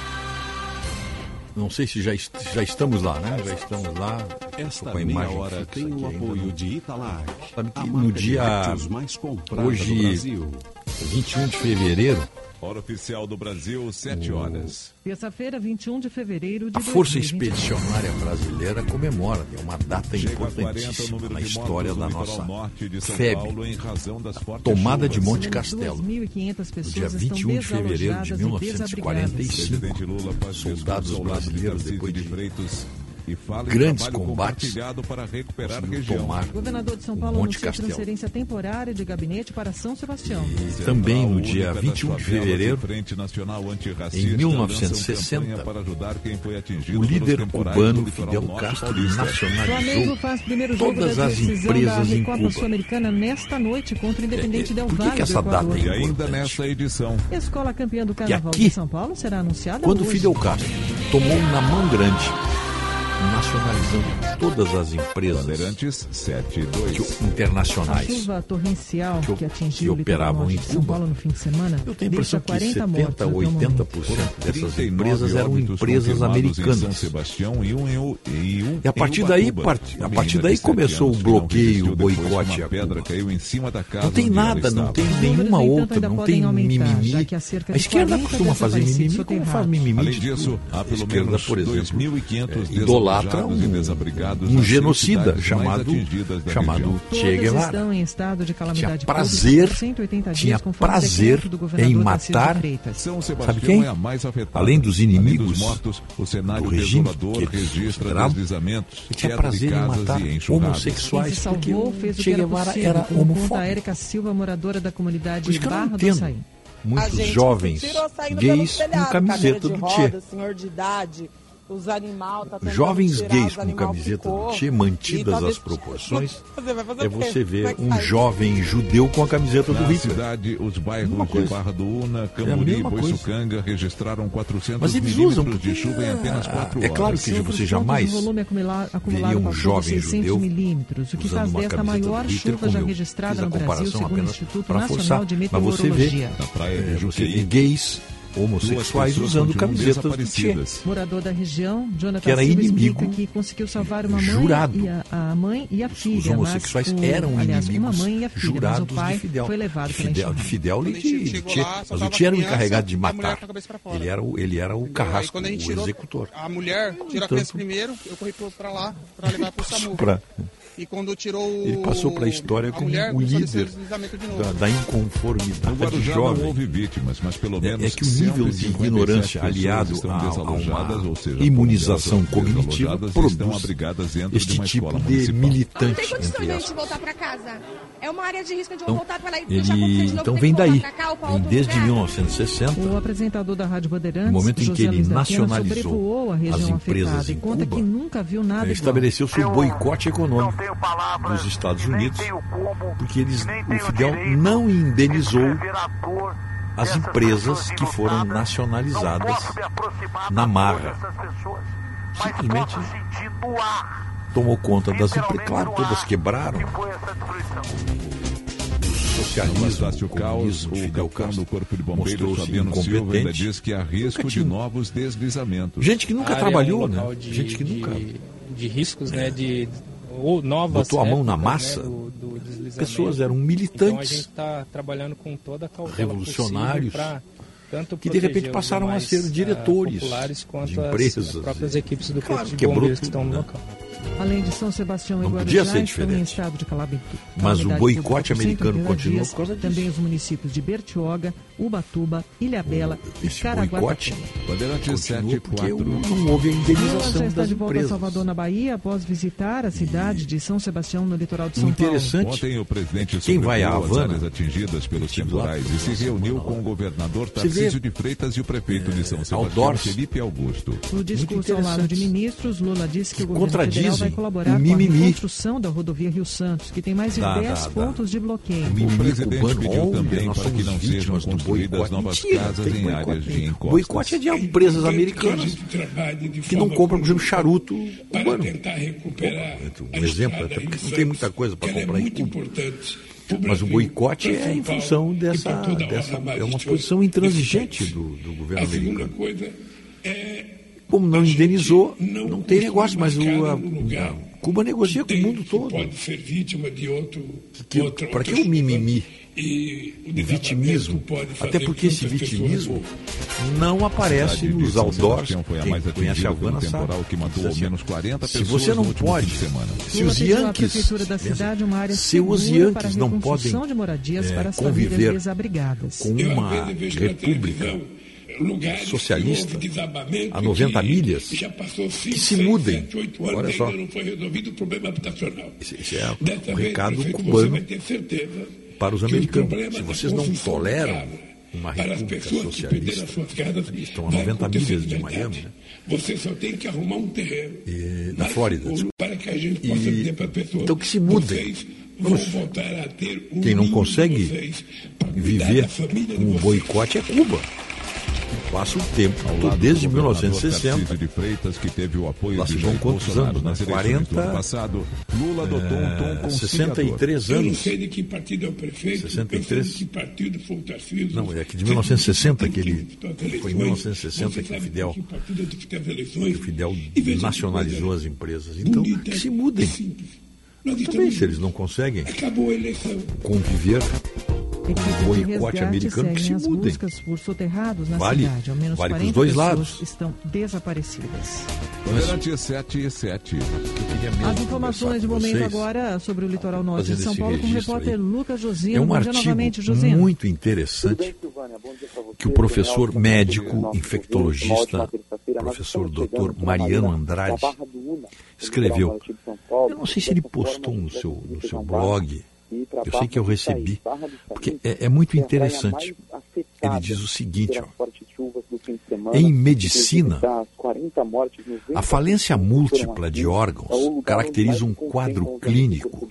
Não sei se já, já estamos lá, né? Já estamos lá. Esta com a imagem hora tem o apoio de Italac. Sabe que no dia. Hoje, 21 de fevereiro, Hora oficial do Brasil, 7 horas. Terça-feira, 21 de fevereiro de A Força 2020. Expedicionária Brasileira comemora né, uma data Chega importantíssima 40, na história da nossa norte de São FEB, Paulo, em razão das tomada de Monte Castelo. No Dia 21 de fevereiro de 1945, soldados brasileiros, depois de e fala grandes combates para recuperar região. Tomar Governador de São Paulo anunciou Castelo. transferência temporária de gabinete para São Sebastião. E Também no dia 21 de fevereiro, em 1960, o líder cubano Fidel Castro nacionalizou todas as empresas em Cuba. Sul-Americana nesta noite contra o Independente é, é Del Valle. Por que, essa data é ainda nessa edição. Escola campeã do Carnaval aqui, de São Paulo será anunciada Quando hoje. Fidel Castro tomou na mão grande nacionalizando todas as empresas Bandeirantes 72 internacionais. A chuva torrencial que, que atingiu que operavam em Cuba. São Paulo no fim de semana. Eu tenho a impressão que 70 ou 80% dessas empresas eram empresas americanas. Em São Sebastião e um e, um e a partir daí, part... a partir daí começou o bloqueio, o boicote a pedra caiu em cima da casa. Não tem nada, não tem nenhuma outra, não tem mimimi. A esquerda costuma fazer mimimi, como faz mimimi? Além tipo, disso, há pelo menos 2.500 é, dólares idolatra um, um genocida chamado, chamado Che Guevara. Tinha prazer, tinha prazer em matar, sabe quem? Além dos inimigos do regime, que é considerado, tinha prazer em matar homossexuais, porque Che Guevara era homofóbico. Por isso que Barra do entendo muitos jovens gays com camiseta do Che os animais. Tá Jovens gays com camiseta do Tchê, mantidas as proporções, é você ver um jovem judeu com a camiseta do Hitler. cidade, os bairros de Barra do Una, é Camburi e Boiçucanga registraram 400 milímetros de chuva em apenas 4 horas. É claro que você jamais veria um jovem judeu milímetros, o que faz desta maior chuva já registrada no Brasil, segundo o Instituto Nacional de Meteorologia. Mas você vê, é, você vê gays homossexuais usando camisetas do Che. Morador da região, Jonathan que era Silva inimigo que conseguiu salvar uma mãe jurado. E a, a mãe e a filha. Os homossexuais o, eram aliás, inimigos filha, jurados de Fidel. Foi levado de Fidel, de Fidel e de Che. Mas o Che era o encarregado de matar. Ele era o, ele era o carrasco, o executor. A mulher tirou a criança primeiro, eu corri para lá para levar para o SAMU. E quando tirou Ele passou para a história como o líder da, da, inconformidade Agora já jovem. Não houve vítimas, mas pelo é, menos é, é que o nível de ignorância aliado a, a uma seja, imunização cognitiva produz este de tipo de municipal. militante. Não tem condições de voltar para casa. É uma área de risco de então, voltar para ele, então vem daí, cá, vem desde 1960. O apresentador da Rádio Bandeirantes, no momento em José que ele nacionalizou as empresas em Cuba, que nunca viu nada estabeleceu-se o boicote econômico nos Estados Unidos, porque eles, o Fidel não indenizou as empresas que foram nacionalizadas na marra. Simplesmente tomou conta das empresas. Claro, todas quebraram. Socialismo, é caos, o Fidel Castro mostrou-se incompetente. Diz que há risco de novos deslizamentos. Gente que nunca trabalhou, é um né? De, Gente que nunca... De, de riscos, é. né? De ou novas botou a mão na épocas, massa. né, do- do. Pessoas eram Então militantes. gente está trabalhando com toda a cautela Revolucionários, pra tanto que de repente passaram a ser ah, diretores de as- empresas, as próprias e- equipes do Claro, Corpo de Bombeiros que tudo, estão no né? local. Além de São Sebastião e Guarujá estão em estado de calab- Mas o calamidade boicote americano 180 continuou dias. por causa disso. Também os municípios de Bertioga, Ubatuba, Ilhabela e boicote Caraguatatuba. Bandeirante 7 porque 4. não houve a indenização já está das de volta a. Salvador, na Bahia, após visitar a cidade de São Sebastião, no litoral de São Interessante. Ontem o presidente Quem vai as Havana? áreas atingidas pelos temporais por e se reuniu com o governador Tarcísio de Freitas e o prefeito de São Sebastião, outdoors. Felipe Augusto. No discurso ao lado de ministros, Lula disse que o governo federal vai colaborar o com a mimimi. reconstrução da rodovia Rio Santos, que tem mais de Da- 10 da- da- pontos de bloqueio. O mimimi presidente cubano, pediu olha, também nós para que somos não sejam vítimas do construídas boicote. novas Mentira, casas em boicote. áreas de encostas. Boicote é de empresas americanas que não compram, por exemplo, charuto cubano. Um exemplo, até porque não tem muita coisa para comprar em Cuba. Mas o boicote é em função dessa, dessa é uma posição intransigente do, do governo americano. Como não indenizou, não tem negócio, mas o, a, Cuba negocia com o mundo todo. Pode ser vítima de outro. Para que o mimimi? O vitimismo. Até porque esse vitimismo não aparece nos outdoors. Quem conhece a Havana temporal sabe. que matou ao assim, menos 40 se você não pode, se os Yankees, cidade uma área se os Yankees não podem reconstrução de moradias é, conviver com uma república socialista a 90 milhas, que se mudem. Olha só, Não foi resolvido o problema habitacional. esse, esse é Dessa o vez, recado prefeito, cubano para os que americanos. Se vocês não toleram uma república que socialista, casas, estão a vai 90 acontecer milhas de. Miami, né? Você só tem que arrumar um terreno E- na Flórida. para que a gente possa E- dizer para as pessoas. então que se mudem. Vão voltar a ter o Quem não consegue viver vocês. boicote é Cuba. Passa o tempo, Ao lado desde do governador 1960. Tarcísio de Freitas, que teve o apoio Lá de se vão quantos anos, né? nas eleições do 40, ano passado, Lula adotou um tom É, conciliador. 63 Eu não anos. sei de que partido é o prefeito, 63. eu sei de que partido foi o Tarcísio. Não, é que de 1960 que ele. Foi em eleições. 1960 Você que o Fidel, de que o Fidel veja que nacionalizou as empresas. Então, que se mudem. Também, se eles não conseguem Acabou a eleição. conviver Equipes com o boicote americano, que se mudem. buscas por soterrados na Vale- cidade. Ao menos vale pros 40 dois lados. estão desaparecidas. Bandeirante 7 e 7. As informações de momento vocês, agora sobre o litoral norte de São Paulo com o repórter aí. Lucas Josino. É um artigo novamente, Josino. muito interessante que o professor médico infectologista, professor doutor Mariano Andrade, escreveu. Eu não sei se ele postou no seu, no seu blog, eu sei que eu recebi, porque é, é muito interessante. Ele diz o seguinte, ó, em medicina, a falência múltipla de órgãos caracteriza um quadro clínico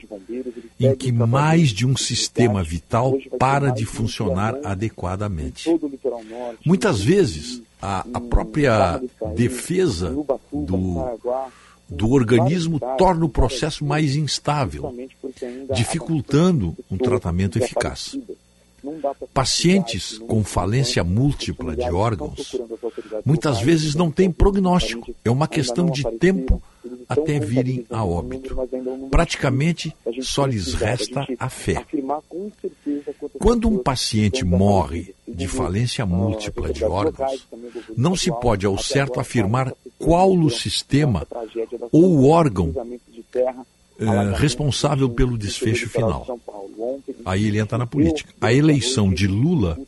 em que mais de um sistema vital para de funcionar adequadamente. Muitas vezes, a, a própria defesa do, do organismo torna o processo mais instável, dificultando um tratamento eficaz. Pacientes com falência múltipla de órgãos muitas vezes não têm prognóstico. É uma questão de tempo até virem a óbito. Praticamente só lhes resta a fé. Quando um paciente morre de falência múltipla de órgãos, não se pode ao certo afirmar qual o sistema ou o órgão eh, responsável pelo desfecho final. Aí ele entra na política. A eleição de Lula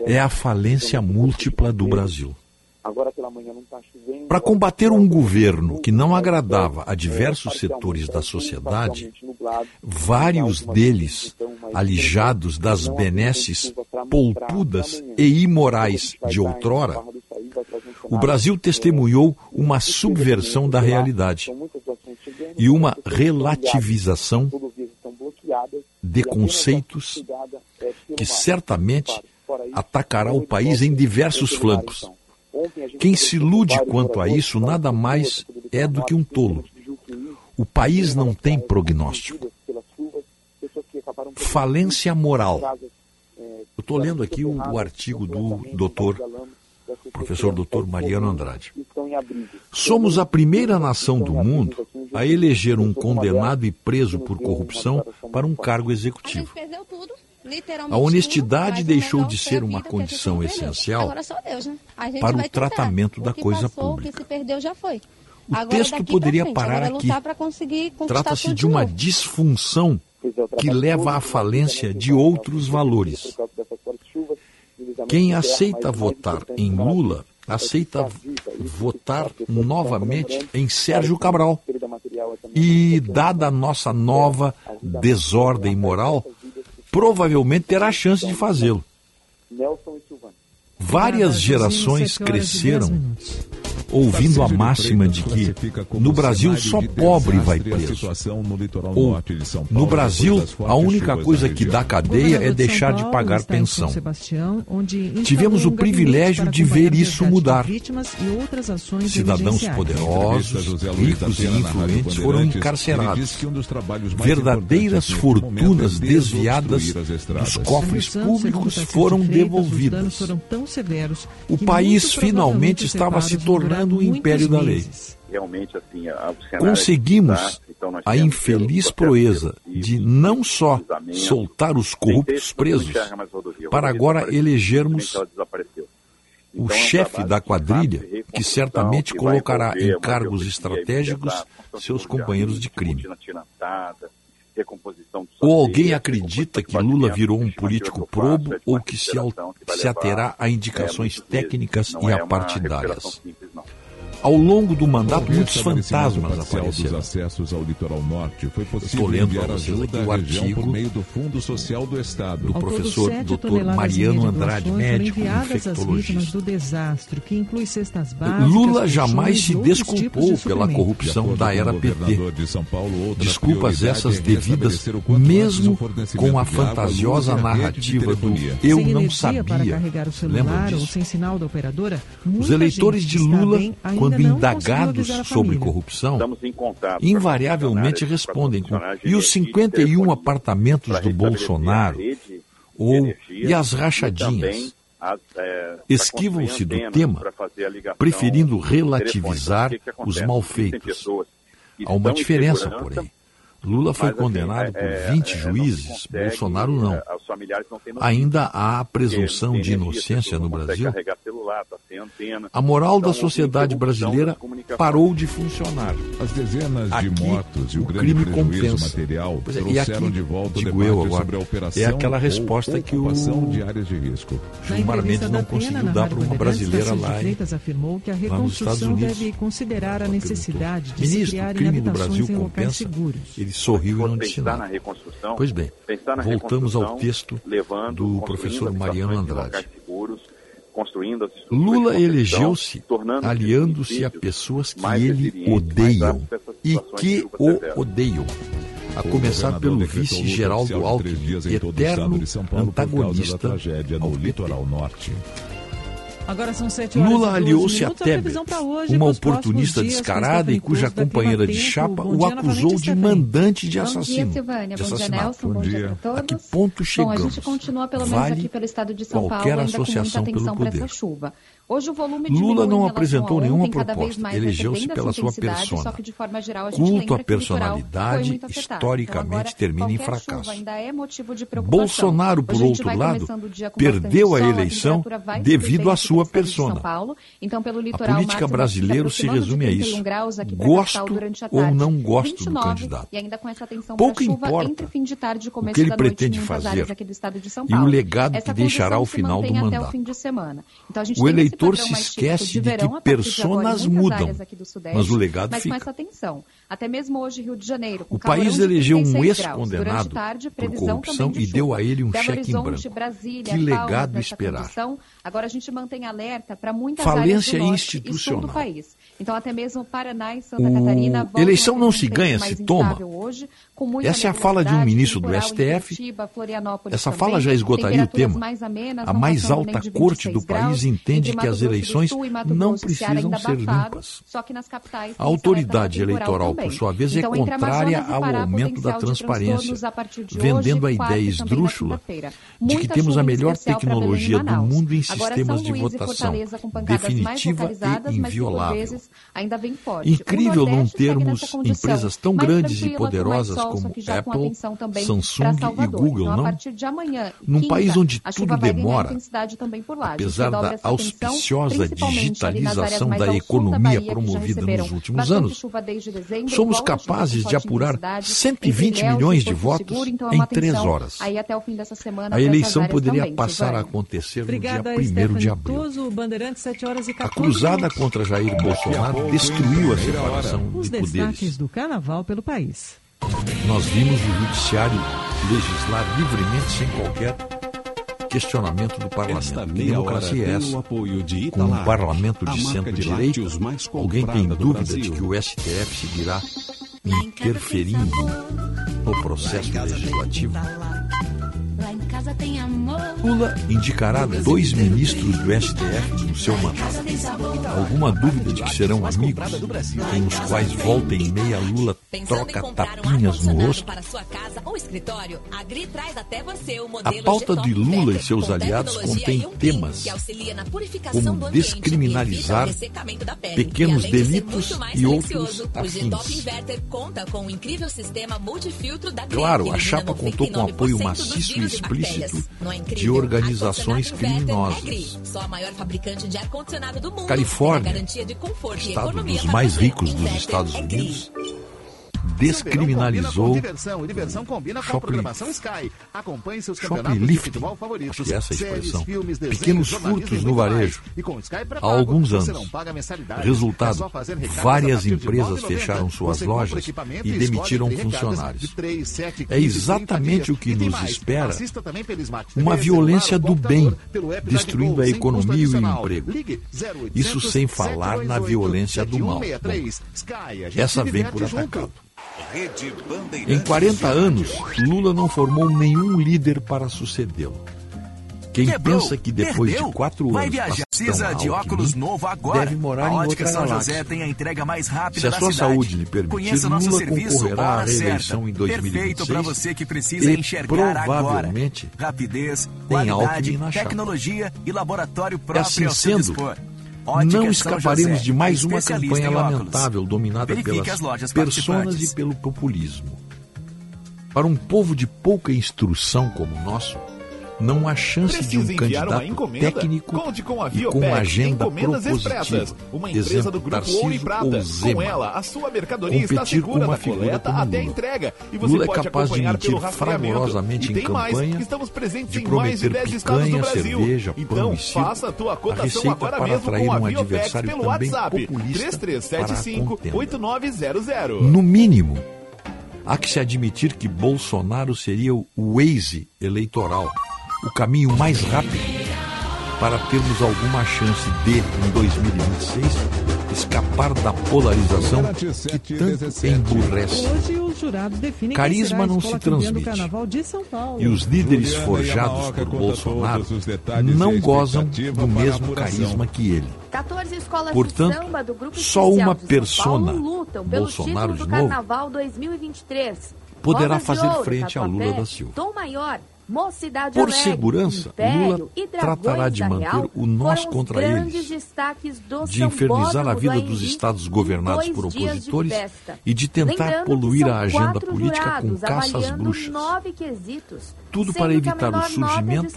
é a falência múltipla do Brasil. Para combater um governo que não agradava a diversos setores da sociedade, vários deles alijados das benesses polpudas e imorais de outrora, o Brasil testemunhou uma subversão da realidade e uma relativização de conceitos que certamente atacará o país em diversos flancos. Quem se ilude quanto a isso nada mais é do que um tolo. O país não tem prognóstico. Falência moral. Eu estou lendo aqui o, o artigo do doutor, professor doutor Mariano Andrade. Somos a primeira nação do mundo a eleger um condenado e preso por corrupção para um cargo executivo. A honestidade deixou de ser uma condição essencial Deus, né? A gente para o tratamento da coisa passou, pública. O Agora, texto poderia frente, parar é aqui. Trata-se de uma disfunção que leva à falência de outros valores. Quem aceita votar em Lula aceita votar novamente em Sérgio Cabral. E, dada a nossa nova desordem moral, provavelmente terá chance de fazê-lo. Várias gerações cresceram ouvindo a máxima de que no Brasil só pobre vai preso. Ou no Brasil a única coisa que dá cadeia é deixar de pagar pensão. Tivemos o privilégio de ver isso mudar. Cidadãos poderosos, ricos e influentes foram encarcerados. Verdadeiras fortunas desviadas dos cofres públicos foram devolvidas. O país finalmente estava se tornando o império da lei. Realmente, assim, a- Conseguimos é que, então, a infeliz proeza de não só soltar os corruptos presos, para agora elegermos desapareceu. o Então, chefe da quadrilha, que certamente colocará em cargos estratégicos seus companheiros de crime. Recomposição do Ou alguém acredita que Lula virou um político probo ou que se, se aterá a indicações técnicas e apartidárias. Ao longo do mandato, muitos fantasmas parcial dos apareceram. acessos ao litoral norte foi Estou possível lendo enviar para vocês aqui o artigo por meio do Fundo Social do Estado. do professor Dr. Mariano Andrade, médico enviadas às vítimas infectologista. do desastre, que inclui cestas básicas, Lula jamais se e desculpou de pela corrupção da era PT. De São Paulo, Desculpas prioridade essas é devidas mesmo com a água, fantasiosa luz a rede de narrativa do eu sem não sabia. carregar o Lembra disso? sem sinal da operadora, Os eleitores de Lula, ainda quando indagados sobre corrupção, invariavelmente respondem com e os energia e 51 telefonia apartamentos do Bolsonaro? ou e as rachadinhas? para esquivam-se do tema, preferindo relativizar os malfeitos. Há uma diferença, porém. Lula foi mas, assim, condenado por é, 20 é, não se juízes, consegue, Bolsonaro não. é, os familiares não. Ainda há a presunção de tem inocência no Brasil. celular, tá sem antena. A moral da Então, sociedade interrupção brasileira parou de funcionar. As dezenas Aqui, de mortos e o, o grande crime compensa. material Pois é, e trouxeram aqui, de volta digo eu agora, sobre a operação é aquela resposta que o de áreas de risco. Gilmar Mendes não conseguiu dar para uma brasileira lá em, afirmou que a lá nos Estados reconstrução Unidos. deve considerar a necessidade de se Ministro, o crime do habitações Brasil em locais compensa. seguros. Ele sorriu e não disse Pensar na nada. reconstrução, Pois bem, pensar na voltamos ao texto levando, do professor Mariano Andrade. seguros, Lula elegeu-se aliando-se a pessoas que ele odeiam e que o odeiam. A começar pelo vice Geraldo Alckmin, eterno antagonista tragédia no ao PT. litoral norte. Agora são 7 horas Lula 12 aliou-se a. Tebet, previsão pra hoje, uma oportunista dias, descarada e cuja companheira de chapa Bom o dia acusou de Stephanie. mandante de Bom assassino. dia, Silvânia. de Bom dia. Nelson. Bom, dia para A que todos. ponto Bom, a chegamos? gente continua, pelo menos Vale aqui pelo estado de São qualquer Paulo, ainda com muita associação pelo atenção para poder. essa chuva. Hoje o volume Lula não apresentou a nenhuma ontem, proposta. Elegeu-se pela sua persona. Só que de forma geral a gente Culto à litoral personalidade, historicamente, então, agora, termina em fracasso. É. Bolsonaro, por a outro lado, perdeu a eleição temperatura vai devido à sua persona. Então, pelo A litoral, política brasileira se resume a 31 isso. Gosto a ou não gosto do 29, candidato. E ainda com essa atenção Pouco importa entre fim de tarde o que ele pretende fazer do e o legado que deixará ao final do mandato. Então, a O eleitor padrão se esquece de verão que de em personas mudam, mas o legado mas fica. com essa atenção. Até mesmo hoje, Rio de Janeiro, com O país elegeu um 36 graus. ex-condenado por corrupção de e deu a ele um Belo cheque em branco. Brasília, Que legado esperar? condição. Agora a gente mantém alerta para muitas Falência áreas do institucional. do país. Então até mesmo Paraná e Santa O- Catarina eleição não se ganha, se toma. Hoje, Essa é a fala de um ministro do STF. Curitiba, Essa também, fala já esgotaria o tema. mais amenas, A mais alta corte 26 do país graus, entende entre que as eleições Sul não precisam ser limpas. A autoridade eleitoral. Por sua vez, é Então, entre contrária ao aumento da transparência, vendendo hoje, a ideia esdrúxula de que temos a melhor tecnologia do mundo em Agora, sistemas de votação, definitiva e inviolável. Incrível não termos empresas tão grandes e poderosas como Apple, Samsung e. Google, então, não? Num país onde tudo demora, apesar da auspiciosa digitalização da economia promovida nos últimos anos, somos capazes de apurar intensidade 120 entre Ilhéus e milhões de votos então é em três horas. Aí até o fim dessa semana A eleição poderia passar a acontecer no dia 1 de abril. Toso, Bandeirante, 7 horas A 14 cruzada contra Jair Bolsonaro destruiu a separação de poderes. destaques do carnaval pelo país. Nós vimos o judiciário legislar livremente sem qualquer questionamento do parlamento. Que democracia é essa? o apoio de Com um parlamento de centro-direita, alguém tem dúvida Brasil. de que o STF seguirá interferindo no processo legislativo? Lá em casa tem amor. Lula indicará dois ministros do STF no seu mandato. Alguma dúvida de que serão amigos com os quais volta e meia Lula troca tapinhas no rosto? A pauta de Lula e seus aliados contém temas que auxilia na purificação como descriminalizar pequenos delitos e outros afins. Claro, a chapa contou com 99% apoio maciço e. explícito Não é de organizações criminosas. De. Califórnia, de e estado dos mais ricos dos Estados. Unidos, descriminalizou diversão, e diversão combina com a shopping- programação Sky. Acompanhe seus campeonatos de futebol acho favoritos. é essa séries, expressão, pequenos furtos no varejo. Há alguns anos. Resultado, É várias empresas 9,90. fecharam suas lojas e demitiram funcionários. de 3, 7, É 15, exatamente 30 o que nos espera. Uma violência do bem, destruindo a economia e o emprego. Ligue 0800 Isso sem falar na 728 violência do mal. 7163. Sky, a gente Essa vem por atacado. Em 40 anos, Lula não formou nenhum líder para sucedê-lo. Quem Quebrou, pensa que depois perdeu. de quatro Vai anos viajar. Precisa de óculos novo agora. deve morar a em outra São galáxia. José tem a entrega mais rápida Se a sua cidade. saúde lhe permitir, Conheça nosso Lula serviço concorrerá à reeleição Certa. em 2026 Perfeito para você que precisa e enxergar agora. provavelmente Rapidez, qualidade, tecnologia e laboratório E próprio assim ao seu sendo, dispor. Não Ótica escaparemos José, de mais uma campanha lamentável dominada pelas personas e pelo populismo. Para um povo de pouca instrução como o nosso, não há chance de um Precisa enviar uma candidato técnico Conte com a e com Viopec agenda propositiva. Expressas, uma empresa do grupo Ouro e Prata. Com ela, a sua mercadoria está segura da coleta até a entrega. E você Lula é pode capaz de pelo fragorosamente E em tem mais, campanha, estamos presentes de em mais de prometer 10 estados do Brasil. cerveja, pão então, faça a tua a cotação receita agora para mesmo atrair com a um adversário pelo WhatsApp. populista 3375 para a contenda. 8900. No mínimo, há que se admitir que Bolsonaro seria o Waze eleitoral, o caminho mais rápido para termos alguma chance de, em 2026, escapar da polarização que tanto emburrece. Carisma não se transmite. Carnaval de São Paulo. E os líderes forjados por Bolsonaro não gozam do mesmo carisma que ele. 14 escolas Portanto, só uma persona, Bolsonaro de novo, Carnaval 2023. poderá fazer frente a Lula da Silva. Mocidade Por Alegre, segurança, Império Lula e tratará de manter Real o nós contra eles, de infernizar a vida dos estados governados por de opositores festa. e de tentar Lembrando poluir a agenda política com caças avaliando bruxas. Tudo para evitar o surgimento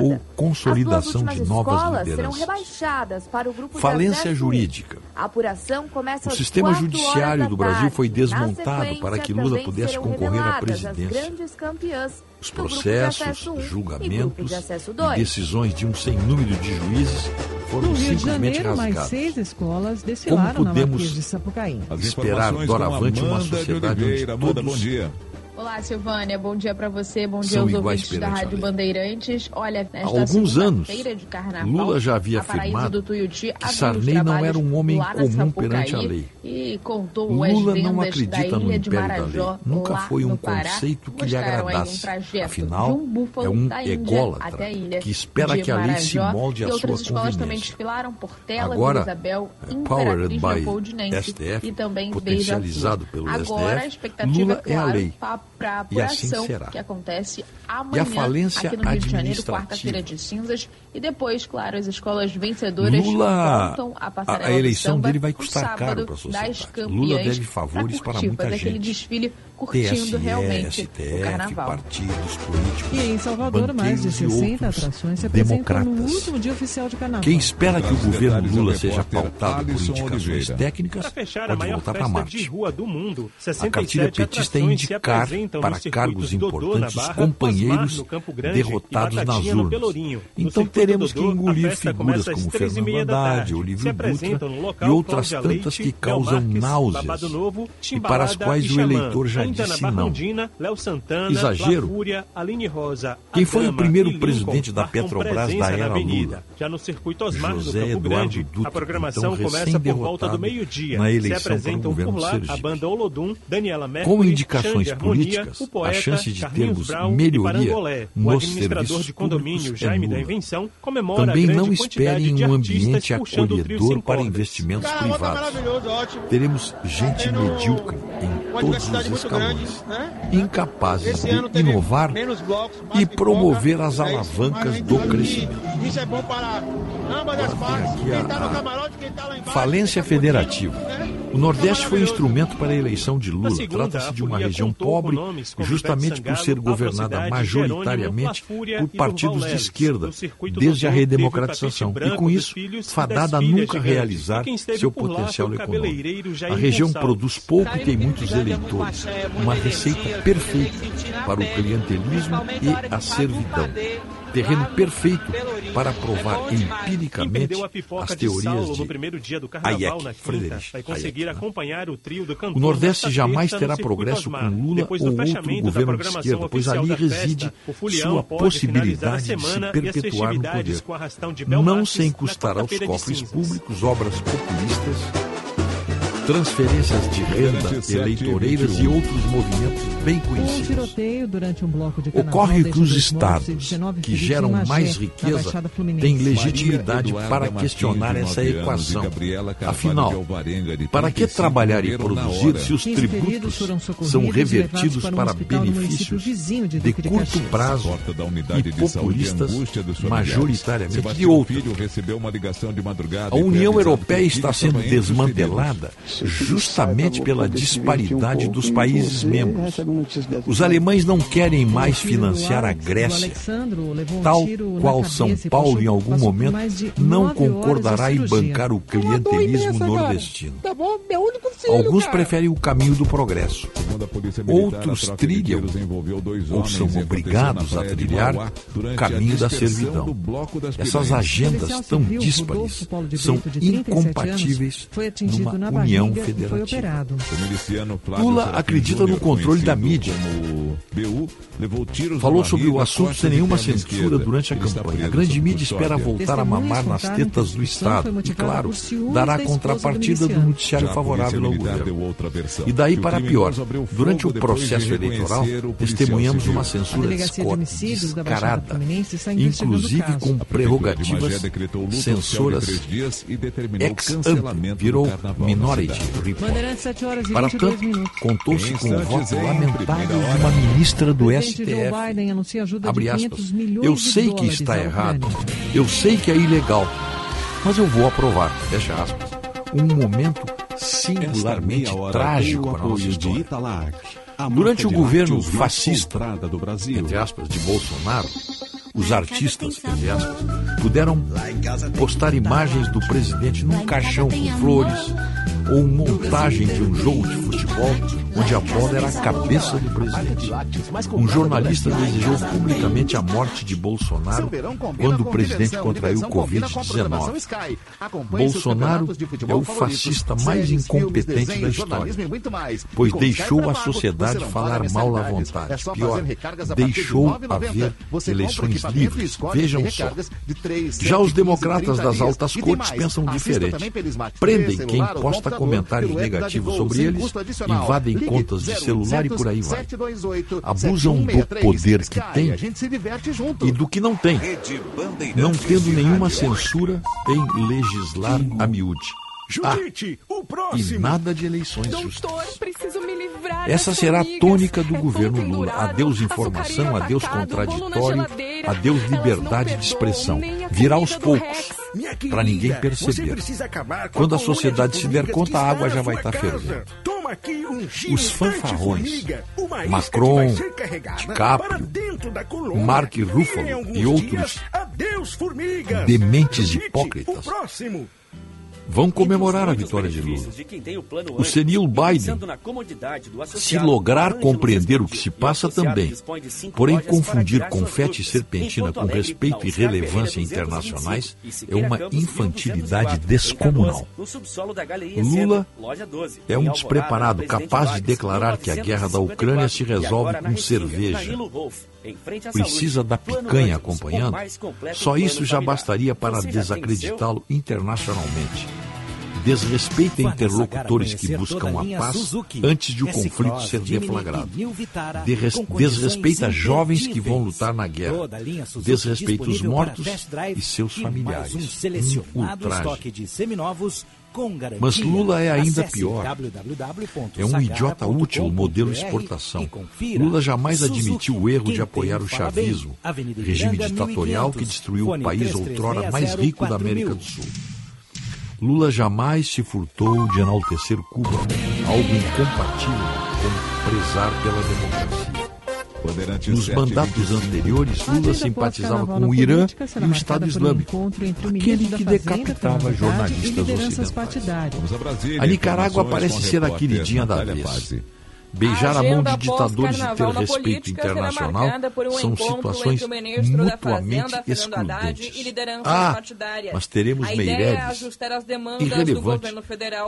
ou consolidação de novas lideranças. rebaixadas para o grupo de Falência jurídica. a apuração começa O sistema judiciário do Brasil foi desmontado para que Lula pudesse concorrer à presidência. grandes campeãs Os processos, acesso 1 e grupo julgamentos e 2. decisões de um sem número de juízes foram No Rio de simplesmente Janeiro, mais rasgadas. seis escolas desfilaram Como na Olá, Silvânia. Bom dia para você. Bom dia São aos ouvintes da Rádio Bandeirantes. Olha, há alguns anos, Carnaval, Lula já havia afirmado Tuiuti, que Sarney não era um homem comum perante a lei. E contou Lula não acredita no império da lei. Nunca foi um Pará, conceito que lhe agradasse. Um Afinal, um é um ególatra que espera que a lei se molde à sua conveniência. Tela, Agora, Isabel, é powered by STF, potencializado pelo Agora, STF, Lula é a lei para a assim apuração assim que acontece amanhã aqui no Rio de Janeiro, quarta-feira de cinzas. E depois, claro, as escolas vencedoras Lula, voltam a passar a, a eleição dele vai custar sábado, caro para a. Lula deve favores para muita gente. desfile curtindo TSE, realmente STF, o carnaval. Partidos políticos, e em Salvador, mais de 60 atrações se apresentam no último dia oficial de carnaval. Quem espera que o governo Lula seja pautado por indicações técnicas pode voltar para Marte. Rua do mundo, a cartilha petista é indicar para cargos importantes Barra, companheiros Grande, derrotados nas urnas. Pelourinho. Então teremos Dodô, que engolir figuras como Fernando Haddad, Olívio Dutra e outras tantas que causam náuseas e para as quais o eleitor já Santana Barrondina, Léo Santana, Exagero. Lafúria, Aline Rosa, Quem Adama, foi o primeiro presidente da Petrobras da era Lula? Já no circuito Osmar, José Campo Eduardo Grande, Dutra, a programação então, começa por volta do meio-dia. Se apresentam por lá a banda Olodum, Daniela Mercury, Com indicações Xander políticas, Harmonia, poeta, a chance de Carlinhos termos Brown melhoria o administrador de condomínio é Jaime é da Invenção comemora Também não esperem um ambiente acolhedor para investimentos privados. Teremos gente medíocre em todos os escalões né? incapazes de inovar blocos, e promover as é alavancas do crescimento. Isso é bom para ambas as partes. Quem está no camarote, quem está lá embaixo. Falência federativa. Né? O Nordeste foi instrumento para a eleição de Lula. Trata-se de uma região pobre, justamente por ser governada majoritariamente por partidos de esquerda, desde a redemocratização. E com isso, fadada a nunca realizar seu potencial econômico. A região produz pouco e tem muitos eleitores. Uma receita perfeita para o clientelismo e a servidão terreno perfeito para provar empiricamente as teorias de, de Hayek, Friedrich né? O Nordeste jamais terá progresso com Lula ou outro governo de esquerda, pois ali reside sua possibilidade de se perpetuar no poder, não sem custar aos cofres públicos obras populistas transferências de renda, eleitoreiras e outros movimentos bem conhecidos. Ocorre que os estados que geram mais riqueza têm legitimidade para questionar essa equação. Afinal, para que trabalhar e produzir se os tributos são revertidos para benefícios de curto prazo e populistas majoritariamente de outros? A União Europeia está sendo desmantelada justamente pela disparidade dos países membros. Os alemães não querem mais financiar a Grécia, tal qual São Paulo, em algum momento, não concordará em bancar o clientelismo nordestino. Alguns preferem o caminho do progresso, outros trilham. ou são obrigados a trilhar o caminho da servidão. Essas agendas tão díspares são incompatíveis numa união não federativa. Pula acredita no controle da mídia. BU, Falou sobre o assunto sem nenhuma censura durante a campanha. A grande mídia espera voltar a mamar nas tetas do Estado e, claro, dará a contrapartida do noticiário favorável ao governo. E daí para pior, durante o processo eleitoral, testemunhamos uma censura descarada, inclusive com prerrogativas censoras ex ante, virou minores Report. 7 horas e Para tanto, contou-se com o voto lamentável de uma ministra do STF. Abre aspas. Eu sei que está errado. Eu sei que é ilegal. Mas eu vou aprovar. Fecha aspas. Um momento singularmente trágico para a nossa história. Italac, Durante o governo fascista, do Brasil. entre aspas, de Bolsonaro, os artistas, entre aspas, puderam postar imagens do presidente num caixão com flores, ou montagem de um jogo de futebol onde a bola era a cabeça do presidente. Um jornalista desejou publicamente a morte de Bolsonaro quando o presidente contraiu o Covid-19. Bolsonaro é o fascista mais incompetente da história, pois deixou a sociedade falar mal à vontade. Pior, deixou haver eleições livres. Vejam só. Já os democratas das altas cortes pensam diferente. Prendem quem posta comentários negativos sobre eles, invadem contas de celular e por aí vai. Abusam do poder que têm e do que não tem, não tendo nenhuma censura em legislar a miúde. Ah, e nada de eleições justas. preciso me livrar Essa dessa será a amiga. tônica do Café governo Lula. Adeus informação, adeus contraditório, adeus liberdade de expressão. a Virá aos poucos, para ninguém perceber. Quando a sociedade de se der conta, a água já vai estar casa. fervendo. Toma aqui um Os fanfarrões, Macron, DiCaprio. Mark E Ruffalo e outros dias, adeus, formigas. dementes hipócritas O próximo. Vão comemorar a vitória de Lula. O senil Biden, se lograr compreender o que se passa também, porém confundir confete e serpentina com respeito e relevância internacionais é uma infantilidade descomunal. Lula é um despreparado capaz de declarar que a guerra da Ucrânia se resolve com cerveja. Precisa da picanha acompanhando? Só isso já bastaria para desacreditá-lo internacionalmente. Desrespeita interlocutores que buscam a paz antes de o conflito ser deflagrado. Desrespeita jovens que vão lutar na guerra. Desrespeita os mortos e seus familiares. Um ultraje. Mas Lula é ainda pior. É um idiota útil modelo exportação. Lula jamais admitiu o erro de apoiar o chavismo, regime ditatorial que destruiu o país outrora mais rico da América do Sul. Lula jamais se furtou de enaltecer Cuba, algo incompatível com prezar pela democracia. Nos mandatos anteriores, Lula simpatizava com o Irã e o Estado Islâmico, aquele que decapitava jornalistas lideranças ocidentais. partidárias. A Nicarágua parece ser a queridinha da vez. Beijar a mão de ditadores e ter respeito internacional são situações mutuamente excludentes. Ah, mas teremos A ideia é Meireles, irrelevante.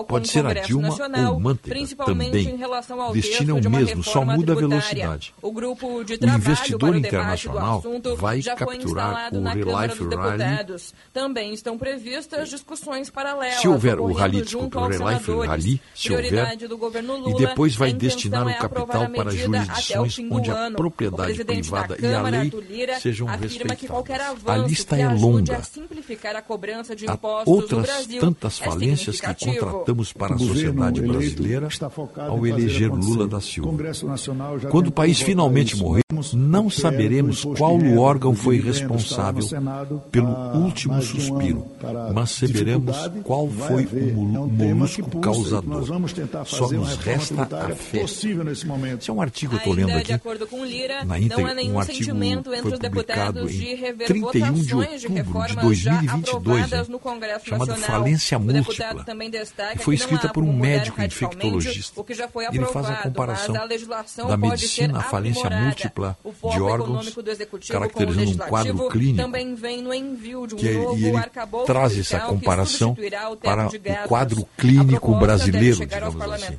Pode ser a Dilma Nacional, ou Manteiga também. em Destino é o mesmo, só muda a velocidade. O grupo de O investidor internacional vai capturar o Relife Rally. Também estão previstas discussões paralelas. Se houver o rally, desculpa, o Relife. Rally, se houver, Prioridade do governo Lula, e depois vai a destinar o é aprovar capital a para o jurisdições onde a propriedade O privada da e a lei Lira, sejam afirma que qualquer respeitadas. A avanço lista é longa. a simplificar a cobrança de Há outras tantas é falências que contratamos para a O sociedade brasileira ao eleger. Lula da Silva. Quando o país finalmente morrer, não é saberemos qual o órgão foi responsável pelo último suspiro, mas saberemos qual foi o molu- É um molusco causador. Nós vamos tentar Só nos resta a fé. Esse é um artigo que eu estou lendo aqui. de acordo com Lira, na não íntegra, há nenhum um artigo sentimento entre os publicado deputados em de rever 31 de votações de outubro de reformas já 2022, aprovadas hein? no Congresso chamado Nacional. falência múltipla. deputado também destaca que foi não escrita por um médico infectologista. O que já foi Ele faz a aprovado, comparação mas a legislação da medicina, a falência múltipla de órgãos, caracterizando um quadro clínico. também vem no envio de um Que ele- novo e ele arcabouço traz fiscal essa comparação para o quadro clínico brasileiro, digamos assim.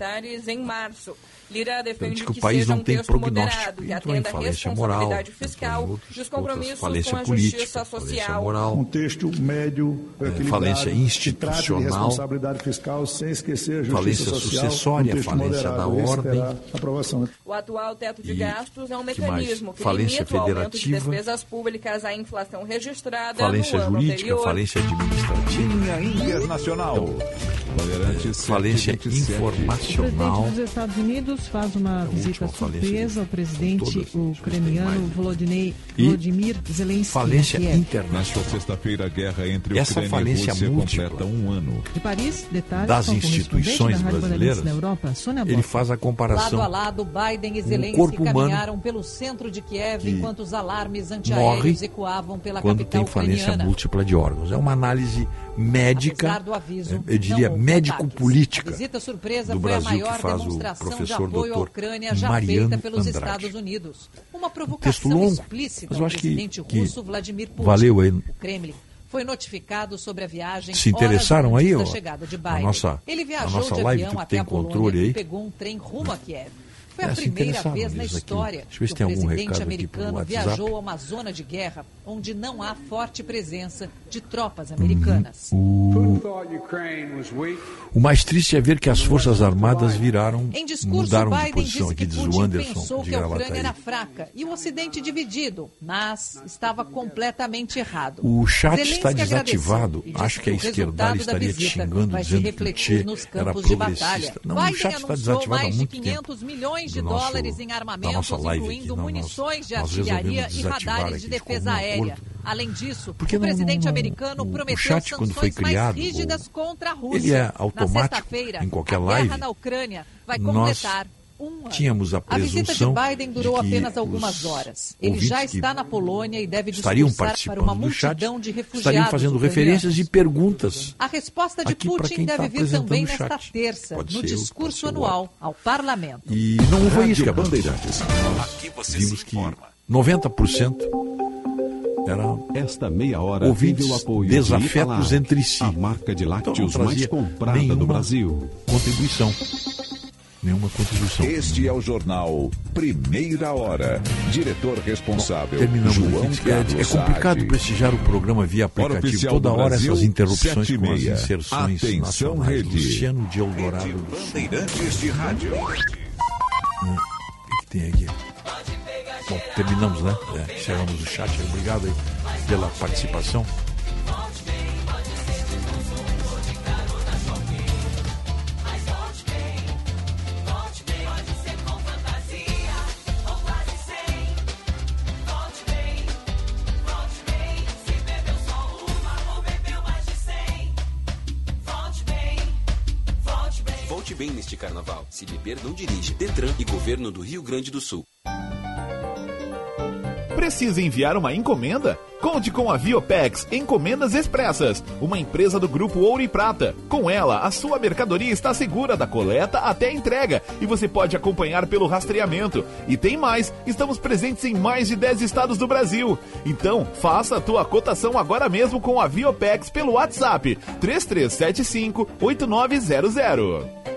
Lira defende diz que o que país seja não um tem texto prognóstico. moderado, que Entrou em atenda falência moral, responsabilidade entrou em fiscal outros- e os compromissos falência com a política, justiça falência social. moral. Um texto médio, equilibrado, falência que institucional, responsabilidade fiscal sem esquecer a justiça falência social. sucessória, um falência da moderado. Esse ordem. aprovação. O atual teto de E gastos é um que mecanismo que Falência limita o aumento de despesas públicas à inflação registrada falência no ano jurídica, anterior. falência administrativa, Linha Internacional. Bandeirantes falência 727. O informacional. presidente dos Estados Unidos faz uma visita última falência surpresa ao presidente ucraniano Volodymyr, E Volodymyr Zelensky. Falência internacional. Nesta sexta-feira, a guerra entre Essa Ucrânia e falência Rússia múltipla completa um ano. De Paris, detalhes Das instituições da brasileiras, na Europa, Sônia Ele faz a comparação. Lado a lado, Biden e Um Zelensky corpo humano caminharam pelo centro de Kiev enquanto os alarmes antiaéreos ecoavam pela quando capital tem falência ucraniana. múltipla de órgãos. É uma análise médica, aviso, eu diria médico-política A visita surpresa do foi Brasil a maior que faz o professor apoio à Ucrânia já Mariano feita pelos Andrade. Estados Unidos. Uma provocação longo, explícita ao que- presidente que russo Vladimir Putin. valeu aí. O Kremlin foi notificado sobre a viagem Se interessaram aí, ó, da chegada de Biden. nossa- Ele viajou nossa de live, avião que até tem a Polônia controle aí. e pegou um trem rumo a Kiev. Foi É, a primeira vez na história que o presidente americano viajou a uma zona de guerra onde não há forte presença de tropas Uhum. americanas. O mais triste é ver que as Forças Armadas viraram, Em discurso, mudaram de Biden posição. disse Aqui que diz o Anderson pensou de que a Ucrânia era fraca e o Ocidente dividido, mas estava completamente errado. O chat Zelensky está desativado. Acho que a o esquerdalha resultado da estaria te xingando, dizendo que o nos era de progressista. Não, o chat está desativado há de muito tempo. 500 de nosso- dólares em armamentos, live aqui. incluindo Não, nós- munições de nós artilharia e radares de defesa aérea. acordo. Além disso, Porque o não- presidente não- americano o- o prometeu chat, quando sanções foi criado, mais rígidas contra a Rússia. ele é Na automático sexta-feira, em qualquer a live. guerra na Ucrânia vai Nós completar um ano. tínhamos a A visita de presunção Biden durou de que apenas algumas horas. Ele já está na Polônia e deve estariam discursar para uma chat multidão de refugiados estariam fazendo referências e perguntas. A resposta de Putin tá deve vir também nesta terça, Pode no eu, discurso anual ao parlamento. E não foi isso que aconteceu. Bandeirantes. Aqui você Vimos se que informa. 90% eram Esta meia hora Ouvintes apoio desafetos de entre si. A marca de Então, lácteos mais trazia comprada do Brasil. contribuição. Nenhuma contribuição. Este é o jornal Primeira Hora. Diretor responsável, Terminamos João aqui. É, é complicado Saad. prestigiar o programa via aplicativo. Toda hora Brasil, essas interrupções com as inserções Atenção, nacionais. rede. Luciano de Eldorado. Rede. Bandeirantes de Rádio. O que, tem aqui? Bom, terminamos, né? É, chegamos no chat. Obrigado aí pela participação. Bem neste carnaval. Se beber, não dirige. Detran e Governo do Rio Grande do Sul. Precisa enviar uma encomenda? Conte com a Viopex Encomendas Expressas, uma empresa do grupo Ouro e Prata. Com ela, a sua mercadoria está segura da coleta até a entrega e você pode acompanhar pelo rastreamento. E tem mais, estamos presentes em mais de 10 estados do Brasil. Então, faça a tua cotação agora mesmo com a Viopex pelo WhatsApp 3375 8900.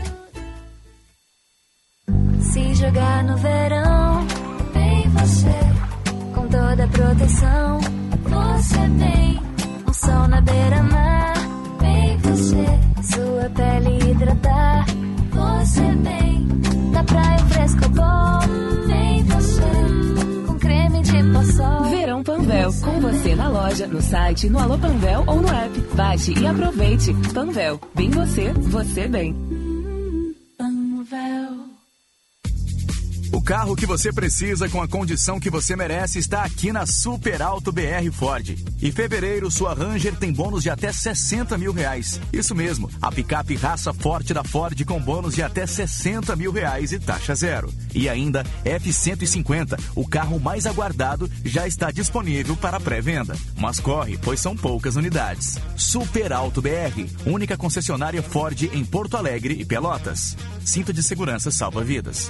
Se jogar no verão, vem você. Com toda a proteção, você vem. Um sol na beira-mar, vem você. Sua pele hidratar, você vem. Da praia fresco bom, vem você. Com creme de poçol. Verão Panvel, com você na loja, no site, no Alô Panvel ou no app. Baixe e aproveite. Panvel, bem você, você bem. O carro que você precisa com a condição que você merece está aqui na Super Alto BR Ford. Em fevereiro, sua Ranger tem bônus de até 60 mil reais. Isso mesmo, a picape raça forte da Ford com bônus de até 60 mil reais e taxa zero. E ainda F-150, o carro mais aguardado, já está disponível para pré-venda. Mas corre, pois são poucas unidades. Super Alto BR, única concessionária Ford em Porto Alegre e Pelotas. Cinto de segurança salva vidas.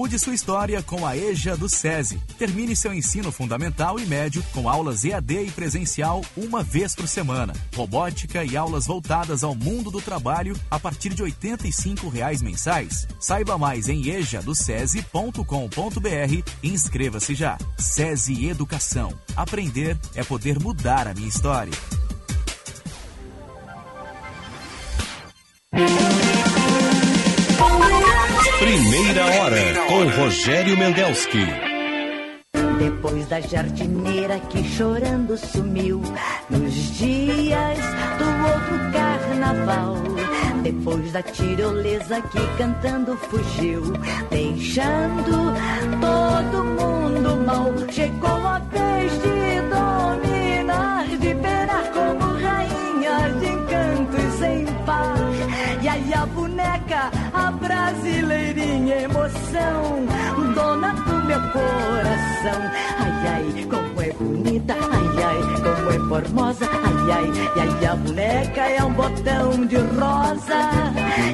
Mude sua história com a EJA do SESI. Termine seu ensino fundamental e médio com aulas EAD e presencial uma vez por semana. Robótica e aulas voltadas ao mundo do trabalho a partir de 85 reais mensais. Saiba mais em ejadocese.com.br e inscreva-se já. SESI Educação. Aprender é poder mudar a minha história. Primeira hora com Rogério Mendelski. Depois da jardineira que chorando sumiu nos dias do outro carnaval. Depois da tirolesa que cantando fugiu, deixando todo mundo mal. Chegou a vez de a brasileirinha emoção, dona do meu coração. Ai, ai, como é bonita, ai, ai, como é formosa, ai, ai. E aí a boneca é um botão de rosa.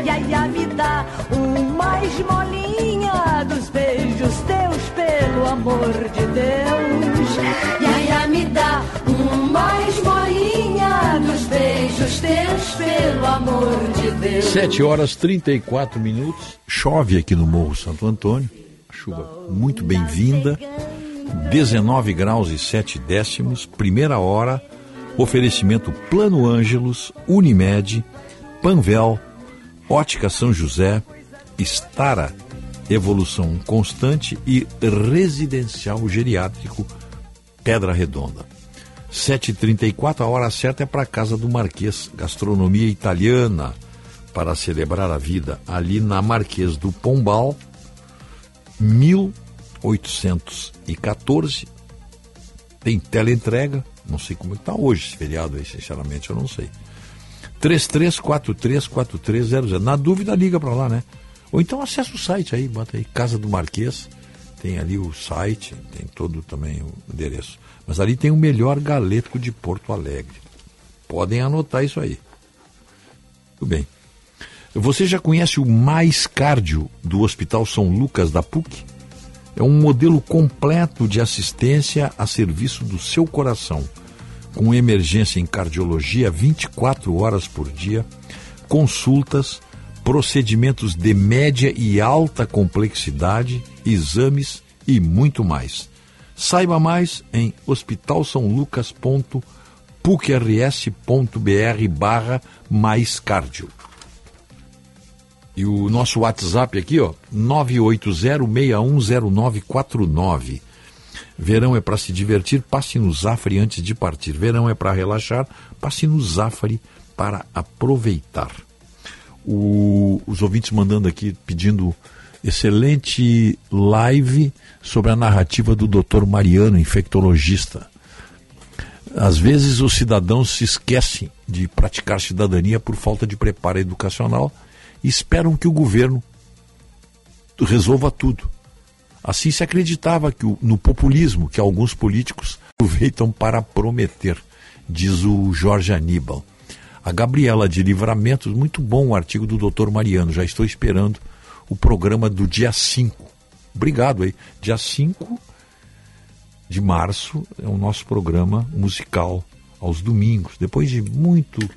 E aí a me dá uma esmolinha dos beijos teus, pelo amor de Deus. E aí a me dá uma esmolinha dos beijos teus, pelo amor de Deus. 7 horas 34 minutos. Chove aqui no Morro Santo Antônio. Chuva muito bem-vinda. 19 graus e 7 décimos. Primeira hora. Oferecimento Plano Ângelos, Unimed, Panvel, Ótica São José, Estara, Evolução Constante e Residencial Geriátrico Pedra Redonda. 7h34, a hora certa é para a Casa do Marquês, gastronomia italiana, para celebrar a vida ali na Marquês do Pombal, 1814. Tem teleentrega, não sei como está hoje esse feriado aí, sinceramente, eu não sei. 33434300. Na dúvida, liga para lá, né? Ou então acessa o site aí, bota aí Casa do Marquês, tem ali o site, tem todo também o endereço. Mas ali tem o melhor galeto de Porto Alegre. Podem anotar isso aí. Tudo bem. Você já conhece o Mais Cardio do Hospital São Lucas da PUC? É um modelo completo de assistência a serviço do seu coração, com emergência em cardiologia 24 horas por dia, consultas, procedimentos de média e alta complexidade, exames e muito mais. Saiba mais em hospitalsaulucas.pucrs.br barra mais cardio. E o nosso WhatsApp aqui, ó, 980610949. Verão é para se divertir, passe no Zafari antes de partir. Verão é para relaxar, passe no Zafari para aproveitar. O, os ouvintes mandando aqui, pedindo excelente live sobre a narrativa do Dr. Mariano, infectologista. Às vezes os cidadãos se esquecem de praticar cidadania por falta de preparo educacional e esperam que o governo resolva tudo. Assim se acreditava que o, no populismo que alguns políticos aproveitam para prometer, diz o Jorge Aníbal. A Gabriela de Livramentos, muito bom o artigo do Dr. Mariano, já estou esperando o programa do dia 5. Obrigado aí. Dia 5 de março é o nosso programa musical aos domingos. Depois de muito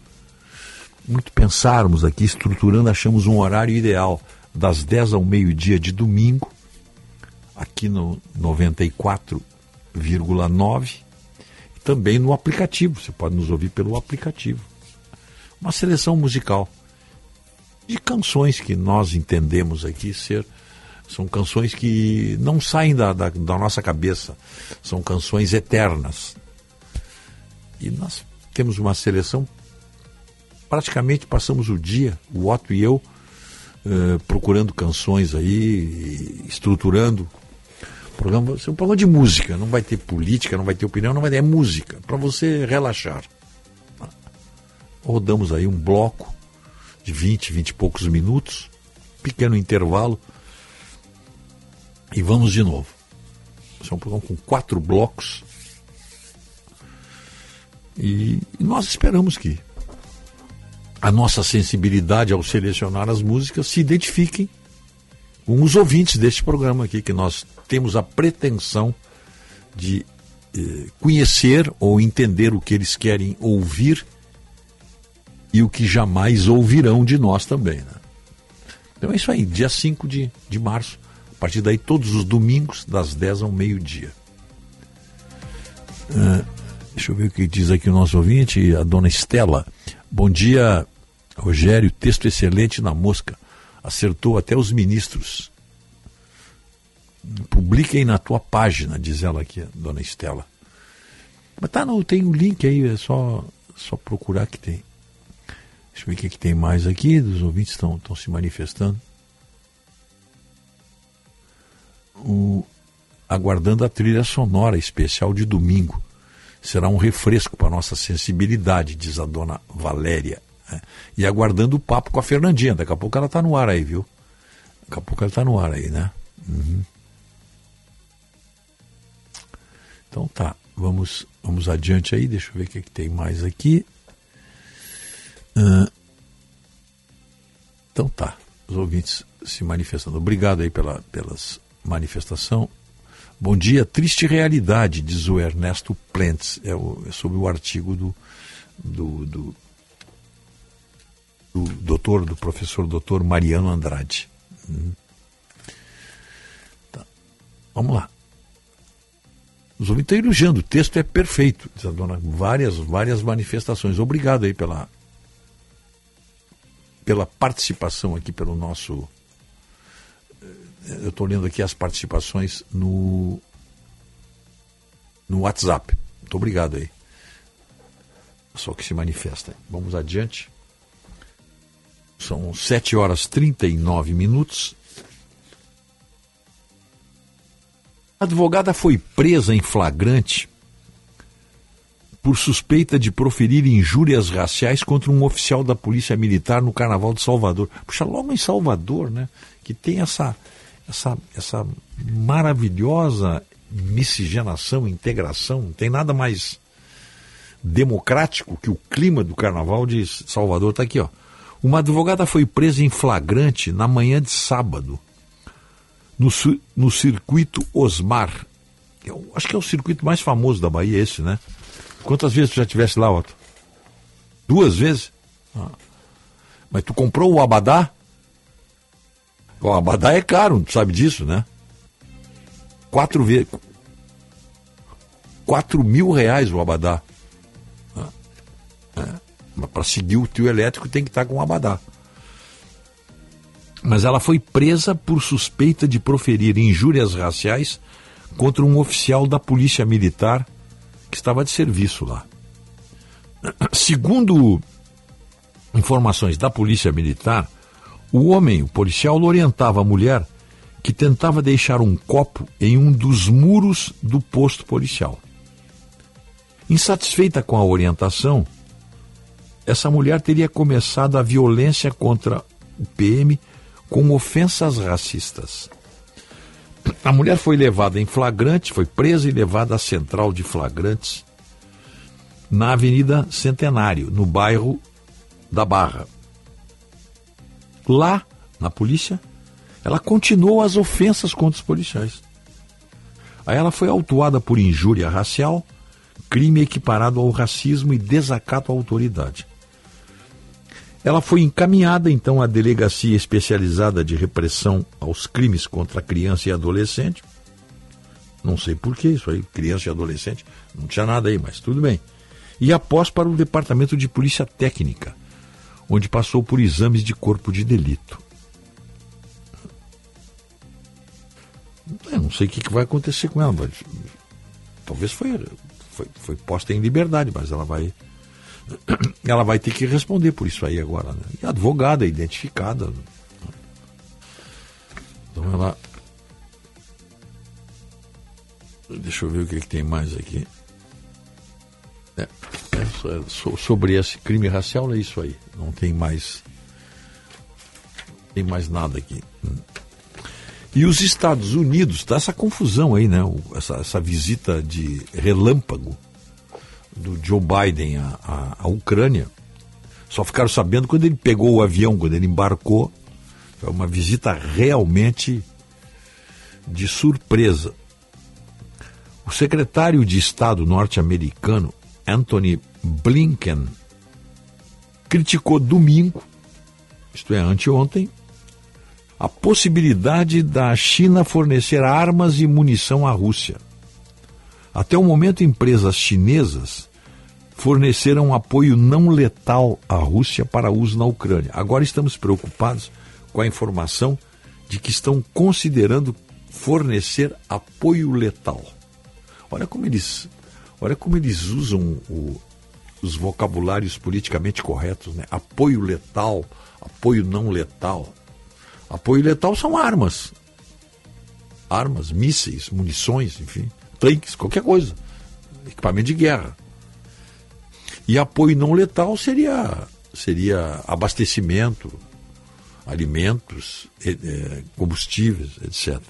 muito pensarmos aqui, estruturando, achamos um horário ideal das 10 ao meio-dia de domingo, aqui no 94,9 e também no aplicativo. Você pode nos ouvir pelo aplicativo. Uma seleção musical de canções que nós entendemos aqui ser. São canções que não saem da, da, da nossa cabeça, são canções eternas. E nós temos uma seleção praticamente passamos o dia, o Otto e eu, uh, procurando canções aí, estruturando. Programa, é um programa de música, não vai ter política, não vai ter opinião, não vai ter é música, para você relaxar. Rodamos aí um bloco de 20, 20 e poucos minutos, pequeno intervalo, e vamos de novo. Esse é um programa com quatro blocos. E nós esperamos que a nossa sensibilidade ao selecionar as músicas se identifiquem com os ouvintes deste programa aqui, que nós temos a pretensão de eh, conhecer ou entender o que eles querem ouvir e o que jamais ouvirão de nós também. Né? Então é isso aí, dia 5 de, de março. A partir daí, todos os domingos, das 10 ao meio-dia. Ah, deixa eu ver o que diz aqui o nosso ouvinte, a dona Estela. Bom dia, Rogério. Texto excelente na mosca. Acertou até os ministros. Publiquem na tua página, diz ela aqui, dona Estela. Mas tá, não, tem o um link aí, é só, só procurar que tem. Deixa eu ver o que, que tem mais aqui. Os ouvintes estão, se manifestando. O, aguardando a trilha sonora especial de domingo. Será um refresco para nossa sensibilidade, diz a dona Valéria. né? E aguardando o papo com a Fernandinha. Daqui a pouco ela está no ar aí, viu? Daqui a pouco ela está no ar aí, né? Uhum. Então tá, vamos, vamos adiante aí. Deixa eu ver o que, que tem mais aqui. Ah, então tá, os ouvintes se manifestando. Obrigado aí pela pelas manifestação. Bom dia, triste realidade, diz o Ernesto Plentes. É, o, é sobre o artigo do, do, do, do doutor, do professor doutor Mariano Andrade. Hum. Tá. Vamos lá. Os ouvintes estão elogiando, o texto é perfeito, diz a dona. Várias, várias manifestações. Obrigado aí pela, pela participação aqui pelo nosso. Eu estou lendo aqui as participações no, no WhatsApp. Muito obrigado aí. Só que se manifesta. Vamos adiante. São 7 horas 39 minutos. A advogada foi presa em flagrante por suspeita de proferir injúrias raciais contra um oficial da Polícia Militar no Carnaval de Salvador. Puxa, logo em Salvador, né? Que tem essa, essa, essa maravilhosa miscigenação, integração. Não tem nada mais democrático que o clima do Carnaval de Salvador. Está aqui, ó. Uma advogada foi presa em flagrante na manhã de sábado no, no circuito Osmar. Eu acho que é o circuito mais famoso da Bahia, esse, né? Quantas vezes tu já estivesse lá, Otto? Duas vezes? Ah. Mas tu comprou o Abadá? O Abadá é caro, tu sabe disso, né? Quatro vezes. Quatro mil reais o Abadá. Ah. É. Para seguir o tio elétrico tem que estar com o Abadá. Mas ela foi presa por suspeita de proferir injúrias raciais contra um oficial da Polícia Militar estava de serviço lá. Segundo informações da Polícia Militar, o homem, o policial, orientava a mulher que tentava deixar um copo em um dos muros do posto policial. Insatisfeita com a orientação, essa mulher teria começado a violência contra o PM com ofensas racistas. A mulher foi levada em flagrante, foi presa e levada à central de flagrantes na Avenida Centenário, no bairro da Barra. Lá, na polícia, ela continuou as ofensas contra os policiais. Aí ela foi autuada por injúria racial, crime equiparado ao racismo e desacato à autoridade. Ela foi encaminhada então à Delegacia Especializada de Repressão aos Crimes contra Criança e Adolescente. Não sei por que isso aí, criança e adolescente, não tinha nada aí, mas tudo bem. E após para o Departamento de Polícia Técnica, onde passou por exames de corpo de delito. Eu não sei o que, que vai acontecer com ela, mas talvez foi, foi, foi posta em liberdade, mas ela vai ela vai ter que responder por isso aí agora. Né? E a advogada identificada. Então ela. Deixa eu ver o que, que tem mais aqui. É, é, so, sobre esse crime racial é isso aí. Não tem mais. Tem mais nada aqui. E os Estados Unidos, tá essa confusão aí, né? Essa, essa visita de relâmpago do Joe Biden à, à, à, Ucrânia. Só ficaram sabendo quando ele pegou o avião, quando ele embarcou, Foi uma visita realmente de surpresa. O secretário de Estado norte-americano, Anthony Blinken, criticou domingo, isto é, anteontem, a possibilidade da China fornecer armas e munição à Rússia. Até o momento, empresas chinesas forneceram apoio não letal à Rússia para uso na Ucrânia. Agora estamos preocupados com a informação de que estão considerando fornecer apoio letal. Olha como eles, olha como eles usam o, os vocabulários politicamente corretos, né? Apoio letal, apoio não letal. Apoio letal são armas. Armas, mísseis, munições, enfim, tanques, qualquer coisa. Equipamento de guerra. E apoio não letal seria, seria abastecimento, alimentos, combustíveis, etc.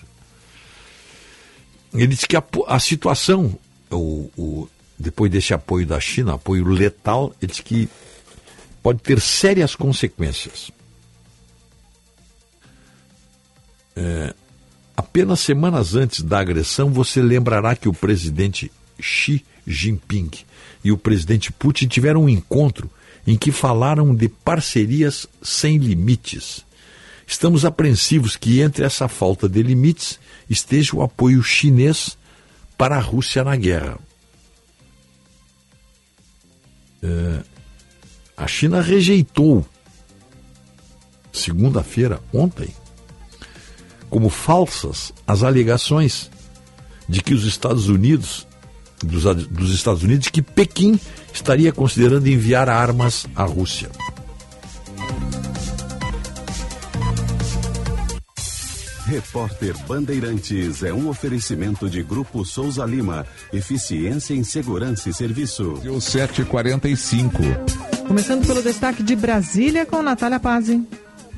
Ele disse que a, a situação, o, o, depois desse apoio da China, apoio letal, ele disse que pode ter sérias consequências. É, apenas semanas antes da agressão, você lembrará que o presidente Xi Jinping e o presidente Putin tiveram um encontro em que falaram de parcerias sem limites. Estamos apreensivos que entre essa falta de limites esteja o apoio chinês para a Rússia na guerra. É, a China rejeitou, segunda-feira, ontem, como falsas as alegações de que os Estados Unidos, dos, dos Estados Unidos, que Pequim estaria considerando enviar armas à Rússia. Repórter Bandeirantes é um oferecimento de Grupo Souza Lima. Eficiência em Segurança e Serviço. O 745. Começando pelo destaque de Brasília com Natália Pazzi.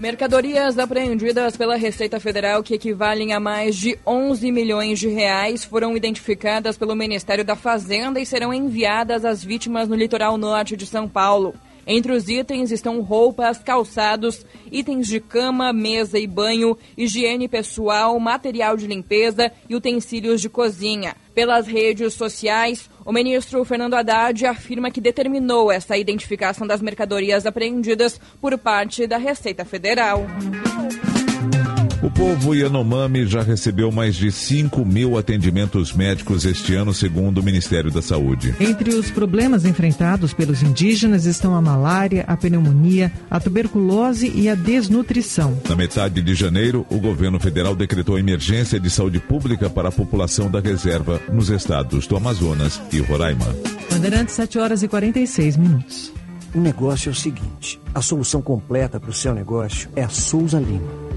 Mercadorias apreendidas pela Receita Federal que equivalem a mais de 11 milhões de reais foram identificadas pelo Ministério da Fazenda e serão enviadas às vítimas no litoral norte de São Paulo. Entre os itens estão roupas, calçados, itens de cama, mesa e banho, higiene pessoal, material de limpeza e utensílios de cozinha. Pelas redes sociais, o ministro Fernando Haddad afirma que determinou essa identificação das mercadorias apreendidas por parte da Receita Federal. O povo Yanomami já recebeu mais de 5 mil atendimentos médicos este ano, segundo o Ministério da Saúde. Entre os problemas enfrentados pelos indígenas estão a malária, a pneumonia, a tuberculose e a desnutrição. Na metade de janeiro, o governo federal decretou emergência de saúde pública para a população da reserva nos estados do Amazonas e Roraima. Bandeirantes, 7 horas e 46 minutos. O negócio é o seguinte: a solução completa para o seu negócio é a Souza Lima.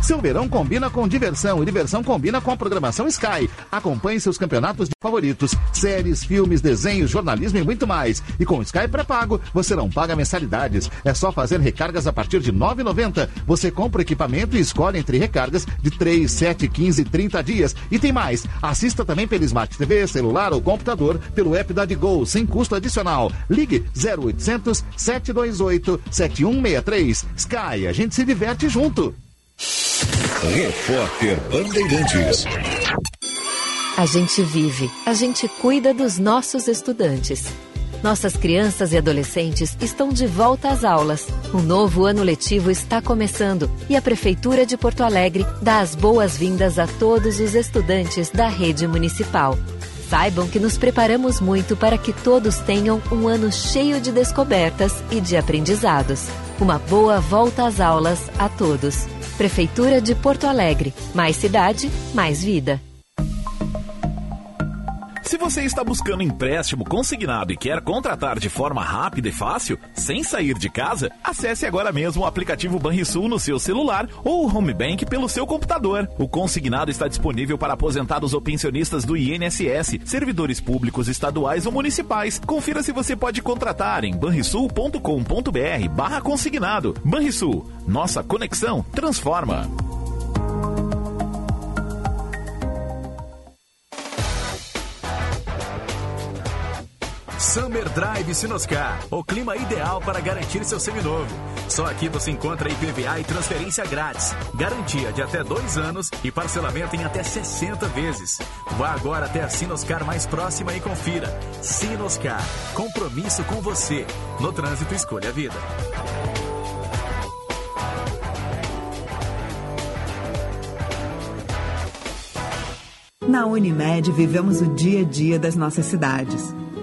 Seu verão combina com diversão e diversão combina com a programação Sky. Acompanhe seus campeonatos de favoritos, séries, filmes, desenhos, jornalismo e muito mais. E com Sky pré-pago, você não paga mensalidades. É só fazer recargas a partir de R$ 9,90. Você compra equipamento e escolhe entre recargas de 3, 7, 15 e 30 dias. E tem mais. Assista também pelo Smart TV, celular ou computador pelo app da Gol, sem custo adicional. Ligue 0800 728 7163. Sky, a gente se diverte junto. Repórter Bandeirantes. A gente vive, a gente cuida dos nossos estudantes. Nossas crianças e adolescentes estão de volta às aulas. O novo ano letivo está começando e a Prefeitura de Porto Alegre dá as boas-vindas a todos os estudantes da rede municipal. Saibam que nos preparamos muito para que todos tenham um ano cheio de descobertas e de aprendizados. Uma boa volta às aulas a todos. Prefeitura de Porto Alegre. Mais cidade, mais vida. Se você está buscando empréstimo consignado e quer contratar de forma rápida e fácil, sem sair de casa, acesse agora mesmo o aplicativo Banrisul no seu celular ou o Home Bank pelo seu computador. O consignado está disponível para aposentados ou pensionistas do INSS, servidores públicos estaduais ou municipais. Confira se você pode contratar em banrisul.com.br barra consignado. Banrisul, nossa conexão transforma. Summer Drive Sinoscar, o clima ideal para garantir seu seminovo. Só aqui você encontra IPVA e transferência grátis, garantia de até dois anos e parcelamento em até 60 vezes. Vá agora até a Sinoscar mais próxima e confira. Sinoscar, compromisso com você. No trânsito, escolha a vida. Na Unimed, vivemos o dia a dia das nossas cidades.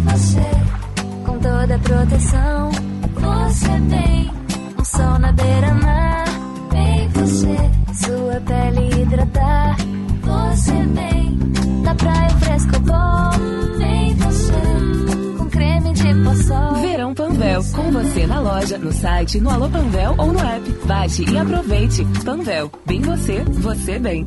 você. Com toda a proteção, você vem. Um sol na beira-mar, vem você. Sua pele hidratar, você vem. Da praia fresco bom, vem você. Com creme de poçol. Verão Panvel, com você na loja, no site, no Alô Panvel ou no app. Baixe e aproveite. Panvel, bem você, você bem.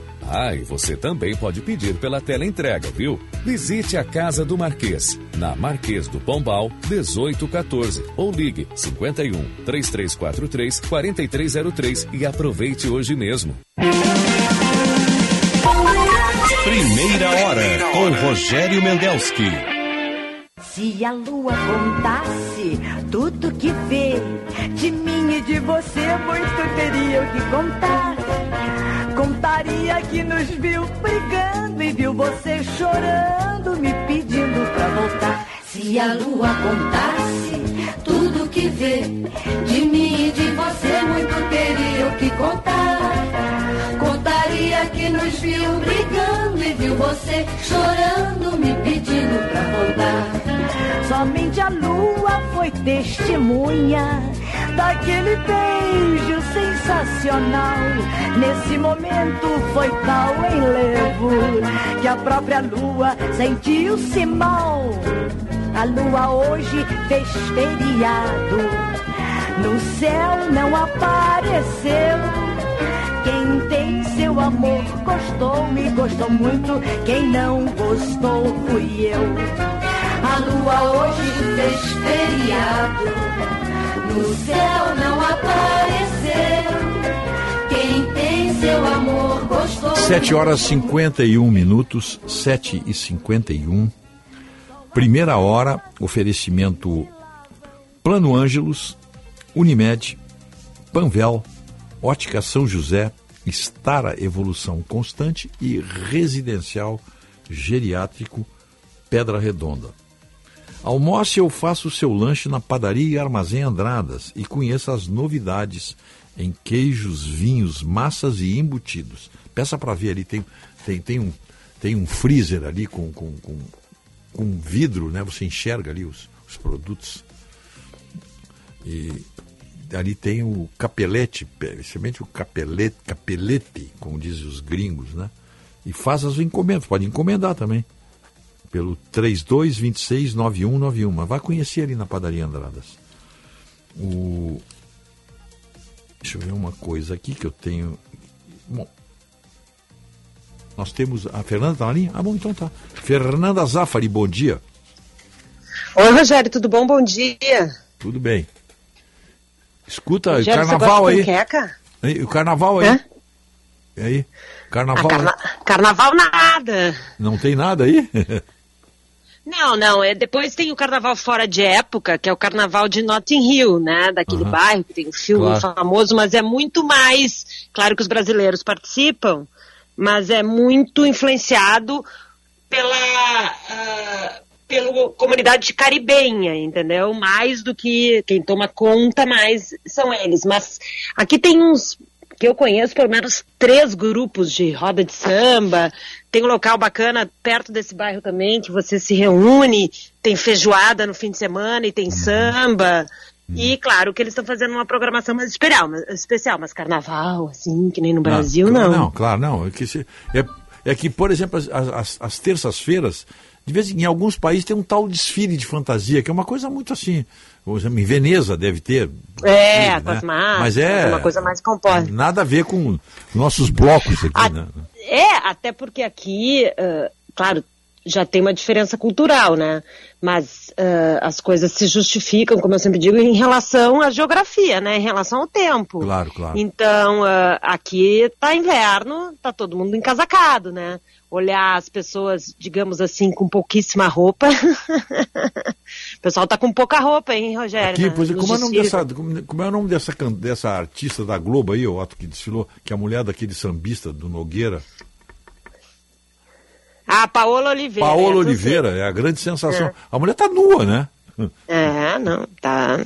Ah, e você também pode pedir pela tela entrega, viu? Visite a Casa do Marquês, na Marquês do Pombal, 1814, ou ligue 51 3343 4303 e aproveite hoje mesmo. Primeira hora com Rogério Mendelski. Se a lua contasse tudo que vê, de mim e de você muito teria o que contar. Contaria que nos viu brigando e viu você chorando, me pedindo pra voltar. Se a lua contasse tudo que vê, de mim e de você muito teria o que contar. Contaria que nos viu brigando e viu você chorando, me pedindo pra voltar. Somente a lua foi testemunha daquele beijo sensacional. Nesse momento foi tal enlevo que a própria lua sentiu-se mal. A lua hoje fez feriado, no céu não apareceu. Quem tem seu amor gostou e gostou muito. Quem não gostou fui eu. A lua hoje fez feriado. No céu não apareceu. Quem tem seu amor gostou. 7 horas 51 minutos, 7 e 51. Primeira hora, oferecimento Plano Ângelos, Unimed, Panvel, Ótica São José, Estara Evolução Constante e Residencial Geriátrico Pedra Redonda. Almoce ou faça o seu lanche na padaria e armazém Andradas e conheça as novidades em queijos, vinhos, massas e embutidos. Peça para ver ali, tem, tem, tem, um, tem um freezer ali com, com, com, com vidro, né? Você enxerga ali os, os produtos. E ali tem o capelete, especialmente o capelete, capelete, como dizem os gringos, né? E faz as encomendas, pode encomendar também. Pelo 32269191. Mas vai conhecer ali na padaria Andradas. O... Deixa eu ver uma coisa aqui que eu tenho. Bom, nós temos. A Fernanda está na linha? Ah, bom, então tá. Fernanda Zafari, bom dia. Oi, Rogério, tudo bom? Bom dia. Tudo bem. Escuta, Rogério, o carnaval aí. Aí, O carnaval aí. Hã? E aí? Carnaval. Ah, carna- Carnaval nada. Não tem nada aí? Não, não, é, depois tem o carnaval fora de época, que é o carnaval de Notting Hill, né, daquele Aham. bairro que tem um filme Claro. famoso, mas é muito mais, claro que os brasileiros participam, mas é muito influenciado pela, ah, pela comunidade caribenha, entendeu? Mais do que quem toma conta mais são eles, mas aqui tem uns que eu conheço pelo menos três grupos de roda de samba. Tem um local bacana perto desse bairro também, que você se reúne, tem feijoada no fim de semana e tem samba. E claro que eles estão fazendo uma programação mais especial, mas, especial, mas carnaval, assim, que nem no Brasil, claro, não. Não, claro, não. É que, se- é, é que por exemplo, as, as- as terças-feiras, de vez em, em alguns países tem um tal desfile de fantasia, que é uma coisa muito assim. Em Veneza deve ter. É, né? com as máscaras, Mas é uma coisa mais composta. nada a ver com nossos blocos aqui, né? É, até porque aqui, ah, claro, já tem uma diferença cultural, né? Mas ah, as coisas se justificam, como eu sempre digo, em relação à geografia, né? Em relação ao tempo. Claro, claro. Então, ah, aqui tá inverno, tá todo mundo encasacado, né? Olhar as pessoas, digamos assim, com pouquíssima roupa. o pessoal tá com pouca roupa, hein, Rogério? Aqui, pois é, como é, o nome dessa, como, é o nome dessa, dessa artista da Globo aí, o ato que desfilou, que é a mulher daquele sambista do Nogueira? Ah, Paola Oliveira. Paola eu sei. Oliveira, é a grande sensação. É. A mulher tá nua, né? É, não, tá.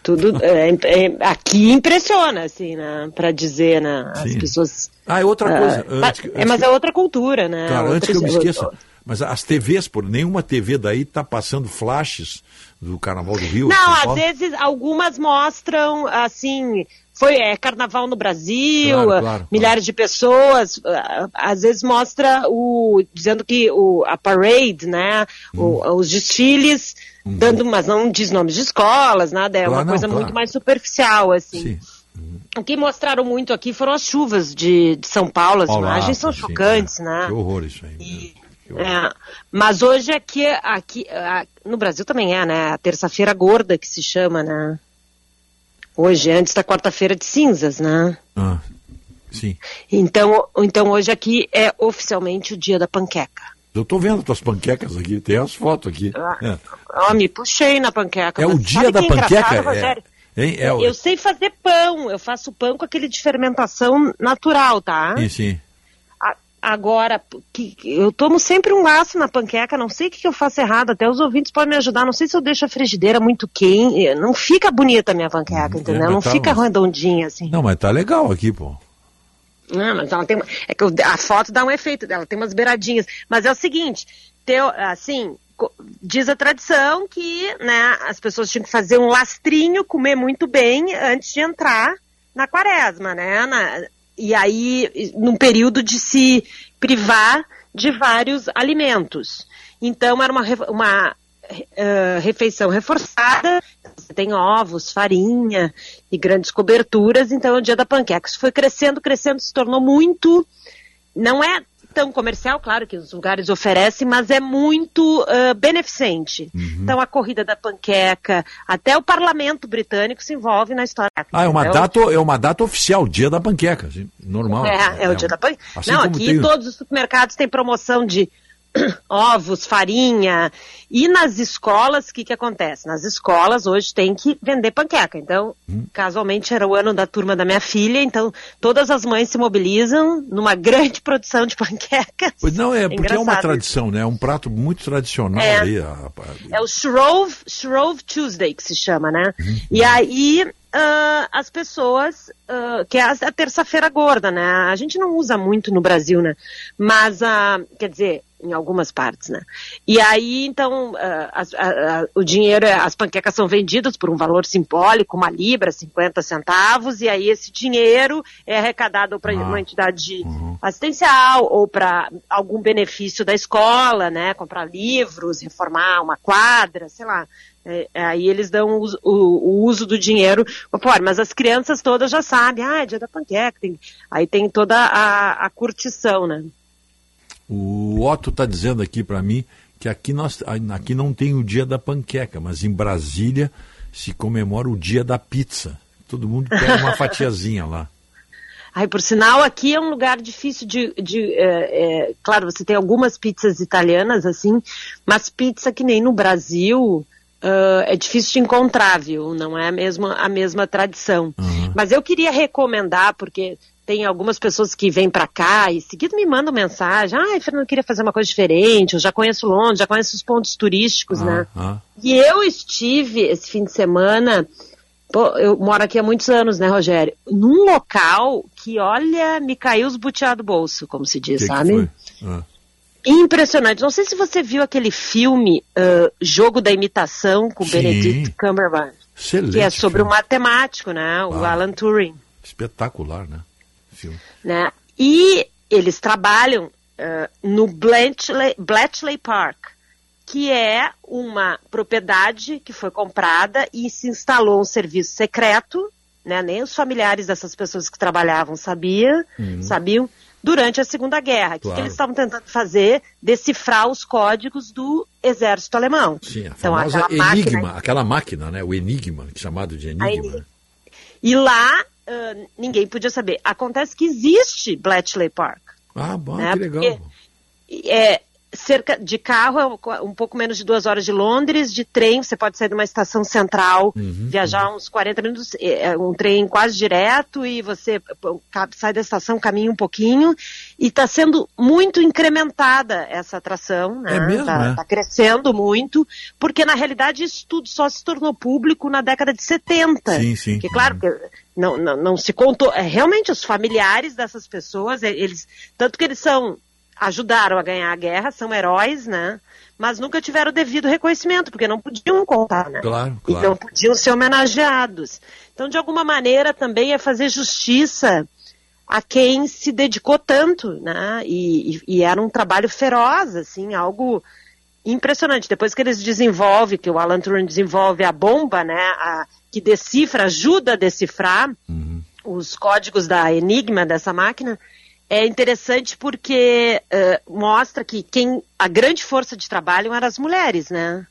Tudo. é, é, aqui impressiona, assim, né? Pra dizer, né? As Sim. pessoas. Ah, é outra ah, coisa. mas- Antes é, antes mas que- é outra cultura, né? Claro, antes Outra- que eu me esqueça, mas as TVs, por nenhuma TV daí tá passando flashes do Carnaval do Rio. Não, às vezes algumas mostram, assim, foi é, carnaval no Brasil, Claro, claro, milhares de pessoas, ah, às vezes mostra o dizendo que o, a parade, né, o- Hum. os desfiles, dando, mas não diz nomes de escolas, nada, é Claro, uma não, coisa claro. muito mais superficial, assim. Sim. O que mostraram muito aqui foram as chuvas de, de São Paulo, as Olá, imagens são sim, chocantes, é. né? Que horror isso aí. É, mas hoje aqui, aqui no Brasil também é, né? A terça-feira gorda que se chama, né? Hoje, antes da quarta-feira de cinzas, né? Ah, sim. Então, então hoje aqui é oficialmente o dia da panqueca. Eu tô vendo tuas panquecas aqui, tem as fotos aqui. Ah, É, Ó, me puxei na panqueca. É o dia da é panqueca? É. É o- Eu sei fazer pão, eu faço pão com aquele de fermentação natural, tá? Sim, sim. Agora, que, eu tomo sempre um laço na panqueca, não sei o que, que eu faço errado, até os ouvintes podem me ajudar, não sei se eu deixo a frigideira muito quente, não fica bonita a minha panqueca, entendeu? mas Não tá, fica mas- redondinha assim. Não, mas tá legal aqui, pô. Não, mas ela tem, uma- é que eu- a foto dá um efeito dela, tem umas beiradinhas. Mas é o seguinte, teu, assim, diz a tradição que, né, as pessoas tinham que fazer um lastrinho, comer muito bem antes de entrar na quaresma, né? Na- e aí, num período de se privar de vários alimentos. Então, era uma, uma eh, refeição reforçada, você tem ovos, farinha e grandes coberturas, então é o dia da panqueca. Isso foi crescendo, crescendo, se tornou muito. Não é tão comercial, claro que os lugares oferecem, mas é muito ah, beneficente. Uhum. Então a corrida da panqueca, até o parlamento britânico se envolve na história. Ah, é uma, entendeu? data, é uma data oficial, dia da panqueca. Normal. É, é o dia da panqueca. Assim Não, aqui tem todos os supermercados têm promoção de ovos, farinha. E nas escolas, o que, que acontece? Nas escolas hoje tem que vender panqueca. Então, Hum. casualmente era o ano da turma da minha filha, então todas as mães se mobilizam numa grande produção de panquecas. Pois não, é porque é uma tradição, né? É um prato muito tradicional É. aí. a- a- É o Shrove, Shrove Tuesday que se chama, né? Uhum. E aí ah, as pessoas, ah, que é a, terça-feira gorda, né? A gente não usa muito no Brasil, né? Mas, ah, quer dizer, em algumas partes, né? E aí, então, ah, as- a- a- o dinheiro, é- as panquecas são vendidas por um valor simbólico, uma libra, 50 centavos, e aí esse dinheiro é arrecadado para uma entidade assistencial ou para algum benefício da escola, né? Comprar livros, reformar uma quadra, sei lá. É, é, aí eles dão o, uso- o- o uso do dinheiro. Mas as crianças todas já sabem, ah, é dia da panqueca. tem- aí tem toda a, a curtição, né? O Otto está dizendo aqui para mim que aqui, nós, aqui não tem o dia da panqueca, mas em Brasília se comemora o dia da pizza. Todo mundo pega uma fatiazinha lá. Ai, por sinal, aqui é um lugar difícil de. de é, é, claro, você tem algumas pizzas italianas, assim, mas pizza que nem no Brasil ah, é difícil de encontrar, viu? Não é a mesma, a mesma tradição. Mas eu queria recomendar, porque tem algumas pessoas que vêm pra cá e seguido me mandam mensagem. Ai, Fernando, eu queria fazer uma coisa diferente, eu já conheço Londres, já conheço os pontos turísticos, né? Ah, E eu estive esse fim de semana, pô, eu moro aqui há muitos anos, né, Rogério? Num local que, olha, me caiu os butiá do bolso, como se diz, que que sabe? foi? Ah. Impressionante. Não sei se você viu aquele filme ah, Jogo da Imitação com Sim. Benedict Cumberbatch, Excelente. que é sobre filme. um matemático, né? O Ah. Alan Turing. Espetacular, né? Filme. né? E eles trabalham ah, no Bletchley, Bletchley Park, que é uma propriedade que foi comprada e se instalou um serviço secreto, né? Nem os familiares dessas pessoas que trabalhavam sabia, Uhum. sabiam, durante a Segunda Guerra. O que Claro. eles estavam tentando fazer? Decifrar os códigos do exército alemão. Sim, a Então, aquela máquina- enigma, aquela máquina, né? O enigma, chamado de enigma. enigma. né? E lá ah, ninguém podia saber. Acontece que existe Bletchley Park. Ah, bom, né? que legal. Porque, é, cerca de carro é um- pouco menos de duas horas de Londres, de trem você pode sair de uma estação central, Uhum, viajar uns 40 minutos, é, é um trem quase direto e você sai da estação, caminha um pouquinho e está sendo muito incrementada essa atração, né? É mesmo, Tá, né? tá crescendo muito, porque na realidade isso tudo só se tornou público na década de 70. Sim, sim. Que claro, que não, não, não se contou. É, realmente, os familiares dessas pessoas, é, eles. Tanto que eles são. Ajudaram a ganhar a guerra, são heróis, né? Mas nunca tiveram o devido reconhecimento, porque não podiam contar, né? Claro, E claro. não podiam ser homenageados. Então, de alguma maneira, também é fazer justiça a quem se dedicou tanto, né? E, e- e era um trabalho feroz, assim, algo impressionante. Depois que eles desenvolvem, que o Alan Turing desenvolve a bomba, né? a- que decifra, ajuda a decifrar os códigos da Enigma dessa máquina, é interessante porque eh, mostra que quem a grande força de trabalho eram as mulheres, né?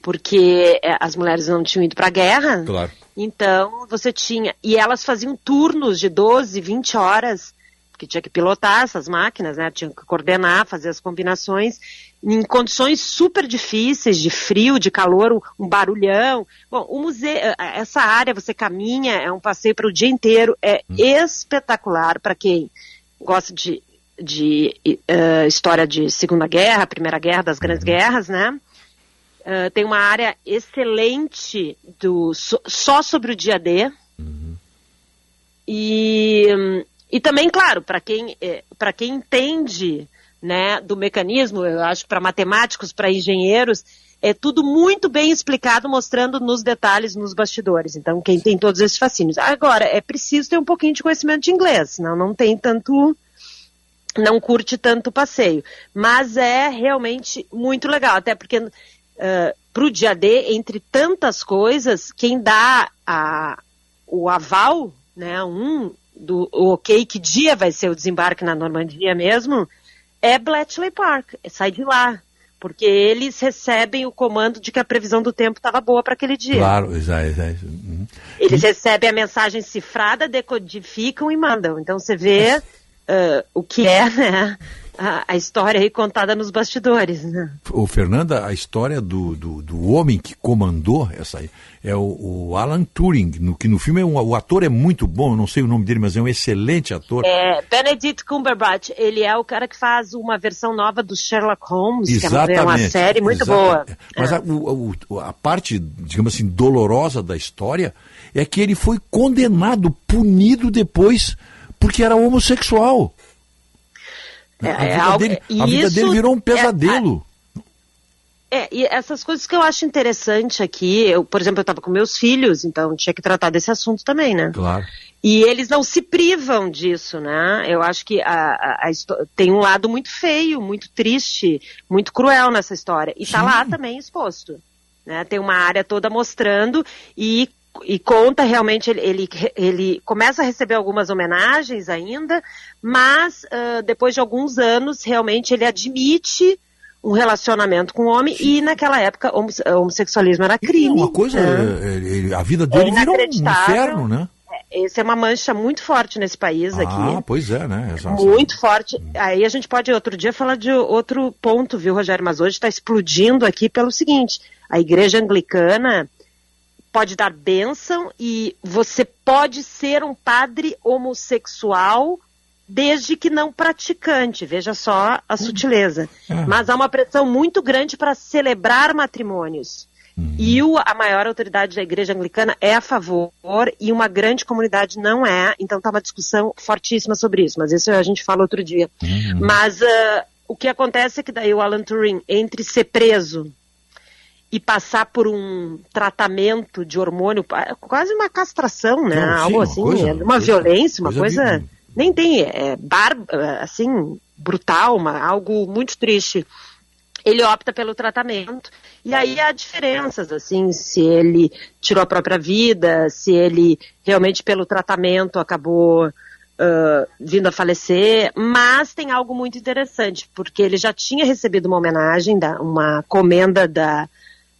Porque eh, as mulheres não tinham ido para a guerra. Claro. Então, você tinha. E elas faziam turnos de 12, 20 horas, porque tinha que pilotar essas máquinas, né? Tinha que coordenar, fazer as combinações, em condições super difíceis, de frio, de calor, um, barulhão. Bom, o museu, eh, essa área você caminha, é um passeio para o dia inteiro, é espetacular para quem gosta de, de eh, história de Segunda Guerra, Primeira Guerra, das Grandes Guerras, né? Uh, tem uma área excelente do, so- só sobre o dia D. E, hum, e também, claro, para quem, para quem entende né, do mecanismo, eu acho que para matemáticos, para engenheiros, é tudo muito bem explicado, mostrando nos detalhes, nos bastidores. Então, quem tem todos esses fascínios. Agora, é preciso ter um pouquinho de conhecimento de inglês, senão não tem tanto não curte tanto o passeio. Mas é realmente muito legal, até porque para o dia D, entre tantas coisas, quem dá a, o aval, né, um, do ok, que dia vai ser o desembarque na Normandia mesmo, é Bletchley Park, sai de lá. Porque eles recebem o comando de que a previsão do tempo estava boa para aquele dia. Claro, exato. exato. Uhum. Eles recebem a mensagem cifrada, decodificam e mandam. Então você vê uh, o que é, né? A, a história aí contada nos bastidores, né? Ô, Fernanda, a história do, do, do homem que comandou essa aí é o, o Alan Turing, no, que no filme é um, o ator é muito bom, não sei o nome dele, mas é um excelente ator. É, Benedict Cumberbatch, ele é o cara que faz uma versão nova do Sherlock Holmes, Exatamente, que é uma série muito exatamente. boa. Mas É. a, o- o- a parte, digamos assim, dolorosa da história é que ele foi condenado, punido depois, porque era homossexual. É, a é vida, algo- dele, a vida dele virou um é- pesadelo. É, e essas coisas que eu acho interessante aqui, eu, por exemplo, eu estava com meus filhos, então tinha que tratar desse assunto também, né? Claro. E eles não se privam disso, né? Eu acho que a, a- a tem um lado muito feio, muito triste, muito cruel nessa história. E tá lá também exposto. Né? Tem uma área toda mostrando e, e conta realmente, ele, ele, ele começa a receber algumas homenagens ainda, mas ah, depois de alguns anos, realmente ele admite um relacionamento com o homem e naquela época homosse- homossexualismo era crime. Uma coisa, né? é, a vida dele virou um inferno, né? Essa é uma mancha muito forte nesse país Ah, aqui. pois é, né? Exato. Muito forte. Aí a gente pode outro dia falar de outro ponto, viu, Rogério? Mas hoje está explodindo aqui pelo seguinte: a igreja anglicana pode dar bênção e você pode ser um padre homossexual desde que não praticante. Veja só a sutileza. Mas há uma pressão muito grande para celebrar matrimônios. E o- a maior autoridade da igreja anglicana é a favor e uma grande comunidade não é. Então está uma discussão fortíssima sobre isso. Mas isso a gente fala outro dia. Mas ah, o que acontece é que daí o Alan Turing, entre ser preso e passar por um tratamento de hormônio, quase uma castração, né? Não, sim, Algo uma assim, coisa- é uma violência, uma coisa coisa, de- nem tem, é bar, assim, brutal, uma, algo muito triste. Ele opta pelo tratamento e aí há diferenças, assim, se ele tirou a própria vida, se ele realmente pelo tratamento acabou ah, vindo a falecer, mas tem algo muito interessante, porque ele já tinha recebido uma homenagem, da, uma comenda da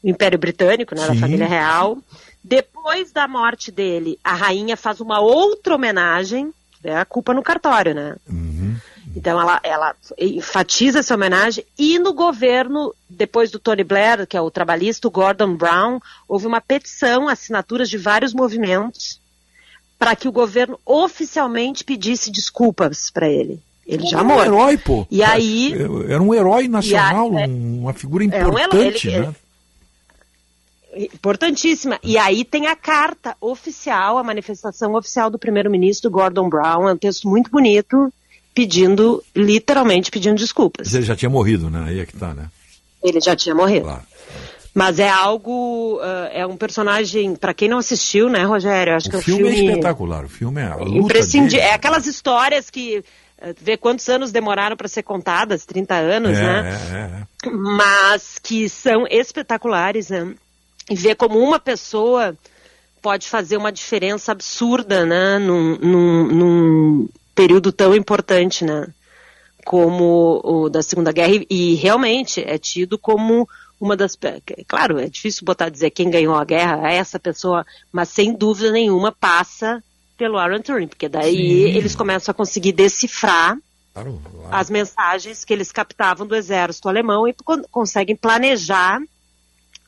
Império Britânico, né, da família real. Depois da morte dele, a rainha faz uma outra homenagem, é a culpa no cartório, né? Então ela, ela enfatiza essa homenagem e no governo, depois do Tony Blair, que é o trabalhista, o Gordon Brown, houve uma petição, assinaturas de vários movimentos para que o governo oficialmente pedisse desculpas para ele. Ele já Era um morreu. herói, pô. E aí Era um herói nacional, aí- um- uma figura É um herói, importante, ele- né? Importantíssima. E aí tem a carta oficial, a manifestação oficial do primeiro-ministro Gordon Brown, é um texto muito bonito, pedindo, literalmente pedindo desculpas. Mas ele já tinha morrido, né? Aí é que tá, né? Ele já tinha morrido. Claro. Mas é algo, ah, é um personagem, para quem não assistiu, né, Rogério? Acho que O é um filme é filme espetacular. O filme é a luta dele. É aquelas histórias que eh, vê quantos anos demoraram para ser contadas, 30 anos, É, né? é, é, é. mas que são espetaculares, né? E ver como uma pessoa pode fazer uma diferença absurda, né? Num, num, num período tão importante, né? Como o da Segunda Guerra. E, e realmente é tido como uma das. pe- Claro, é difícil botar dizer quem ganhou a guerra é essa pessoa, mas sem dúvida nenhuma passa pelo Aaron Turing, porque daí Sim. eles começam a conseguir decifrar Claro, as mensagens que eles captavam do exército alemão e con- conseguem planejar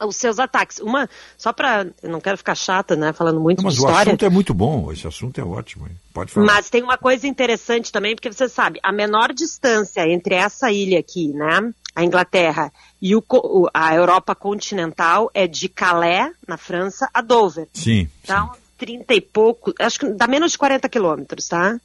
os seus ataques. Uma, só para, eu não quero ficar chata, né, falando muito Não, mas de o história, assunto é muito bom. Esse assunto é ótimo. hein? Pode falar. mas tem uma coisa interessante também, porque você sabe, a menor distância entre essa ilha aqui, né, a Inglaterra, e o o- a Europa continental é de Calais, na França, a Dover. Sim. Dá uns 30 e pouco, acho que dá menos de 40 quilômetros, tá?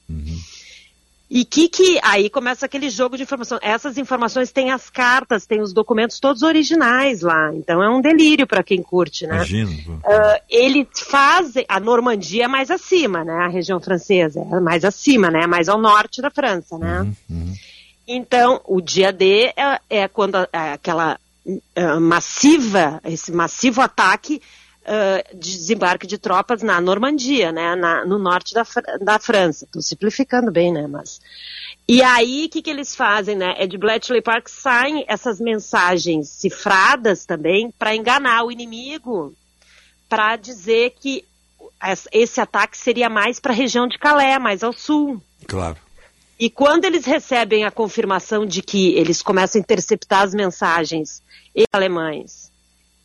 E que que aí começa aquele jogo de informação. Essas informações têm as cartas, têm os documentos todos originais lá. Então é um delírio para quem curte, né? Imagina. Ah, ele faz a Normandia é mais acima, né? A região francesa é mais acima, né? Mais ao norte da França, né? Então o dia D é, é quando a- é aquela ah, massiva, esse massivo ataque de desembarque de tropas na Normandia, né? Na- no norte da, da França. Estou simplificando bem, né? Mas e aí, o que, que eles fazem, né? É de Bletchley Park saem essas mensagens cifradas também para enganar o inimigo, para dizer que es- esse ataque seria mais para a região de Calais, mais ao sul. Claro. E quando eles recebem a confirmação de que eles começam a interceptar as mensagens em alemães,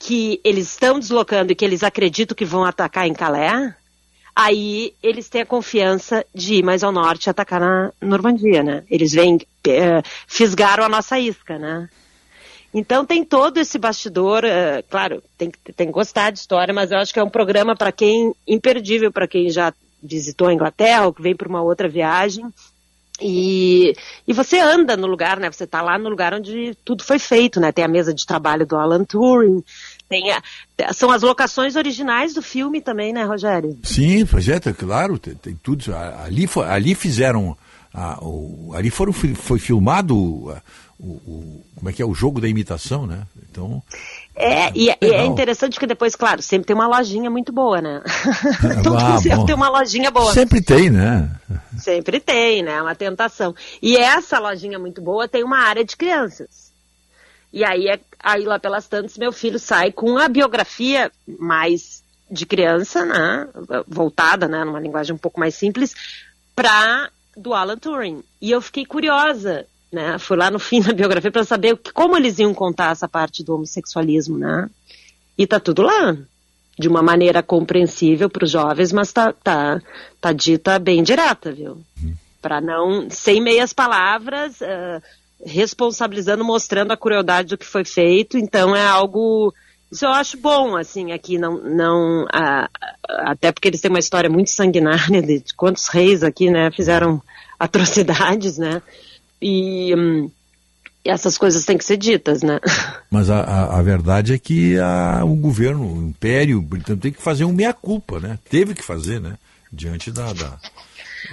que eles estão deslocando e que eles acreditam que vão atacar em Calais, aí eles têm a confiança de ir mais ao norte e atacar na Normandia, né? Eles vêm, eh, fisgaram a nossa isca, né? Então tem todo esse bastidor, eh, claro, tem, tem que gostar de história, mas eu acho que é um programa para quem, imperdível para quem já visitou a Inglaterra ou que vem para uma outra viagem. E, e você anda no lugar, né? Você está lá no lugar onde tudo foi feito, né? Tem a mesa de trabalho do Alan Turing, tem a- são as locações originais do filme também, né, Rogério? Sim, pois é, tá claro, tem, tem tudo. Ali, ali fizeram. a- o- ali foram, foi filmado a- o, o- como é que é o jogo da imitação, né? Então É, e, é- e é Legal. interessante que depois, claro, sempre tem uma lojinha muito boa, né? Todo Ah, museu bom. tem uma lojinha boa. sempre tem, né? Sempre tem, né? É uma tentação. E essa lojinha muito boa tem uma área de crianças. E aí, é, aí lá pelas tantas, meu filho sai com a biografia mais de criança, né? Voltada, né? Numa linguagem um pouco mais simples, para do Alan Turing. E eu fiquei curiosa, né? Fui lá no fim da biografia para saber o que- como eles iam contar essa parte do homossexualismo, né? E tá tudo lá. De uma maneira compreensível para os jovens, mas tá, tá, tá dita bem direta, viu? Para não, sem meias palavras, ah, responsabilizando, mostrando a crueldade do que foi feito. Então é algo. Isso eu acho bom, assim, aqui não. não ah, até porque eles têm uma história muito sanguinária de quantos reis aqui, né, fizeram atrocidades, né? E. hum, essas coisas têm que ser ditas, né? Mas a, a, a verdade é que a, o governo, o Império Britânico tem que fazer um meia-culpa, né? Teve que fazer, né? Diante da. da-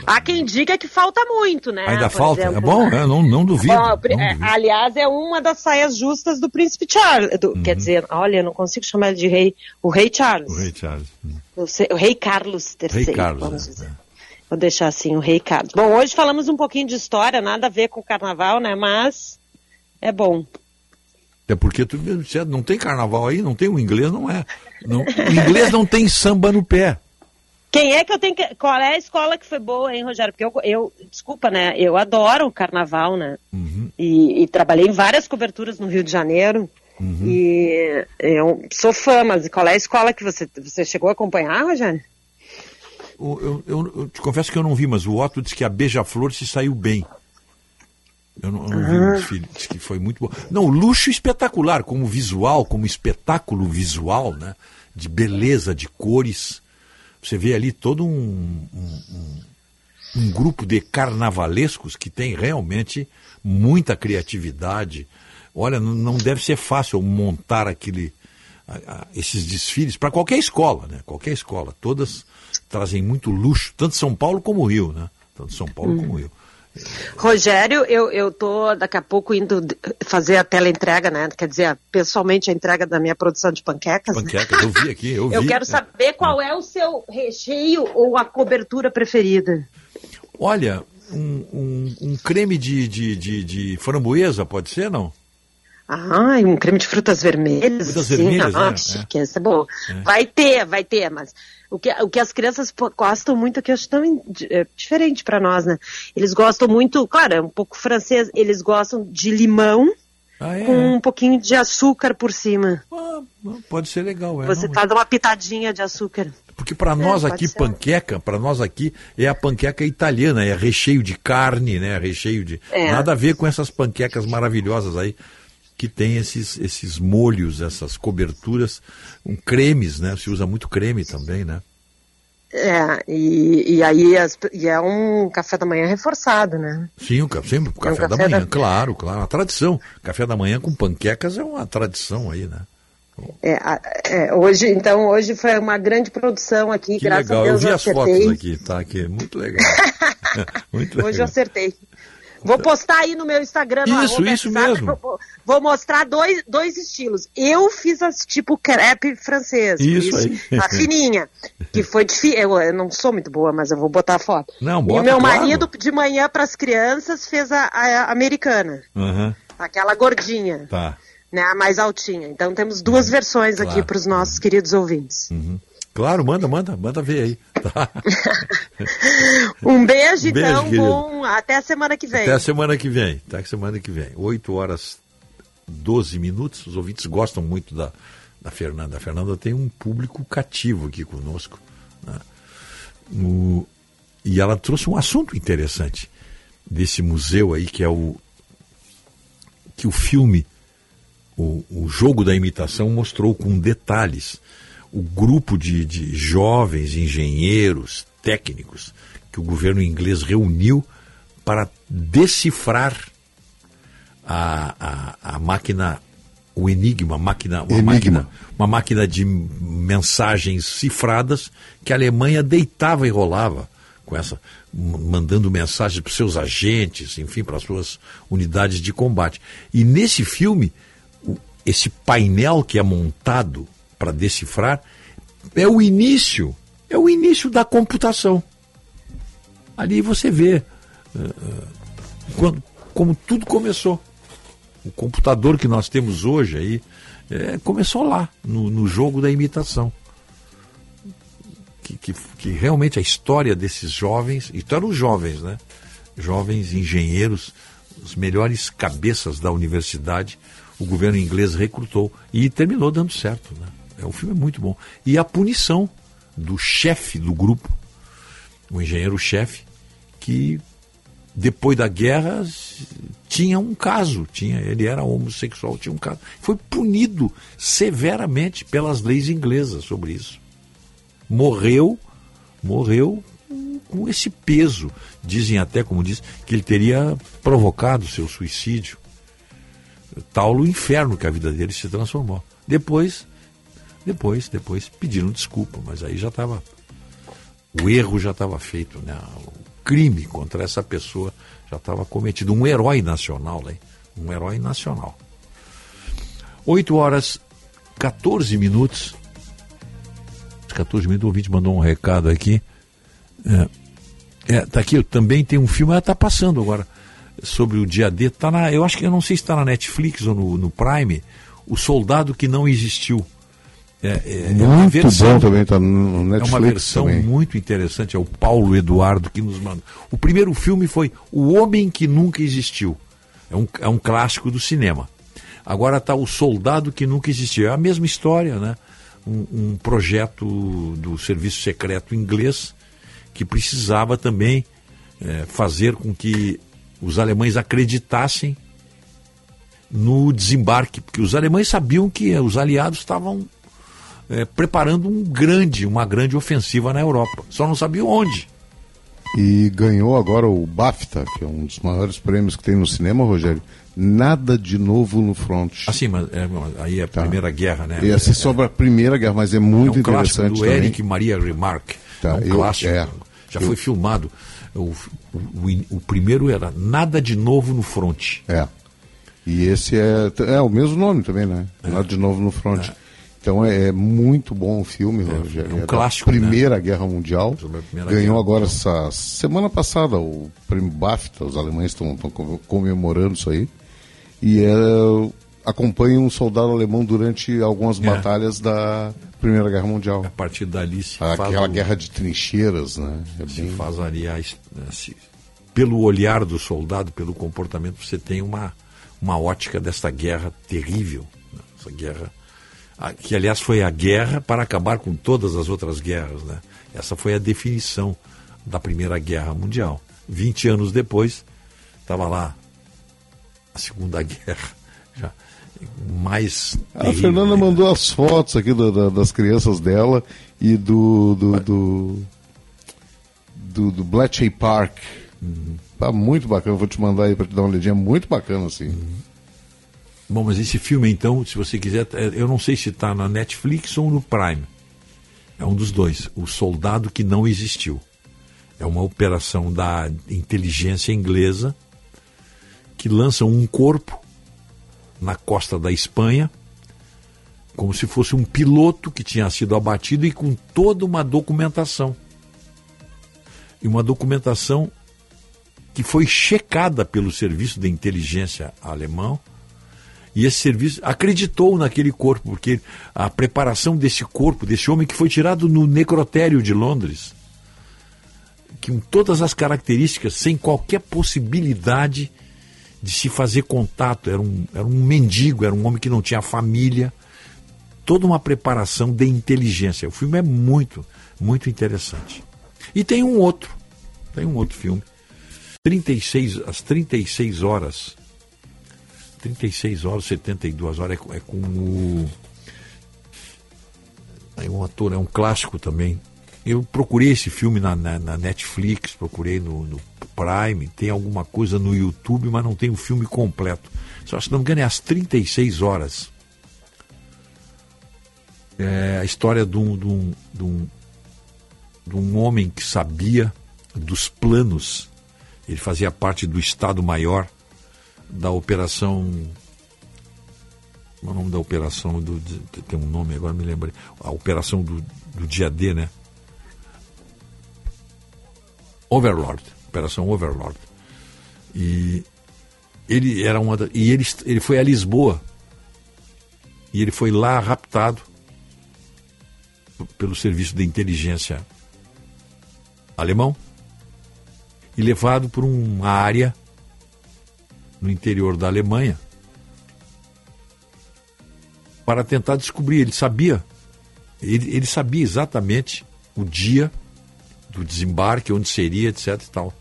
Há quem diga que falta muito, né? Ainda por falta? exemplo. é bom, é, não, não duvido. Bom, não é, duvido. aliás, é uma das saias justas do príncipe Charles. do- Uhum. Quer dizer, olha, eu não consigo chamar ele de rei. O rei Charles. O rei Charles. O, rei Carlos III. Rei Carlos, vamos é, dizer. Vou deixar assim, o rei Carlos. Bom, hoje falamos um pouquinho de história, nada a ver com o carnaval, né? Mas é bom. É porque tu mesmo disse, não tem carnaval aí, não tem o inglês, não é. Não, o inglês não tem samba no pé. Quem é que eu tenho que. Qual é a escola que foi boa, hein, Rogério? Porque eu, eu desculpa, né? Eu adoro o carnaval, né? Uhum. E, e trabalhei em várias coberturas no Rio de Janeiro. Uhum. E eu sou fã, mas qual é a escola que você, você chegou a acompanhar, Rogério? Eu, eu- eu te confesso que eu não vi, mas o Otto disse que a Beija-Flor se saiu bem. Eu não, eu não vi Ah. o desfile, disse que foi muito bom. Não, luxo espetacular, como visual, como espetáculo visual, né? De beleza, de cores. Você vê ali todo um, um, um- grupo de carnavalescos que tem realmente muita criatividade. Olha, não, deve ser fácil montar aquele, esses desfiles para qualquer escola, né? Qualquer escola. Todas trazem muito luxo, tanto São Paulo como Rio, né? Tanto São Paulo Hum. como Rio. Rogério, eu, eu tô daqui a pouco indo fazer a tela entrega, né? Quer dizer, pessoalmente a entrega da minha produção de panquecas. né? Panquecas, eu vi aqui, eu vi. Eu quero saber qual é o seu recheio ou a cobertura preferida. Olha, um, um- um creme de, de, de, de framboesa, pode ser, não? Ah, um creme de frutas vermelhas. Frutas sim, vermelhas, ah, é, chique, esse é bom. É. Vai ter, vai ter, mas o que, o que as crianças gostam muito, que eu acho tão é, diferente para nós, né? Eles gostam muito, claro, é um pouco francês, eles gostam de limão Ah, é? com um pouquinho de açúcar por cima. Pode ser legal, é. Você não, faz uma pitadinha de açúcar. Porque para nós É, aqui, panqueca, para nós aqui, é a panqueca italiana, é recheio de carne, né? Recheio de. É. Nada a ver com essas panquecas maravilhosas aí, que tem esses, esses molhos, essas coberturas, um cremes, né? Se usa muito creme também, né? É, e, e aí as- e é um café da manhã reforçado, né? Sim, o sempre o café, da café manhã, da- claro, claro. A tradição. Café da manhã com panquecas é uma tradição aí, né? É, é, hoje, então, hoje foi uma grande produção aqui, Que graças legal. a Eu Deus vi eu as acertei. fotos aqui, tá aqui. Muito legal. muito legal. Hoje eu acertei. Vou postar aí no meu Instagram. no Isso, isso mesmo. Vou, vou mostrar dois, dois estilos. Eu fiz as tipo crepe francês. Isso aí. A fininha. Que foi difícil. Eu, eu não sou muito boa, mas eu vou botar a foto. Não, e bota, o meu claro. marido, de manhã, para as crianças, fez a, a americana. Aham, Aquela gordinha, tá. né? A mais altinha. Então temos duas versões aqui Claro. para os nossos queridos ouvintes. Uhum. Claro, manda, manda, manda ver aí. um beijo, Um então. Bom, até a semana que vem. Até a semana que vem. Até a semana que vem. 8 horas 12 minutos. Os ouvintes gostam muito da, da Fernanda. A Fernanda tem um público cativo aqui conosco. né? O- e ela trouxe um assunto interessante desse museu aí, que é o. que o filme, o, o jogo da imitação, mostrou com detalhes o grupo de, de jovens engenheiros, técnicos, que o governo inglês reuniu para decifrar a, a, a máquina, o enigma, máquina, uma Enigma. máquina, uma máquina de mensagens cifradas que a Alemanha deitava e rolava com essa, mandando mensagens para os seus agentes, enfim, para as suas unidades de combate. E nesse filme, esse painel que é montado para decifrar é o início, é o início da computação. Ali você vê eh, quando, como tudo começou. O computador que nós temos hoje aí eh, começou lá, no, no jogo da imitação. Que, que, que realmente a história desses jovens, e eram os jovens, né? Jovens engenheiros, os melhores cabeças da universidade, o governo inglês recrutou e terminou dando certo. Né? É, o filme é muito bom. E a punição do chefe do grupo, o engenheiro-chefe, que depois da guerra tinha um caso, tinha, ele era homossexual, tinha um caso. Foi punido severamente pelas leis inglesas sobre isso. Morreu, morreu com esse peso. Dizem até, como diz, que ele teria provocado seu suicídio. Tal o inferno que a vida dele se transformou. Depois, depois, depois pediram desculpa, mas aí já estava o erro já estava feito, né? O crime contra essa pessoa já estava cometido. Um herói nacional, hein? Um herói nacional. 8 horas 14 minutos. 14 minutos, o ouvinte mandou um recado aqui. É, é, tá aqui, também tem um filme, ela tá passando agora, sobre o dia D. Tá na, eu acho que eu não sei se está na Netflix ou no, no Prime, O Soldado que Não Existiu. É, é, é uma Muito versão- bom também, tá no é Netflix uma versão também. muito interessante, é o Paulo Eduardo que nos manda. O primeiro filme foi O Homem que Nunca Existiu. É um, é um clássico do cinema. Agora está O Soldado que Nunca Existiu. É a mesma história, né? Um, um projeto do Serviço Secreto inglês que precisava também eh, fazer com que os alemães acreditassem no desembarque, porque os alemães sabiam que os aliados estavam eh, preparando um grande, uma grande ofensiva na Europa. Só não sabiam onde. E ganhou agora o BAFTA, que é um dos maiores prêmios que tem no cinema, Rogério. Nada de novo no front. Assim, mas é, aí é a Primeira Guerra, né? E assim É- sobre a Primeira Guerra, mas é muito é um clássico interessante do também. Eric Maria Remarque. Tá, é um eu- clássico. é. Já Eu- foi filmado. O, o, o- primeiro era Nada de Novo no Front. É. E esse é, é o mesmo nome também, né? Nada de novo no front. Então é, é muito bom o filme, Rogério. é um da clássico, né? Primeira Guerra Mundial. Primeira Ganhou Guerra agora essa semana passada o prêmio BAFTA. Os alemães estão comemorando isso aí. E é, acompanha um soldado alemão durante algumas É. batalhas da Primeira Guerra Mundial. A partir dali se Aquela faz o- guerra de trincheiras, né? É se bem- faz ali a se- pelo olhar do soldado, pelo comportamento, você tem uma, uma ótica desta guerra terrível. né? Essa guerra, a- que aliás foi a guerra para acabar com todas as outras guerras. Né? Essa foi a definição da Primeira Guerra Mundial. 20 anos depois, estava lá a Segunda Guerra, já mais A terrível, Fernanda né? mandou as fotos aqui da- da- das crianças dela e do do, do, do, do Bletchley Park. Tá muito bacana, vou te mandar aí para te dar uma olhadinha, muito bacana assim. Bom, mas esse filme, então, se você quiser, é, eu não sei se está na Netflix ou no Prime. É um dos dois. O Soldado que Não Existiu. É uma operação da inteligência inglesa que lança um corpo na costa da Espanha, como se fosse um piloto que tinha sido abatido e com toda uma documentação. E uma documentação que foi checada pelo serviço de inteligência alemão e esse serviço acreditou naquele corpo, porque a preparação desse corpo, desse homem que foi tirado no necrotério de Londres, com todas as características, sem qualquer possibilidade de se fazer contato. Era um, era um mendigo, era um homem que não tinha família. Toda uma preparação de inteligência. O filme é muito, muito interessante. E tem um outro, tem um outro filme. 36, as 36 horas. 36 horas, 72 horas, é, é com o. É um ator, é um clássico também. Eu procurei esse filme na, na, na Netflix, procurei no, no, Prime, tem alguma coisa no YouTube, mas não tem o filme completo. Só se não me engano, é às 36 horas. É a história de um, de um, de um, de um homem que sabia dos planos. Ele fazia parte do Estado-Maior da operação. É o nome da operação do, tem um nome agora me lembrei. A operação do, do dia D, né? Overlord, Operação Overlord. E ele era uma da, e ele, ele foi a Lisboa. E ele foi lá raptado pelo serviço de inteligência alemão e levado por uma área no interior da Alemanha para tentar descobrir. Ele sabia, ele, ele sabia exatamente o dia do desembarque, onde seria, etc. E tal.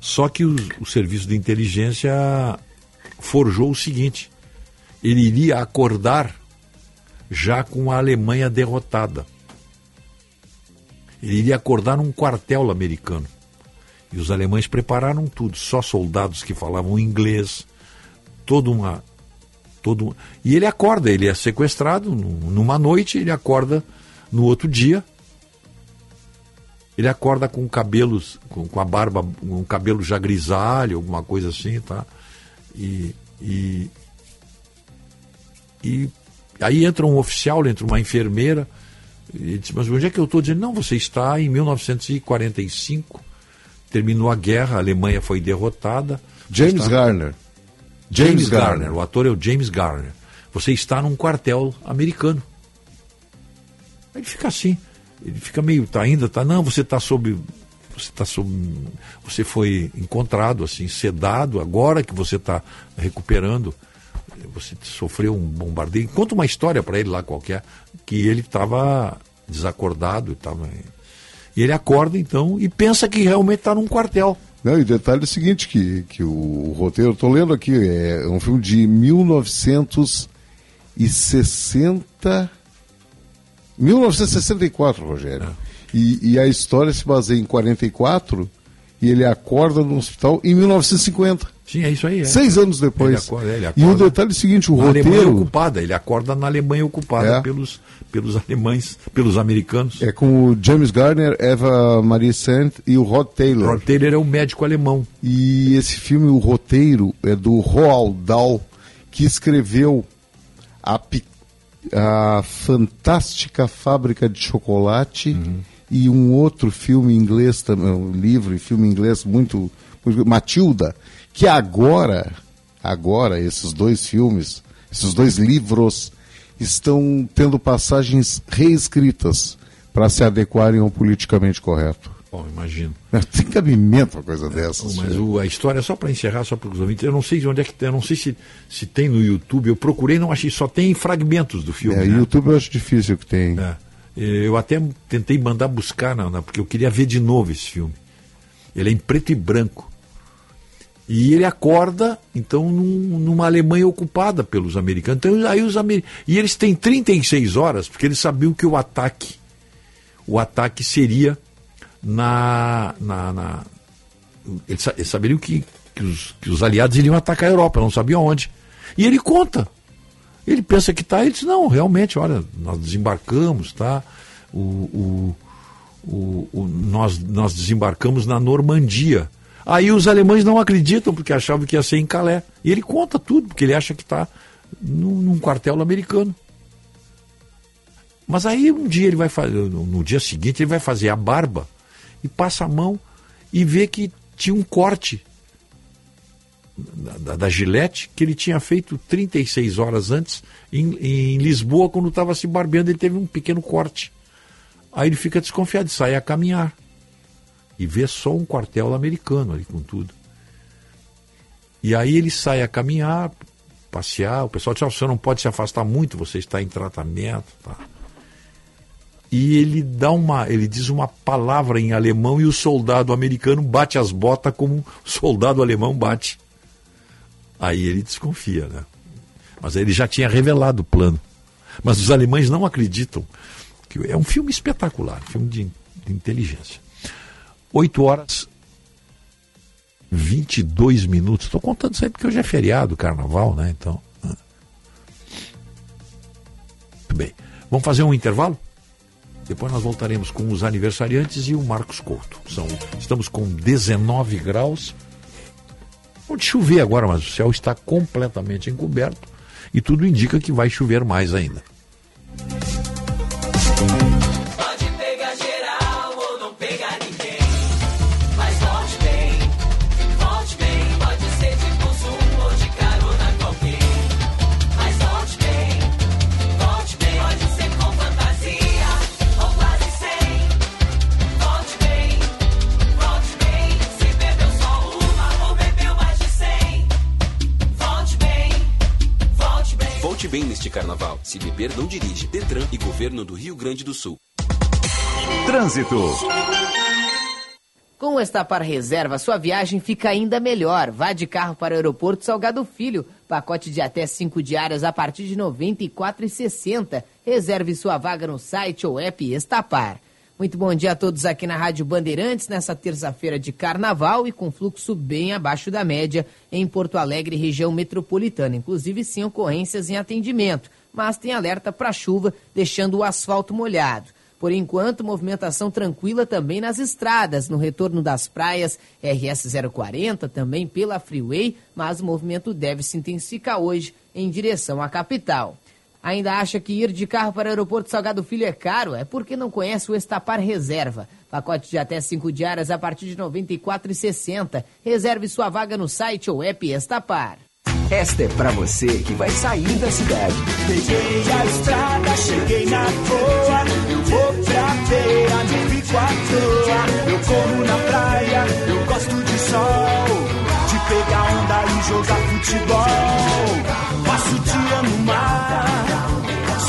Só que o, o serviço de inteligência forjou o seguinte: ele iria acordar já com a Alemanha derrotada. Ele iria acordar num quartel americano. E os alemães prepararam tudo, só soldados que falavam inglês, toda uma. Todo, e ele acorda, ele é sequestrado numa noite, ele acorda no outro dia ele acorda com cabelos, com, com a barba, um cabelo já grisalho, alguma coisa assim, tá? E, e, e aí entra um oficial, entra uma enfermeira, e diz, mas onde é que eu estou? Dizendo, não, você está em 1945, terminou a guerra, a Alemanha foi derrotada. James está... Garner. James, James Garner. Garner, o ator é o James Garner. Você está num quartel americano. Ele fica assim ele fica meio, tá ainda, tá, não, você está sob, você está sob, você foi encontrado assim, sedado, agora que você está recuperando, você sofreu um bombardeio. Conta uma história para ele lá qualquer, que ele estava desacordado, tava, e ele acorda então e pensa que realmente está num quartel. Não, e detalhe é o seguinte, que, que o, roteiro, estou lendo aqui, é um filme de 1960 1964, Rogério. É. E, e, a história se baseia em 44 e ele acorda no hospital em 1950. Sim, é isso aí. É. Seis anos depois. Ele acorda, acorda, e o detalhe é o seguinte, o na roteiro... Alemanha ocupada, ele acorda na Alemanha ocupada é. pelos, pelos alemães, pelos americanos. É com o James Garner, Eva Marie Saint e o Rod Taylor. Rod Taylor é o médico alemão. E esse filme, o roteiro, é do Roald Dahl, que escreveu a a Fantástica Fábrica de Chocolate uhum. e um outro filme inglês, um livro e filme inglês muito, Matilda, que agora, agora esses dois filmes, esses dois livros estão tendo passagens reescritas para se adequarem ao politicamente correto. Bom, imagino. Tem cabimento uma coisa dessas. Mas o, a história, só para encerrar, só para os ouvintes, eu não sei de onde é que tem, eu não sei se, se tem no YouTube, eu procurei, não achei, só tem fragmentos do filme. É, né? YouTube eu acho difícil que tem. É. Eu até tentei mandar buscar, não, não, porque eu queria ver de novo esse filme. Ele é em preto e branco. E ele acorda, então, num, numa Alemanha ocupada pelos americanos. Então, aí os amer... E eles têm 36 horas, porque eles sabiam que o ataque, o ataque seria na. na, na eles, saberiam que, que, os, que os aliados iriam atacar a Europa, não sabiam onde. E ele conta. Ele pensa que está, ele diz, não, realmente, olha, nós desembarcamos, tá? O, o, o, o, nós, nós desembarcamos na Normandia. Aí os alemães não acreditam, porque achavam que ia ser em Calais. E ele conta tudo, porque ele acha que está num, num quartel americano. Mas aí um dia ele vai fazer, no dia seguinte ele vai fazer a barba e passa a mão e vê que tinha um corte da, da, da que ele tinha feito 36 horas antes em, em Lisboa, quando estava se barbeando, ele teve um pequeno corte. Aí ele fica desconfiado e sai a caminhar. E vê só um quartel americano ali com tudo. E aí ele sai a caminhar, passear, o pessoal diz, "Ah, você não pode se afastar muito, você está em tratamento. Tá? E ele dá uma, ele diz uma palavra em alemão e o soldado americano bate as botas como o soldado alemão bate. Aí ele desconfia, né? Mas ele já tinha revelado o plano. Mas os alemães não acreditam. que É um filme espetacular, um filme de, de inteligência. 8 horas 22 minutos. Estou contando isso aí porque hoje é feriado, carnaval, né? Então. Muito bem. Vamos fazer um intervalo? Depois nós voltaremos com os aniversariantes e o Marcos Couto. São, estamos com 19 graus. Pode chover agora, mas o céu está completamente encoberto e tudo indica que vai chover mais ainda. Bem. Neste carnaval. Se beber, não dirige. Detran e Governo do Rio Grande do Sul. Trânsito. Com o Estapar Reserva, sua viagem fica ainda melhor. Vá de carro para o aeroporto Salgado Filho. Pacote de até 5 diárias a partir de R$ 94,60. Reserve sua vaga no site ou app Estapar. Muito bom dia a todos aqui na Rádio Bandeirantes, nessa terça-feira de carnaval e com fluxo bem abaixo da média em Porto Alegre, região metropolitana. Inclusive, sem ocorrências em atendimento, mas tem alerta para chuva, deixando o asfalto molhado. Por enquanto, movimentação tranquila também nas estradas, no retorno das praias RS 040, também pela Freeway, mas o movimento deve se intensificar hoje em direção à capital. Ainda acha que ir de carro para o aeroporto Salgado Filho é caro? É porque não conhece o Estapar Reserva. Pacote de até 5 diárias a partir de R$ 94,60. Reserve sua vaga no site ou app Estapar. Esta é pra você que vai sair da cidade. Peguei a estrada, cheguei na. Eu vou pra feira, não fico à toa. Eu corro na praia, eu gosto de sol. De pegar onda e jogar futebol. Passo o dia no mar,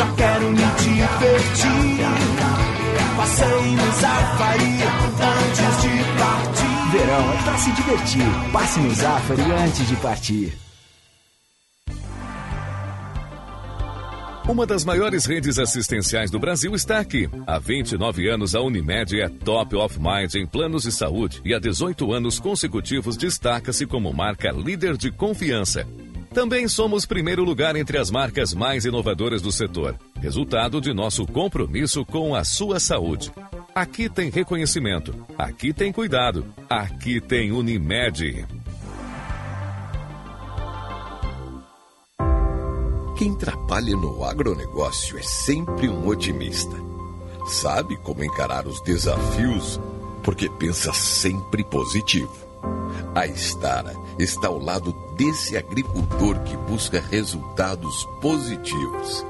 só quero me divertir. Passei no safari antes de partir. Verão é pra se divertir. Passe no Zafari antes de partir. Uma das maiores redes assistenciais do Brasil está aqui. Há 29 anos, a Unimed é top of mind em planos de saúde e há 18 anos consecutivos destaca-se como marca líder de confiança. Também somos primeiro lugar entre as marcas mais inovadoras do setor, resultado de nosso compromisso com a sua saúde. Aqui tem reconhecimento, aqui tem cuidado, aqui tem Unimed. Quem trabalha no agronegócio é sempre um otimista. Sabe como encarar os desafios porque pensa sempre positivo. A Estara está ao lado desse agricultor que busca resultados positivos,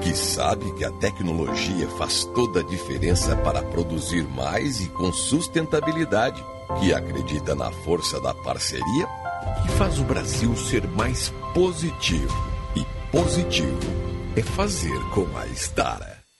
que sabe que a tecnologia faz toda a diferença para produzir mais e com sustentabilidade, que acredita na força da parceria e faz o Brasil ser mais positivo. E positivo é fazer com a Estara.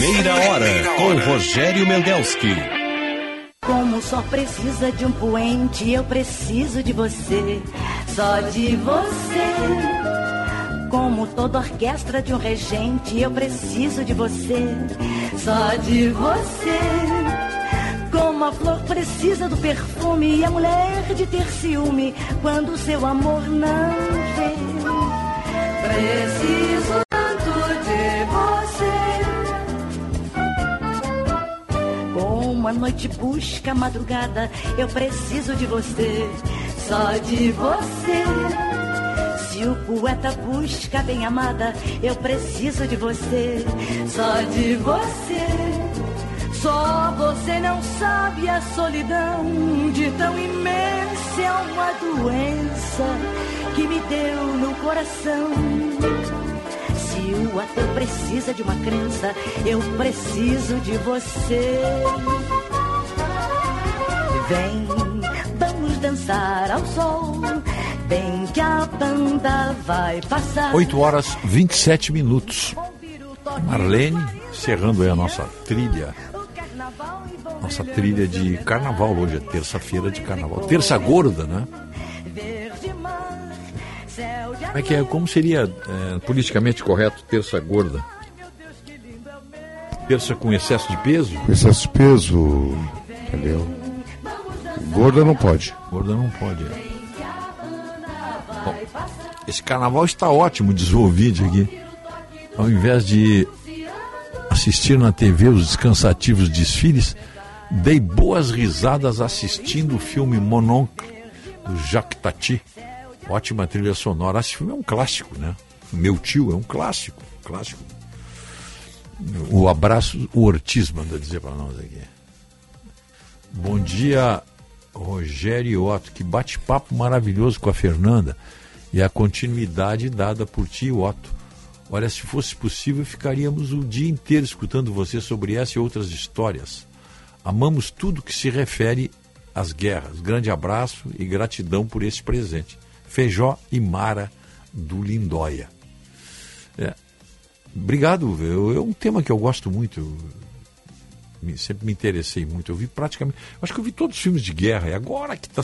Primeira hora com Rogério Mendelski. Como só precisa de um poente, eu preciso de você, só de você. Como toda orquestra de um regente, eu preciso de você, só de você. Como a flor precisa do perfume e a mulher de ter ciúme quando seu amor não vem. Preciso a noite busca a madrugada, eu preciso de você, só de você. Se o poeta busca bem amada, eu preciso de você, só de você. Só você não sabe a solidão de tão imensa é uma doença que me deu no coração. Se o ator precisa de uma crença, eu preciso de você. Vem, vamos dançar ao sol. Bem que a banda vai passar. 8 horas 27 minutos. Marlene, encerrando aí a nossa trilha. Nossa trilha de carnaval hoje, é terça-feira de carnaval. Terça gorda, né? Como é que é? Como seria é, politicamente correto terça gorda? Terça com excesso de peso? Com excesso de peso, entendeu? Gorda não pode. Gorda não pode. É. Bom, esse carnaval está ótimo, diz o ouvinte aqui. Ao invés de assistir na TV os descansativos desfiles, dei boas risadas assistindo o filme Mononcle, do Jacques Tati. Ótima trilha sonora. Esse filme é um clássico, né? Meu tio é um clássico, clássico. O abraço, o Ortiz manda dizer para nós aqui. Bom dia, Rogério Otto. Que bate-papo maravilhoso com a Fernanda e a continuidade dada por ti, Otto. Olha, se fosse possível, ficaríamos o dia inteiro escutando você sobre essa e outras histórias. Amamos tudo que se refere às guerras. Grande abraço e gratidão por esse presente. Feijó e Mara do Lindóia. É, obrigado, é um tema que eu gosto muito. Me, sempre me interessei muito. Eu vi praticamente. Acho que eu vi todos os filmes de guerra. E agora que, tá,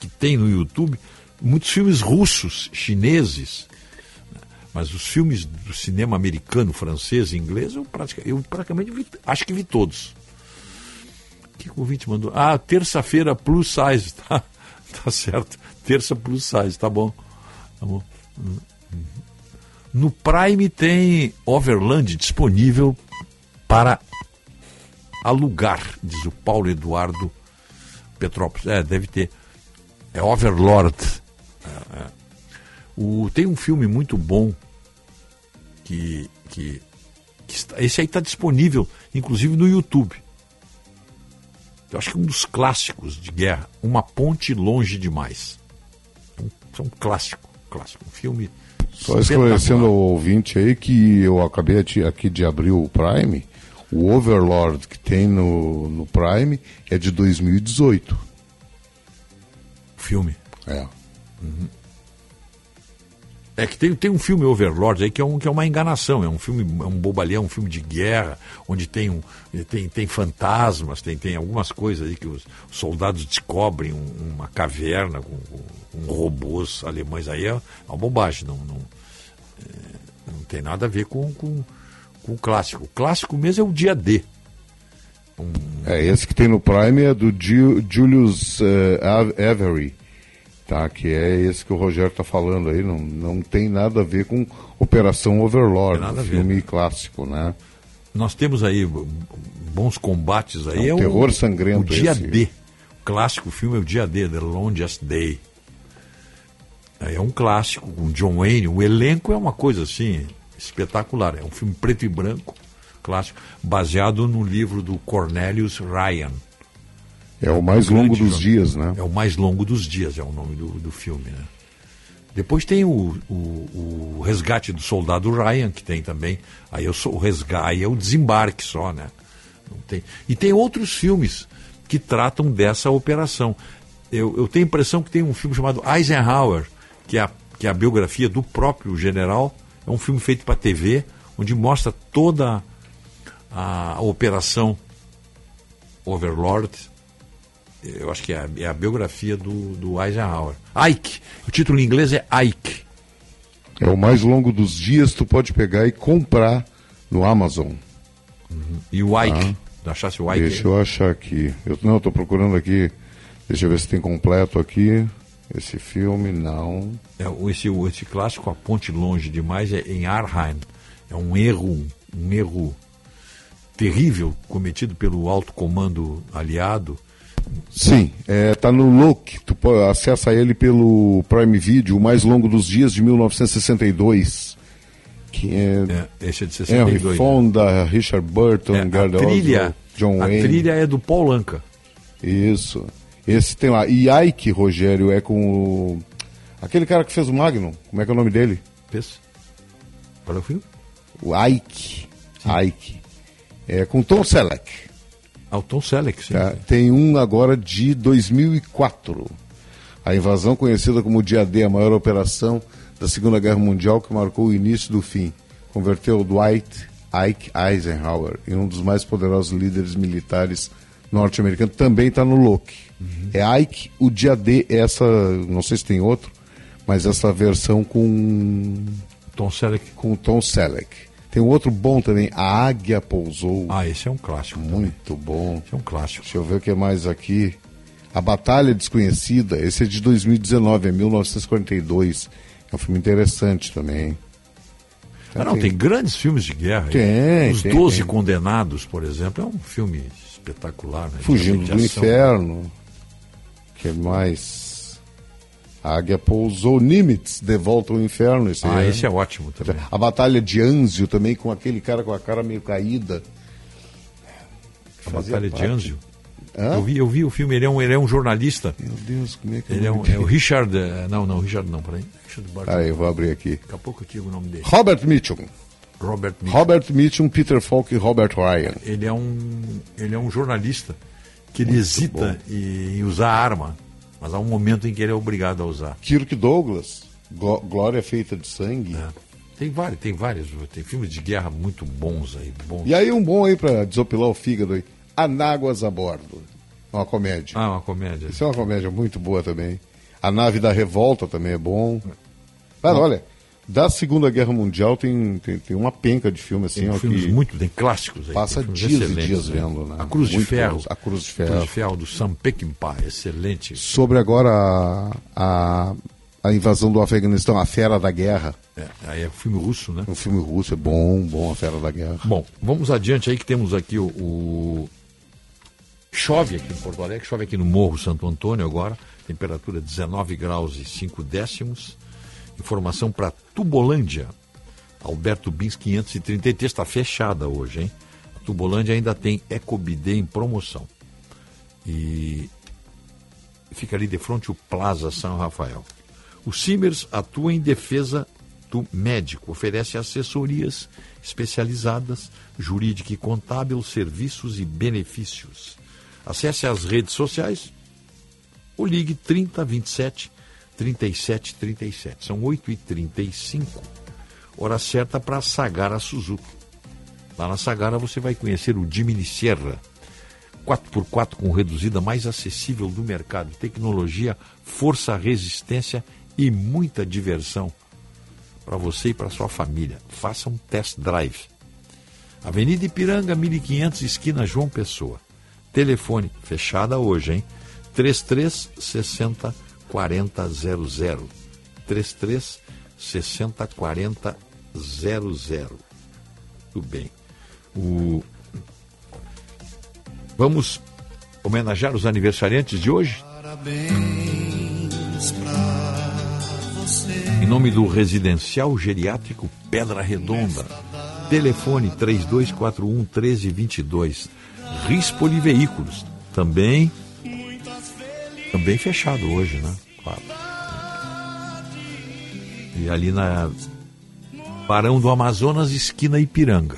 que tem no YouTube, muitos filmes russos, chineses. Mas os filmes do cinema americano, francês, inglês, eu praticamente, eu praticamente vi, acho que vi todos. Que o ouvinte mandou? Ah, terça-feira plus size, tá? Tá certo. Terça plus size, tá bom. Tá bom. No Prime tem Overland disponível para alugar, diz o Paulo Eduardo Petrópolis. É, deve ter. É Overlord. É, é. O, tem um filme muito bom que, que, que está, esse aí está disponível, inclusive no YouTube. Eu acho que é um dos clássicos de guerra, Uma Ponte Longe Demais. É um, é um clássico, clássico, um filme. Só esclarecendo ao ouvinte aí que eu acabei aqui de abrir o Prime, o Overlord que tem no, no Prime é de 2018. Filme? É. Uhum. É que tem, tem um filme Overlord aí que é, um, que é uma enganação, é um filme, é um bobalhão, um filme de guerra, onde tem, um, tem, tem fantasmas, tem, tem algumas coisas aí que os soldados descobrem um, uma caverna com, com, com, robôs alemães aí, é uma bobagem, não, não, é, não tem nada a ver com, com, com, o clássico. O clássico mesmo é o dia D. Um... É, esse que tem no Prime é do Julius uh, Avery tá? Que é esse que o Rogério está falando aí, não, não tem nada a ver com Operação Overlord, um filme ver. clássico, né? Nós temos aí bons combates aí. É, um é terror sangrento. O Dia esse. D. O clássico filme é o Dia D, The Longest Day. É um clássico com John Wayne. O elenco é uma coisa assim espetacular. É um filme preto e branco, clássico, baseado no livro do Cornelius Ryan. É o mais longo dos filme. dias, né? É o mais longo dos dias, é o nome do, do filme, né? Depois tem o, o, o, Resgate do Soldado Ryan, que tem também. Aí eu sou o resgate, é o desembarque só, né? Não tem. E tem outros filmes que tratam dessa operação. Eu, eu tenho a impressão que tem um filme chamado Eisenhower, que é, a, que é a biografia do próprio general. É um filme feito para TV, onde mostra toda a Operação Overlord. Eu acho que é a, é a biografia do, do Eisenhower. Ike. O título em inglês é Ike. É o mais longo dos dias, tu pode pegar e comprar no Amazon. Uhum. E o Ike. Ah, achasse o Ike? Deixa eu achar aqui. Eu, não, estou procurando aqui. Deixa eu ver se tem completo aqui. Esse filme, não. É, esse, esse clássico, A Ponte Longe Demais, é em Arheim. É um erro, um erro terrível cometido pelo alto comando aliado. Sim, está é, no Look. Tu acessa ele pelo Prime Video, o mais longo dos dias de 1962. Que é, é esse é de 62. Henry Fonda, Richard Burton, é, a trilha, John Wayne. A trilha é do Paul Anka. Isso. Esse tem lá. E Ike, Rogério, é com o... aquele cara que fez o Magnum. Como é que é o nome dele? Fez. Qual é o filme? O Ike. Sim. Ike. É com Tom Selleck. Ah, o Tom Selleck, sim. É, tem um agora de 2004. A invasão conhecida como Dia D, a maior operação da Segunda Guerra Mundial que marcou o início do fim. Converteu Dwight Ike Eisenhower em um dos mais poderosos líderes militares norte-americanos. Também está no Loki. Uhum. É Ike, o Dia D, essa, não sei se tem outro, mas essa versão com... Tom Selleck. Com Tom Selleck. Tem um outro bom também, A Águia Pousou. Ah, esse é um clássico. Muito também. bom. Esse é um clássico. Deixa eu ver o que é mais aqui. A Batalha Desconhecida, esse é de 2019, é 1942. É um filme interessante também. Então, ah, não, tem... tem... grandes filmes de guerra. Tem. Os Doze Condenados, por exemplo, é um filme espetacular. Né? Fugindo do Inferno. que mais? A águia pousou Nimitz, de volta ao inferno. Esse ah, é... esse é ótimo também. A batalha de Anzio também, com aquele cara com a cara meio caída. A batalha parte. de Anzio? Eu vi, eu vi o filme, ele é um, ele é um jornalista. Meu Deus, como é que ele é, um, é o Richard. Eh, não, não, Richard não, peraí. Richard Barton. Ah, eu vou abrir aqui. Daqui a pouco eu digo o nome dele. Robert Mitchum. Robert Mitchum. Robert Mitchum, Peter Falk e Robert Ryan. Ele é um, ele é um jornalista que ele Muito hesita em usar arma. Mas há um momento em que ele é obrigado a usar. Kirk Douglas, Glória Feita de Sangue. É. Tem vários, tem vários, tem filmes de guerra muito bons aí. Bons. E aí um bom aí para desopilar o fígado aí. Anáguas a bordo. Uma comédia. Ah, uma comédia. Isso é uma comédia muito boa também. A Nave da Revolta também é bom. Mas olha, da Segunda Guerra Mundial tem, tem, tem uma penca de filmes assim. Tem filmes muito, tem clássicos aí. Passa dias e dias né? vendo, né? A Cruz muito de Ferro. A Cruz de Ferro. Cruz de Ferro do Sam Peckinpah, excelente. Sobre agora a, a, a, invasão do Afeganistão, a Fera da Guerra. É, aí é um filme russo, né? Um filme russo, é bom, bom, a Fera da Guerra. Bom, vamos adiante aí que temos aqui o, o... Chove aqui em Porto Alegre, chove aqui no Morro Santo Antônio agora, temperatura 19 graus e 5 décimos. Informação para Tubolândia. Alberto Bins 533 está fechada hoje, hein? A Tubolândia ainda tem Ecobidê em promoção. E fica ali de frente o Plaza São Rafael. O Simers atua em defesa do médico, oferece assessorias especializadas, jurídica e contábil, serviços e benefícios. Acesse as redes sociais ou ligue 3027 3737. São 8h35. Hora certa para Sagara Suzuki. Lá na Sagara você vai conhecer o Jimny Sierra. 4x4 com reduzida mais acessível do mercado. Tecnologia, força, resistência e muita diversão para você e para sua família. Faça um test drive. Avenida Ipiranga, 1500, esquina João Pessoa. Telefone, fechada hoje, hein? 3360 4000. 33 60 40 00. Tudo bem. O... Vamos homenagear os aniversariantes de hoje? Parabéns pra você. Em nome do Residencial Geriátrico Pedra Redonda. Telefone 3241 1322. Rispoli Veículos. Também também fechado hoje, né? Claro. E ali na Barão do Amazonas, esquina Ipiranga.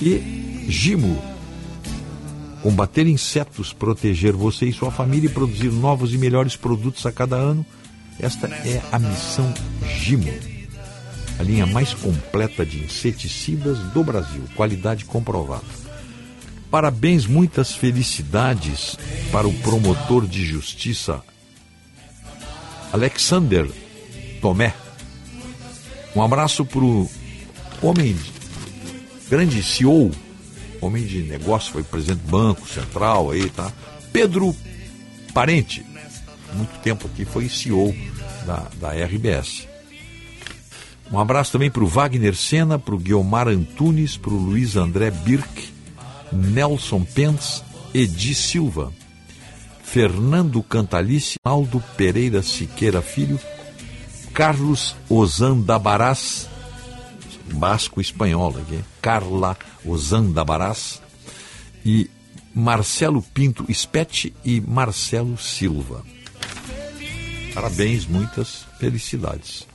E Gimo. Combater insetos, proteger você e sua família e produzir novos e melhores produtos a cada ano. Esta é a missão Gimo. a linha mais completa de inseticidas do Brasil, qualidade comprovada. Parabéns, muitas felicidades para o promotor de justiça Alexander Tomé. Um abraço para o homem, grande CEO, homem de negócio, foi presidente do Banco Central aí, tá? Pedro Parente, muito tempo aqui, foi CEO da, da RBS. Um abraço também para o Wagner Sena, para o Guilmar Antunes, para o Luiz André Birk, Nelson Pence, Edi Silva, Fernando Cantalice, Aldo Pereira Siqueira Filho, Carlos Ozandabarás, basco espanhol aqui, Carla Ozandabarás, e Marcelo Pinto Spete e Marcelo Silva. Parabéns, muitas felicidades.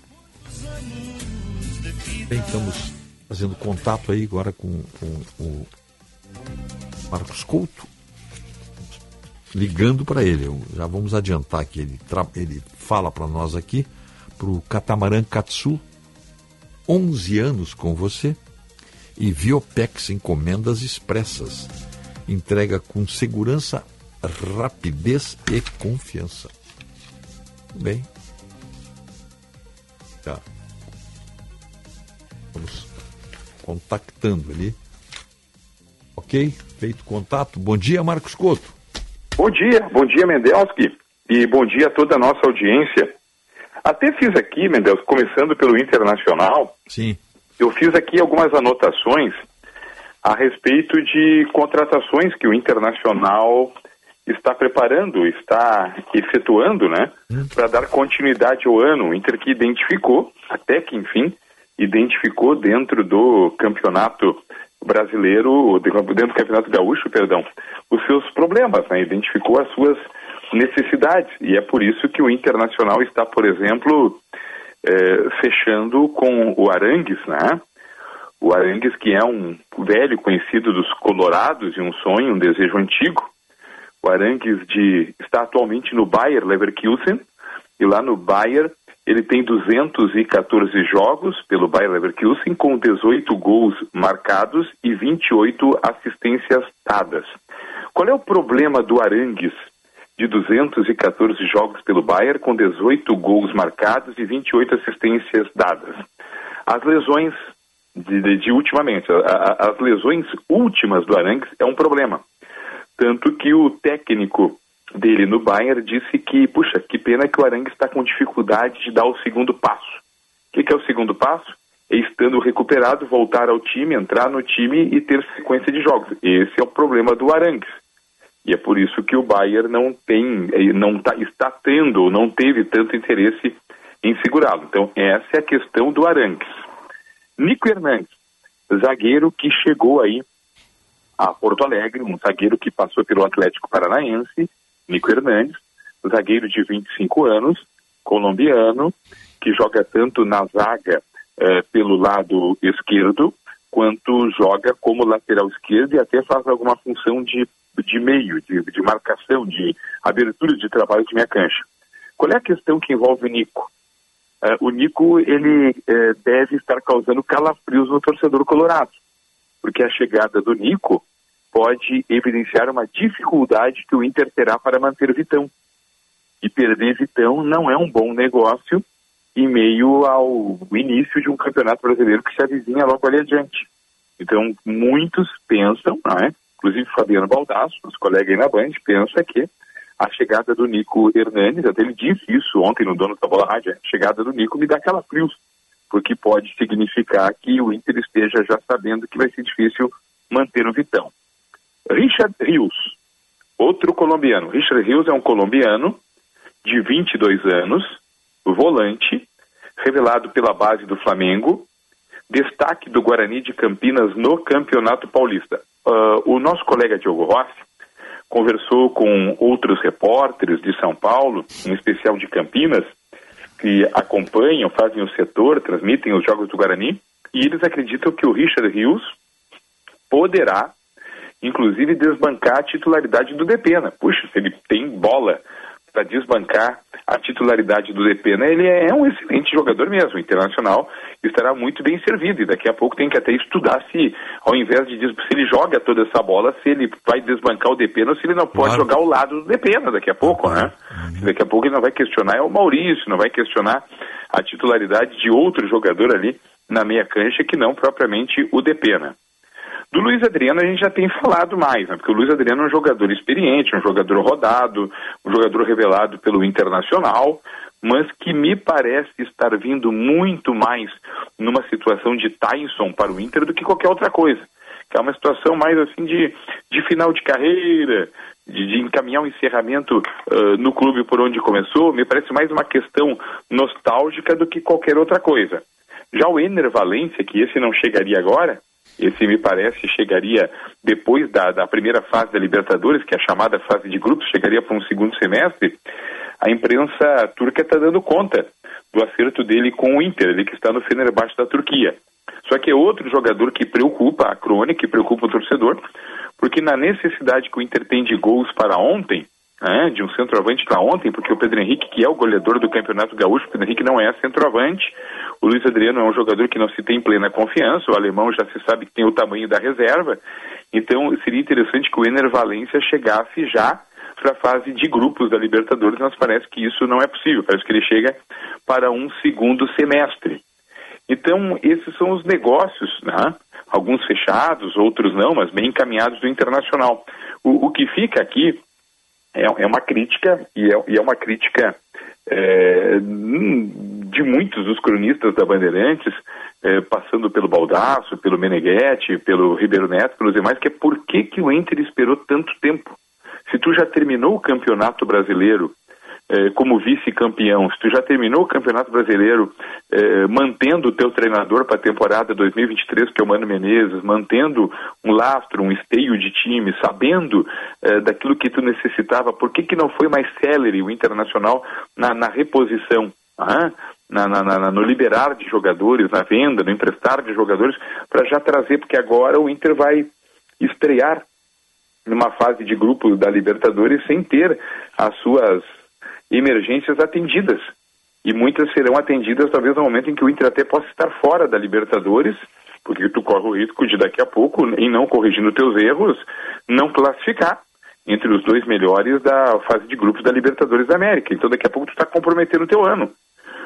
Bem, estamos fazendo contato aí agora com, com o Marcos Couto, ligando para ele. Já vamos adiantar que ele, ele fala para nós aqui, para o Catamarã Katsu, 11 anos com você, e Viopex Encomendas Expressas. Entrega com segurança, rapidez e confiança. Bem. Tá. Vamos contactando ali. Ok? Feito contato. Bom dia, Marcos Couto. Bom dia, bom dia, Mendelski. E bom dia a toda a nossa audiência. Até fiz aqui, Mendelski, começando pelo Internacional. Sim. Eu fiz aqui algumas anotações a respeito de contratações que o Internacional está preparando, está efetuando, né, hum. para dar continuidade ao ano. O Inter que identificou, até que enfim, identificou dentro do campeonato brasileiro, dentro do campeonato gaúcho, perdão, os seus problemas, né, identificou as suas necessidades. E é por isso que o Internacional está, por exemplo, é, fechando com o Arangues, né? O Arangues, que é um velho conhecido dos Colorados e um sonho, um desejo antigo, o Arangues de, está atualmente no Bayer Leverkusen, e lá no Bayer ele tem 214 jogos pelo Bayer Leverkusen, com 18 gols marcados e 28 assistências dadas. Qual é o problema do Arangues de 214 jogos pelo Bayer, com 18 gols marcados e 28 assistências dadas? As lesões de, de, de ultimamente, a, a, as lesões últimas do Arangues é um problema. Tanto que o técnico dele no Bayern disse que, puxa, que pena que o Arangue está com dificuldade de dar o segundo passo. O que, que é o segundo passo? É estando recuperado, voltar ao time, entrar no time e ter sequência de jogos. Esse é o problema do Arangues. E é por isso que o Bayern não tem, eh, não tá, está tendo, não teve tanto interesse em segurá-lo. Então, essa é a questão do Arangues. Nico Hernandes, zagueiro que chegou aí a Porto Alegre, um zagueiro que passou pelo Atlético Paranaense, Nico Hernandes, zagueiro de 25 anos, colombiano, que joga tanto na zaga eh, pelo lado esquerdo, quanto joga como lateral esquerdo e até faz alguma função de, de meio, de, de marcação, de abertura de trabalho de minha cancha. Qual é a questão que envolve o Nico? Uh, o Nico ele uh, deve estar causando calafrios no torcedor colorado, porque a chegada do Nico pode evidenciar uma dificuldade que o Inter terá para manter Vitão. E perder Vitão não é um bom negócio em meio ao início de um campeonato brasileiro que se avizinha logo ali adiante. Então, muitos pensam, né, inclusive Fabiano Baldasso, nosso colega aí na Band, pensa que a chegada do Nico Hernandes, até ele disse isso ontem no dono da Bola Rádio, a chegada do Nico me dá aquela frios, porque pode significar que o Inter esteja já sabendo que vai ser difícil manter o Vitão. Richard Rios, outro colombiano. Richard Rios é um colombiano de 22 anos, volante, revelado pela base do Flamengo, destaque do Guarani de Campinas no Campeonato Paulista. Uh, o nosso colega Diogo Rossi conversou com outros repórteres de São Paulo, em especial de Campinas, que acompanham, fazem o setor, transmitem os jogos do Guarani, e eles acreditam que o Richard Rios poderá inclusive desbancar a titularidade do Depena. Puxa, se ele tem bola para desbancar a titularidade do Depena. Ele é um excelente jogador mesmo, internacional estará muito bem servido e daqui a pouco tem que até estudar se, ao invés de se ele joga toda essa bola, se ele vai desbancar o Depena ou se ele não pode Claro. jogar ao lado do Depena daqui a pouco, né? Daqui a pouco ele não vai questionar é o Maurício, não vai questionar a titularidade de outro jogador ali na meia cancha que não propriamente o Depena. Do Luiz Adriano a gente já tem falado mais, né? porque o Luiz Adriano é um jogador experiente, um jogador rodado, um jogador revelado pelo Internacional, mas que me parece estar vindo muito mais numa situação de Tyson para o Inter do que qualquer outra coisa. Que é uma situação mais assim de, de final de carreira, de, de encaminhar um encerramento ah, no clube por onde começou, me parece mais uma questão nostálgica do que qualquer outra coisa. Já o Ener Valência, que esse não chegaria agora, esse me parece chegaria depois da, da primeira fase da Libertadores, que é a chamada fase de grupos, chegaria para um segundo semestre. A imprensa turca está dando conta do acerto dele com o Inter, ele que está no Fenerbahçe da Turquia. Só que é outro jogador que preocupa a crônica, que preocupa o torcedor, porque na necessidade que o Inter tem de gols para ontem, né, de um centroavante para ontem, porque o Pedro Henrique, que é o goleador do Campeonato Gaúcho, o Pedro Henrique não é centroavante, o Luiz Adriano é um jogador que não se tem plena confiança, o alemão já se sabe que tem o tamanho da reserva, então seria interessante que o Ener Valência chegasse já para a fase de grupos da Libertadores, mas parece que isso não é possível, parece que ele chega para um segundo semestre. Então, esses são os negócios, né? alguns fechados, outros não, mas bem encaminhados do Internacional. O, o que fica aqui é, é uma crítica, e é, é uma crítica é, hum, de muitos dos cronistas da Bandeirantes, é, passando pelo Baldaço, pelo Meneghetti, pelo Ribeiro Neto, pelos demais, que é por que, que o Inter esperou tanto tempo? Se tu já terminou o Campeonato Brasileiro eh, como vice-campeão, se tu já terminou o Campeonato Brasileiro eh, mantendo o teu treinador para a temporada 2023, que é o Mano Menezes, mantendo um lastro, um esteio de time, sabendo eh, daquilo que tu necessitava, por que, que não foi mais célere o Internacional na, na reposição? ah? Na, na, na, no liberar de jogadores, na venda, no emprestar de jogadores, para já trazer, porque agora o Inter vai estrear numa fase de grupo da Libertadores sem ter as suas emergências atendidas. E muitas serão atendidas talvez no momento em que o Inter até possa estar fora da Libertadores, porque tu corre o risco de daqui a pouco, em não corrigindo teus erros, não classificar entre os dois melhores da fase de grupos da Libertadores da América. Então daqui a pouco tu está comprometendo o teu ano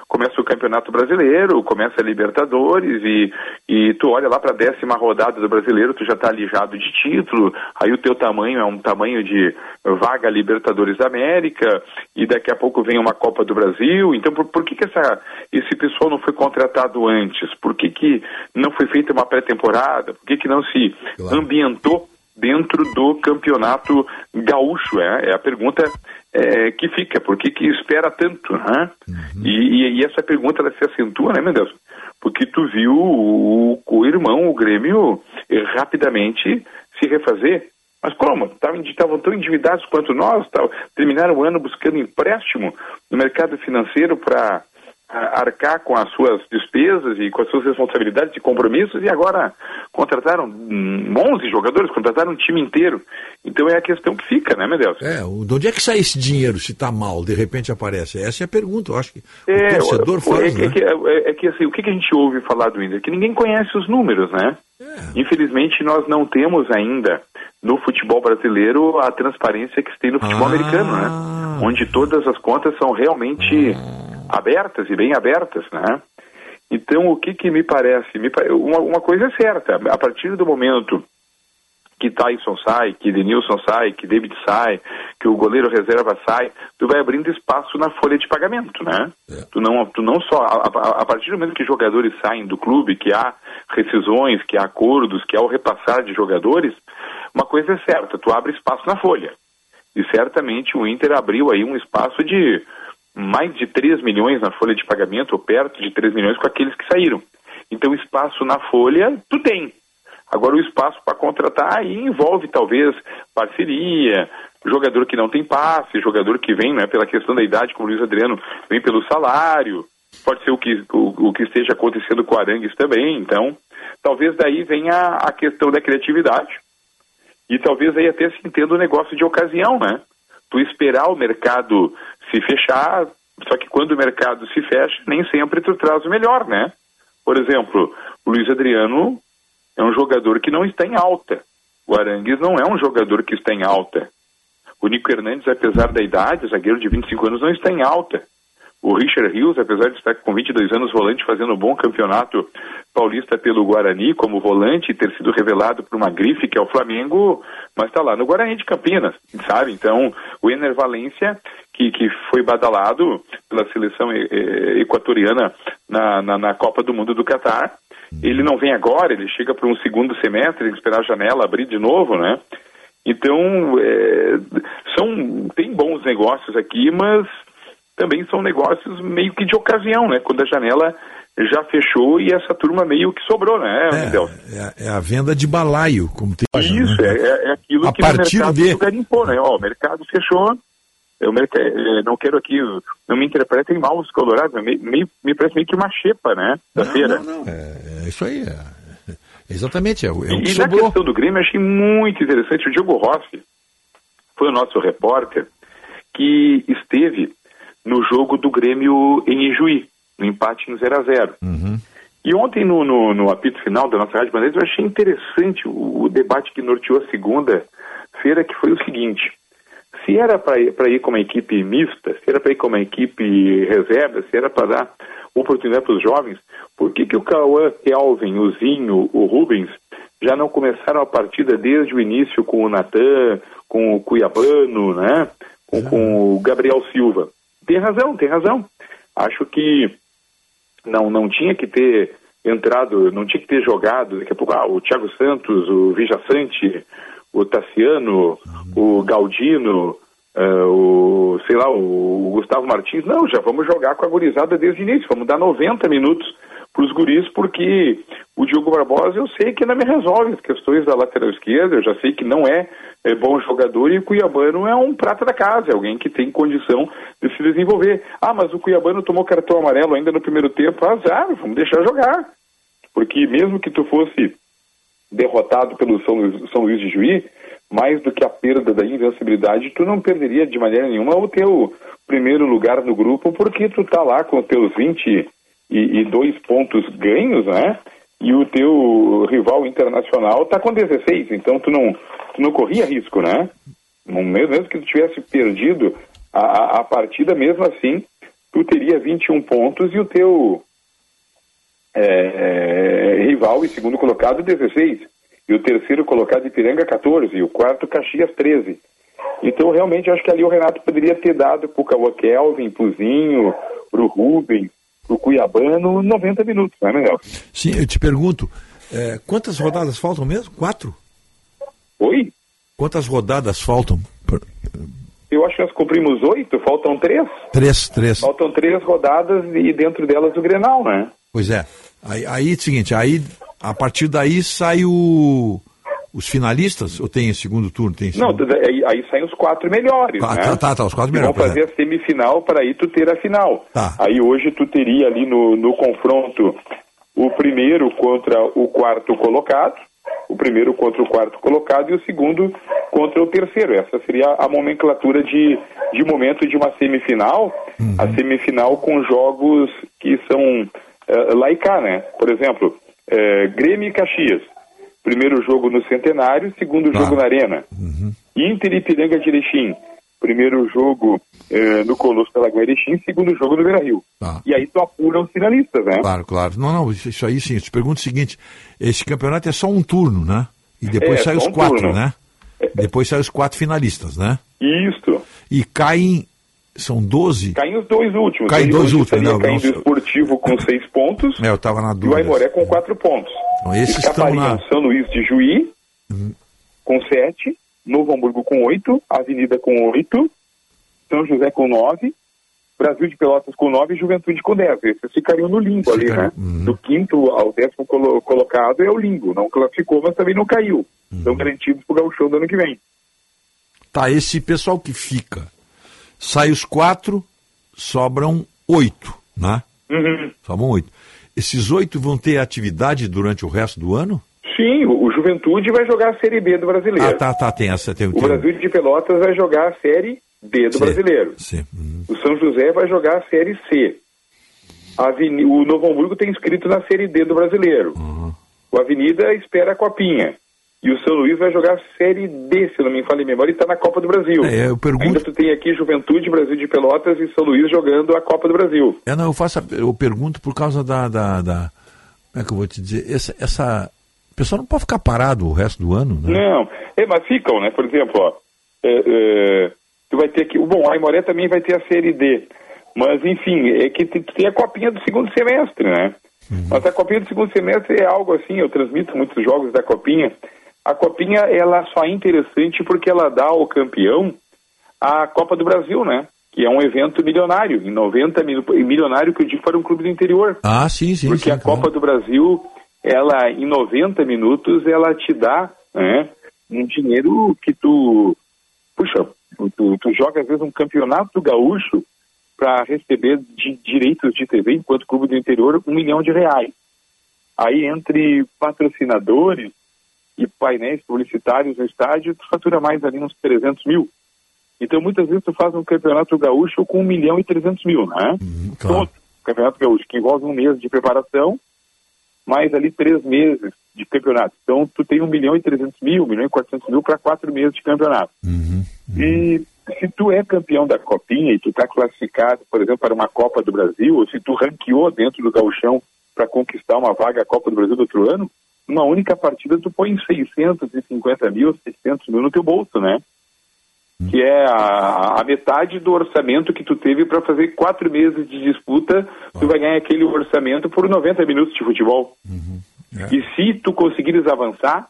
começa o Campeonato Brasileiro, começa a Libertadores e, e tu olha lá para a décima rodada do Brasileiro, tu já está alijado de título, aí o teu tamanho é um tamanho de vaga Libertadores da América e daqui a pouco vem uma Copa do Brasil, então por, por que, que essa, esse pessoal não foi contratado antes? Por que, que não foi feita uma pré-temporada? Por que, que não se ambientou dentro do campeonato gaúcho? É, é a pergunta é, que fica. Por que, que espera tanto? Né? E, e, e essa pergunta ela se acentua, né, meu Deus? Porque tu viu o, o irmão, o Grêmio, eh, rapidamente se refazer. Mas como? Estavam tão endividados quanto nós, tavam, terminaram o ano buscando empréstimo no mercado financeiro para arcar com as suas despesas e com as suas responsabilidades e compromissos e agora contrataram 11 jogadores, contrataram um time inteiro. Então é a questão que fica, né, meu Deus? É, de onde é que sai esse dinheiro se está mal, de repente aparece? Essa é a pergunta, eu acho que É, o torcedor faz, é, né? é que, é, é que, assim, o que, que a gente ouve falar do Inter? Que ninguém conhece os números, né? Infelizmente nós não temos ainda no futebol brasileiro a transparência que se tem no futebol americano, né? Onde todas as contas são realmente abertas e bem abertas, né? Então o que que me parece? Me uma, uma coisa é certa, a partir do momento que Tyson sai, que Denilson sai, que David sai, que o goleiro reserva sai, tu vai abrindo espaço na folha de pagamento, né? Tu não, tu não só, a, a- a partir do momento que jogadores saem do clube, que há rescisões, que há acordos, que há o repassar de jogadores, uma coisa é certa, tu abre espaço na folha. E certamente o Inter abriu aí um espaço de mais de 3 milhões na folha de pagamento, ou perto de 3 milhões com aqueles que saíram. Então espaço na folha, tu tem. Agora, o espaço para contratar aí envolve talvez parceria, jogador que não tem passe, jogador que vem né, pela questão da idade, como o Luiz Adriano, vem pelo salário. Pode ser o que, o, o que esteja acontecendo com o Arangues também. Então, talvez daí venha a questão da criatividade. E talvez aí até se entenda o negócio de ocasião, né? tu esperar o mercado se fechar, só que quando o mercado se fecha, nem sempre tu traz o melhor, né? Por exemplo, o Luiz Adriano é um jogador que não está em alta. O Arangues não é um jogador que está em alta. O Nico Hernandes, apesar da idade, zagueiro de 25 anos, não está em alta. O Richard Rios, apesar de estar com 22 anos volante, fazendo um bom campeonato paulista pelo Guarani como volante e ter sido revelado por uma grife que é o Flamengo, mas está lá no Guarani de Campinas, sabe? Então, o Ener Valência, que, que foi badalado pela seleção equatoriana na, na, na Copa do Mundo do Catar, ele não vem agora, ele chega para um segundo semestre, tem que esperar a janela abrir de novo, né? Então, é, são, tem bons negócios aqui, mas também são negócios meio que de ocasião, né? Quando a janela já fechou e essa turma meio que sobrou, né, é, é, é, a venda de balaio, como tem Isso, né? é, é aquilo a que partir o mercado de... garimpou, né? Ó, o mercado fechou, eu não quero aqui, não me interpretem mal os colorados, me, me, me parece meio que uma xepa, né, da não, feira. Não, não, é, isso aí, é, exatamente, é, o, é o e, que na sobrou. questão do Grêmio, achei muito interessante, o Diogo Rossi foi o nosso repórter que esteve no jogo do Grêmio em Ijuí, no empate em 0 a 0 Uhum. E ontem, no, no, no apito final da nossa Rádio Bandeirantes, eu achei interessante o, o debate que norteou a segunda-feira, que foi o seguinte. Se era para ir, ir com uma equipe mista, se era para ir com uma equipe reserva, se era para dar oportunidade para os jovens, por que, que o Cauã, Kelvin, o Zinho, o Rubens já não começaram a partida desde o início com o Natan, com o Cuiabano, né? com, com o Gabriel Silva? Tem razão, tem razão. Acho que não, não tinha que ter entrado, não tinha que ter jogado, daqui a pouco, ah, o Thiago Santos, o Vijaçante, o Tassiano, o Galdino, eh, o, sei lá, o Gustavo Martins. Não, já vamos jogar com a gurizada desde o início, vamos dar 90 minutos para os guris, porque o Diogo Barbosa eu sei que não me resolve as questões da lateral esquerda, eu já sei que não é, é bom jogador e o Cuiabano é um prata da casa, é alguém que tem condição de se desenvolver. Ah, mas o Cuiabano tomou cartão amarelo ainda no primeiro tempo, azar, vamos deixar jogar. Porque mesmo que tu fosse derrotado pelo São Luís, São Luís de Juí, mais do que a perda da invencibilidade, tu não perderia de maneira nenhuma o teu primeiro lugar no grupo, porque tu tá lá com os teus 20 e, e dois pontos ganhos, né? E o teu rival internacional tá com 16, então tu não, tu não corria risco, né? Mesmo que tu tivesse perdido a, a, partida, mesmo assim, tu teria 21 pontos e o teu é, é, rival e segundo colocado 16. E o terceiro colocado Ipiranga 14. E o quarto Caxias 13. Então, realmente, acho que ali o Renato poderia ter dado pro Cauã Kelvin, pro Zinho, pro Rubens, pro Cuiabano 90 minutos, né, Miguel? Sim, eu te pergunto, é, quantas rodadas faltam mesmo? Quatro? Oi? Quantas rodadas faltam? Eu acho que nós cumprimos oito, faltam três. Três, três. Faltam três rodadas e dentro delas o Grenal, né? Pois é. Aí, aí seguinte, aí a partir daí sai o, os finalistas, ou tem segundo turno? Tem Não, aí, aí saem os quatro melhores, Ah, né? tá, tá, tá, os quatro melhores, Vão fazer a semifinal para aí tu ter a final. Tá. Aí hoje tu teria ali no, no confronto o primeiro contra o quarto colocado, o primeiro contra o quarto colocado e o segundo contra o terceiro. Essa seria a nomenclatura de, de momento de uma semifinal, Uhum. a semifinal com jogos que são eh, lá e cá, né? Por exemplo, eh, Grêmio e Caxias. Primeiro jogo no Centenário, segundo Tá. jogo na Arena. Uhum. Inter e Ipiranga de Erechim. Primeiro jogo eh, no Colosso Lagoa Erechim, segundo jogo no Beira-Rio. E aí tu apura os finalistas, né? Claro, claro. Não, não, isso, aí sim. Eu te pergunto o seguinte: esse campeonato é só um turno, né? E depois É, sai os um quatro, turno. né? Depois sai os quatro finalistas, né? Isso. E caem. São 12? Caem os dois últimos. Caem dois últimos, né? caindo Não- o Esportivo com seis pontos É, eu tava na e o dúvida. Aimoré com quatro pontos. Então, esses estão na. Uhum. São Luís de Juí com sete, Novo Hamburgo com oito, Avenida com oito, São José com nove, Brasil de Pelotas com nove e Juventude com dez. Esses ficariam no limbo ali, né? Uhum. Do quinto ao décimo colo- colocado é o limbo. Não classificou, mas também não caiu. Uhum. Estão garantidos pro gauchão do ano que vem. Tá, esse pessoal que fica. Sai os quatro, sobram oito, né? Uhum. Sobram oito. Esses oito vão ter atividade durante o resto do ano? Sim, o, o Juventude vai jogar a Série B do Brasileiro. Ah, tá, tá, tem essa. Tem, O tem- Brasil de Pelotas vai jogar a Série D do Sim, Brasileiro. sim. Uhum. O São José vai jogar a Série C. A Aveni- O Novo Hamburgo tem inscrito na Série D do Brasileiro. Uhum. O Avenida espera a Copinha. E o São Luís vai jogar a Série D, se não me falha a memória, e está na Copa do Brasil. É, eu pergunto- Ainda tu tem aqui Juventude, Brasil de Pelotas e São Luís jogando a Copa do Brasil. É, não, eu faço, a- eu pergunto por causa da, da, da- como é que eu vou te dizer, essa, essa, o pessoal não pode ficar parado o resto do ano, né? Não, é, mas ficam, né? Por exemplo, ó, é, é, tu vai ter aqui, bom, a Imoré também vai ter a Série D, mas enfim, é que tu tu tem a copinha do segundo semestre, né? Mas a copinha do segundo semestre é algo assim, eu transmito muitos jogos da copinha. A copinha, ela só é interessante porque ela dá ao campeão a Copa do Brasil, né? Que é um evento milionário, em 90 mil, milionário que eu digo para um clube do interior. Ah, sim, sim. Porque sim, a Copa do Brasil, ela em 90 minutos, ela te dá né, um dinheiro que tu. Puxa, tu, tu joga às vezes um campeonato gaúcho para receber de direitos de TV enquanto clube do interior um milhão de reais. Aí entre patrocinadores e painéis publicitários no estádio, tu fatura mais ali uns 300 mil. Então muitas vezes tu faz um campeonato gaúcho com um milhão e 300 mil, né? Todo campeonato gaúcho, que envolve um mês de preparação, mais ali três meses de campeonato. Então, tu tem um milhão e trezentos mil, um milhão e quatrocentos mil para quatro meses de campeonato. E se tu é campeão da Copinha e tu está classificado, por exemplo, para uma Copa do Brasil, ou se tu ranqueou dentro do gauchão para conquistar uma vaga à Copa do Brasil do outro ano, numa única partida tu põe 650 mil, 600 mil no teu bolso, né? Que é a, a metade do orçamento que tu teve para fazer quatro meses de disputa, tu vai ganhar aquele orçamento por 90 minutos de futebol. E se tu conseguires avançar,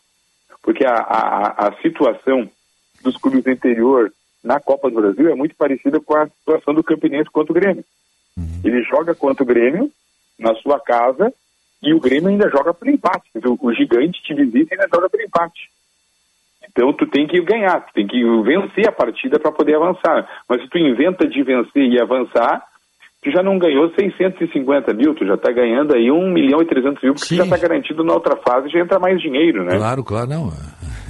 porque a, a, a situação dos clubes do interior na Copa do Brasil é muito parecida com a situação do Campinense contra o Grêmio. Ele joga contra o Grêmio na sua casa e o Grêmio ainda joga por empate. O gigante te visita e ainda joga por empate. Então tu tem que ganhar, tu tem que vencer a partida para poder avançar. Mas se tu inventa de vencer e avançar, tu já não ganhou 650 mil, tu já está ganhando aí 1 milhão e 300 mil, porque já está garantido na outra fase, já entra mais dinheiro, né? Claro, claro, não.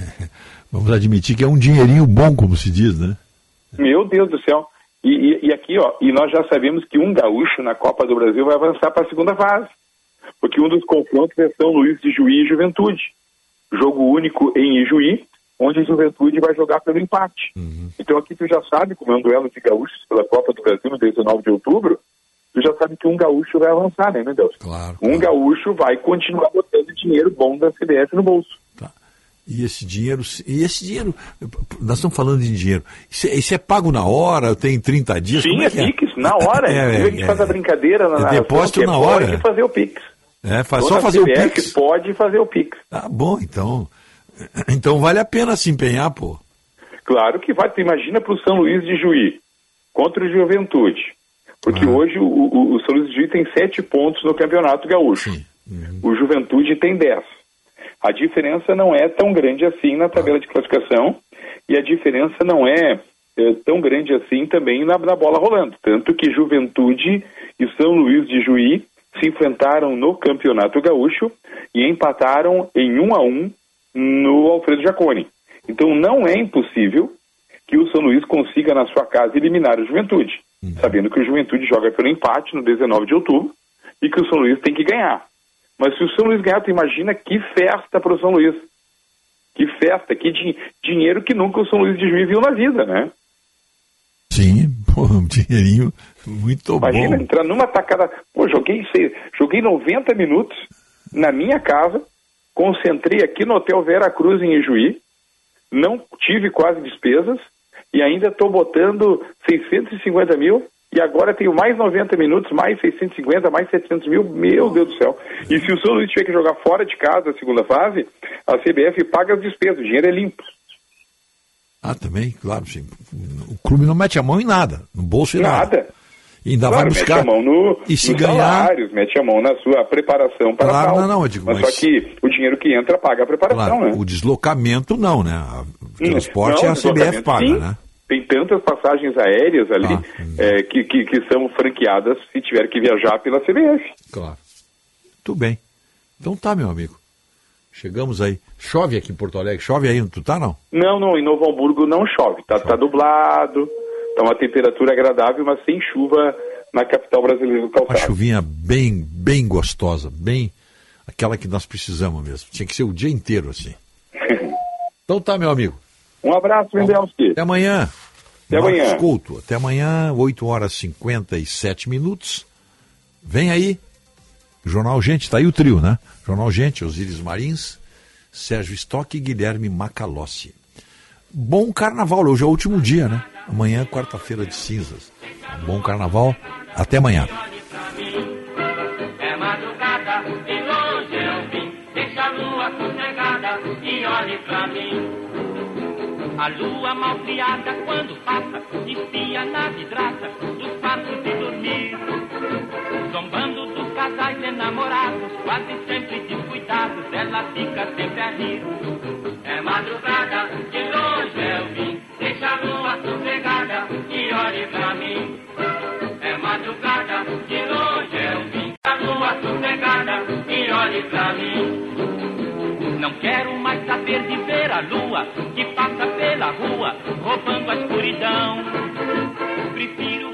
Vamos admitir que é um dinheirinho bom, como se diz, né? Meu Deus do céu. E, e- e aqui, ó, e nós já sabemos que um gaúcho na Copa do Brasil vai avançar para a segunda fase. Porque um dos confrontos é São Luís de Juí e Juventude. Jogo único em Ijuí, onde a Juventude vai jogar pelo empate. Então aqui tu já sabe, como é um duelo de gaúchos pela Copa do Brasil no 19 de outubro, tu já sabe que um gaúcho vai avançar, né, meu Deus? Claro. Um gaúcho vai continuar botando dinheiro bom da CBF no bolso. E esse dinheiro, e esse dinheiro, nós estamos falando de dinheiro, isso é, isso é pago na hora, tem 30 dias? Sim, é, é é? Pix, na hora. É, gente é, faz a brincadeira na é narração, depósito é na hora. Pode fazer o Pix. É, faz só fazer o Pix. pode fazer o Pix. Tá bom, então. Então vale a pena se empenhar, pô. Claro que vai. Tu imagina para o São Luís de Juí contra o Juventude. Porque Ah. hoje o, o- o São Luís de Juí tem sete pontos no Campeonato Gaúcho. Uhum. O Juventude tem dez. A diferença não é tão grande assim na tabela de classificação e a diferença não é, eh, tão grande assim também na, na bola rolando. Tanto que Juventude e São Luís de Juí se enfrentaram no Campeonato Gaúcho e empataram em um a um no Alfredo Jaconi. Então não é impossível que o São Luís consiga na sua casa eliminar o Juventude, sabendo que o Juventude joga pelo empate no 19 de outubro e que o São Luís tem que ganhar. Mas se o São Luís ganhar, tu imagina que festa para o São Luís. Que festa, que din- dinheiro que nunca o São Luís de Juiz viu na vida, né? Pô, um dinheirinho muito Imagina bom. entrar numa tacada. Pô, joguei, seis, joguei 90 minutos na minha casa, concentrei aqui no Hotel Vera Cruz em Ijuí, não tive quase despesas e ainda estou botando 650 mil e agora tenho mais 90 minutos, mais 650, mais 700 mil. Meu Deus do céu. E se o São Luís tiver que jogar fora de casa a segunda fase, a CBF paga as despesas, o dinheiro é limpo. Ah, também, claro, sim. O clube não mete a mão em nada, no bolso e nada. Nada. E ainda Claro, vai buscar. mete a mão no, e se ganhar. salários, mete a mão na sua preparação para Claro, tal. não, não, eu digo, mas, mas- só que o dinheiro que entra paga a preparação, Claro, né? o deslocamento não, né? O Hum, transporte não, é a CBF paga, sim. né? Tem tantas passagens aéreas ali é, que, que, que são franqueadas se tiver que viajar pela CBF. Claro. Tudo bem. Então tá, meu amigo. Chegamos aí. Chove aqui em Porto Alegre. Chove aí, tu tá não? Não, não, em Novo Hamburgo não chove. Tá, tá dublado, tá uma temperatura agradável, mas sem chuva na capital brasileira do Uma calçado. chuvinha bem, bem gostosa, bem aquela que nós precisamos mesmo. Tinha que ser o dia inteiro assim. Então tá, meu amigo. Um abraço, Mendelski. Até amanhã. Até Marcos amanhã. Couto, até amanhã, 8 horas e 57 minutos. Vem aí. Jornal Gente, tá aí o trio, né? Jornal Gente, Osíris Marins, Sérgio Stock e Guilherme Macalossi. Bom carnaval, hoje é o último dia, né? Amanhã é quarta-feira de cinzas. Bom carnaval, até amanhã. É a lua mal criada, quando passa, na vidraça de dormir. Zombando dos casais enamorados, quase ela fica sempre a rir. É madrugada, de longe eu vim. Deixa a lua sossegada e olhe pra mim. É madrugada, de longe eu vim. A lua sossegada e olhe pra mim. Não quero mais saber de ver a lua que passa pela rua, roubando a escuridão. Prefiro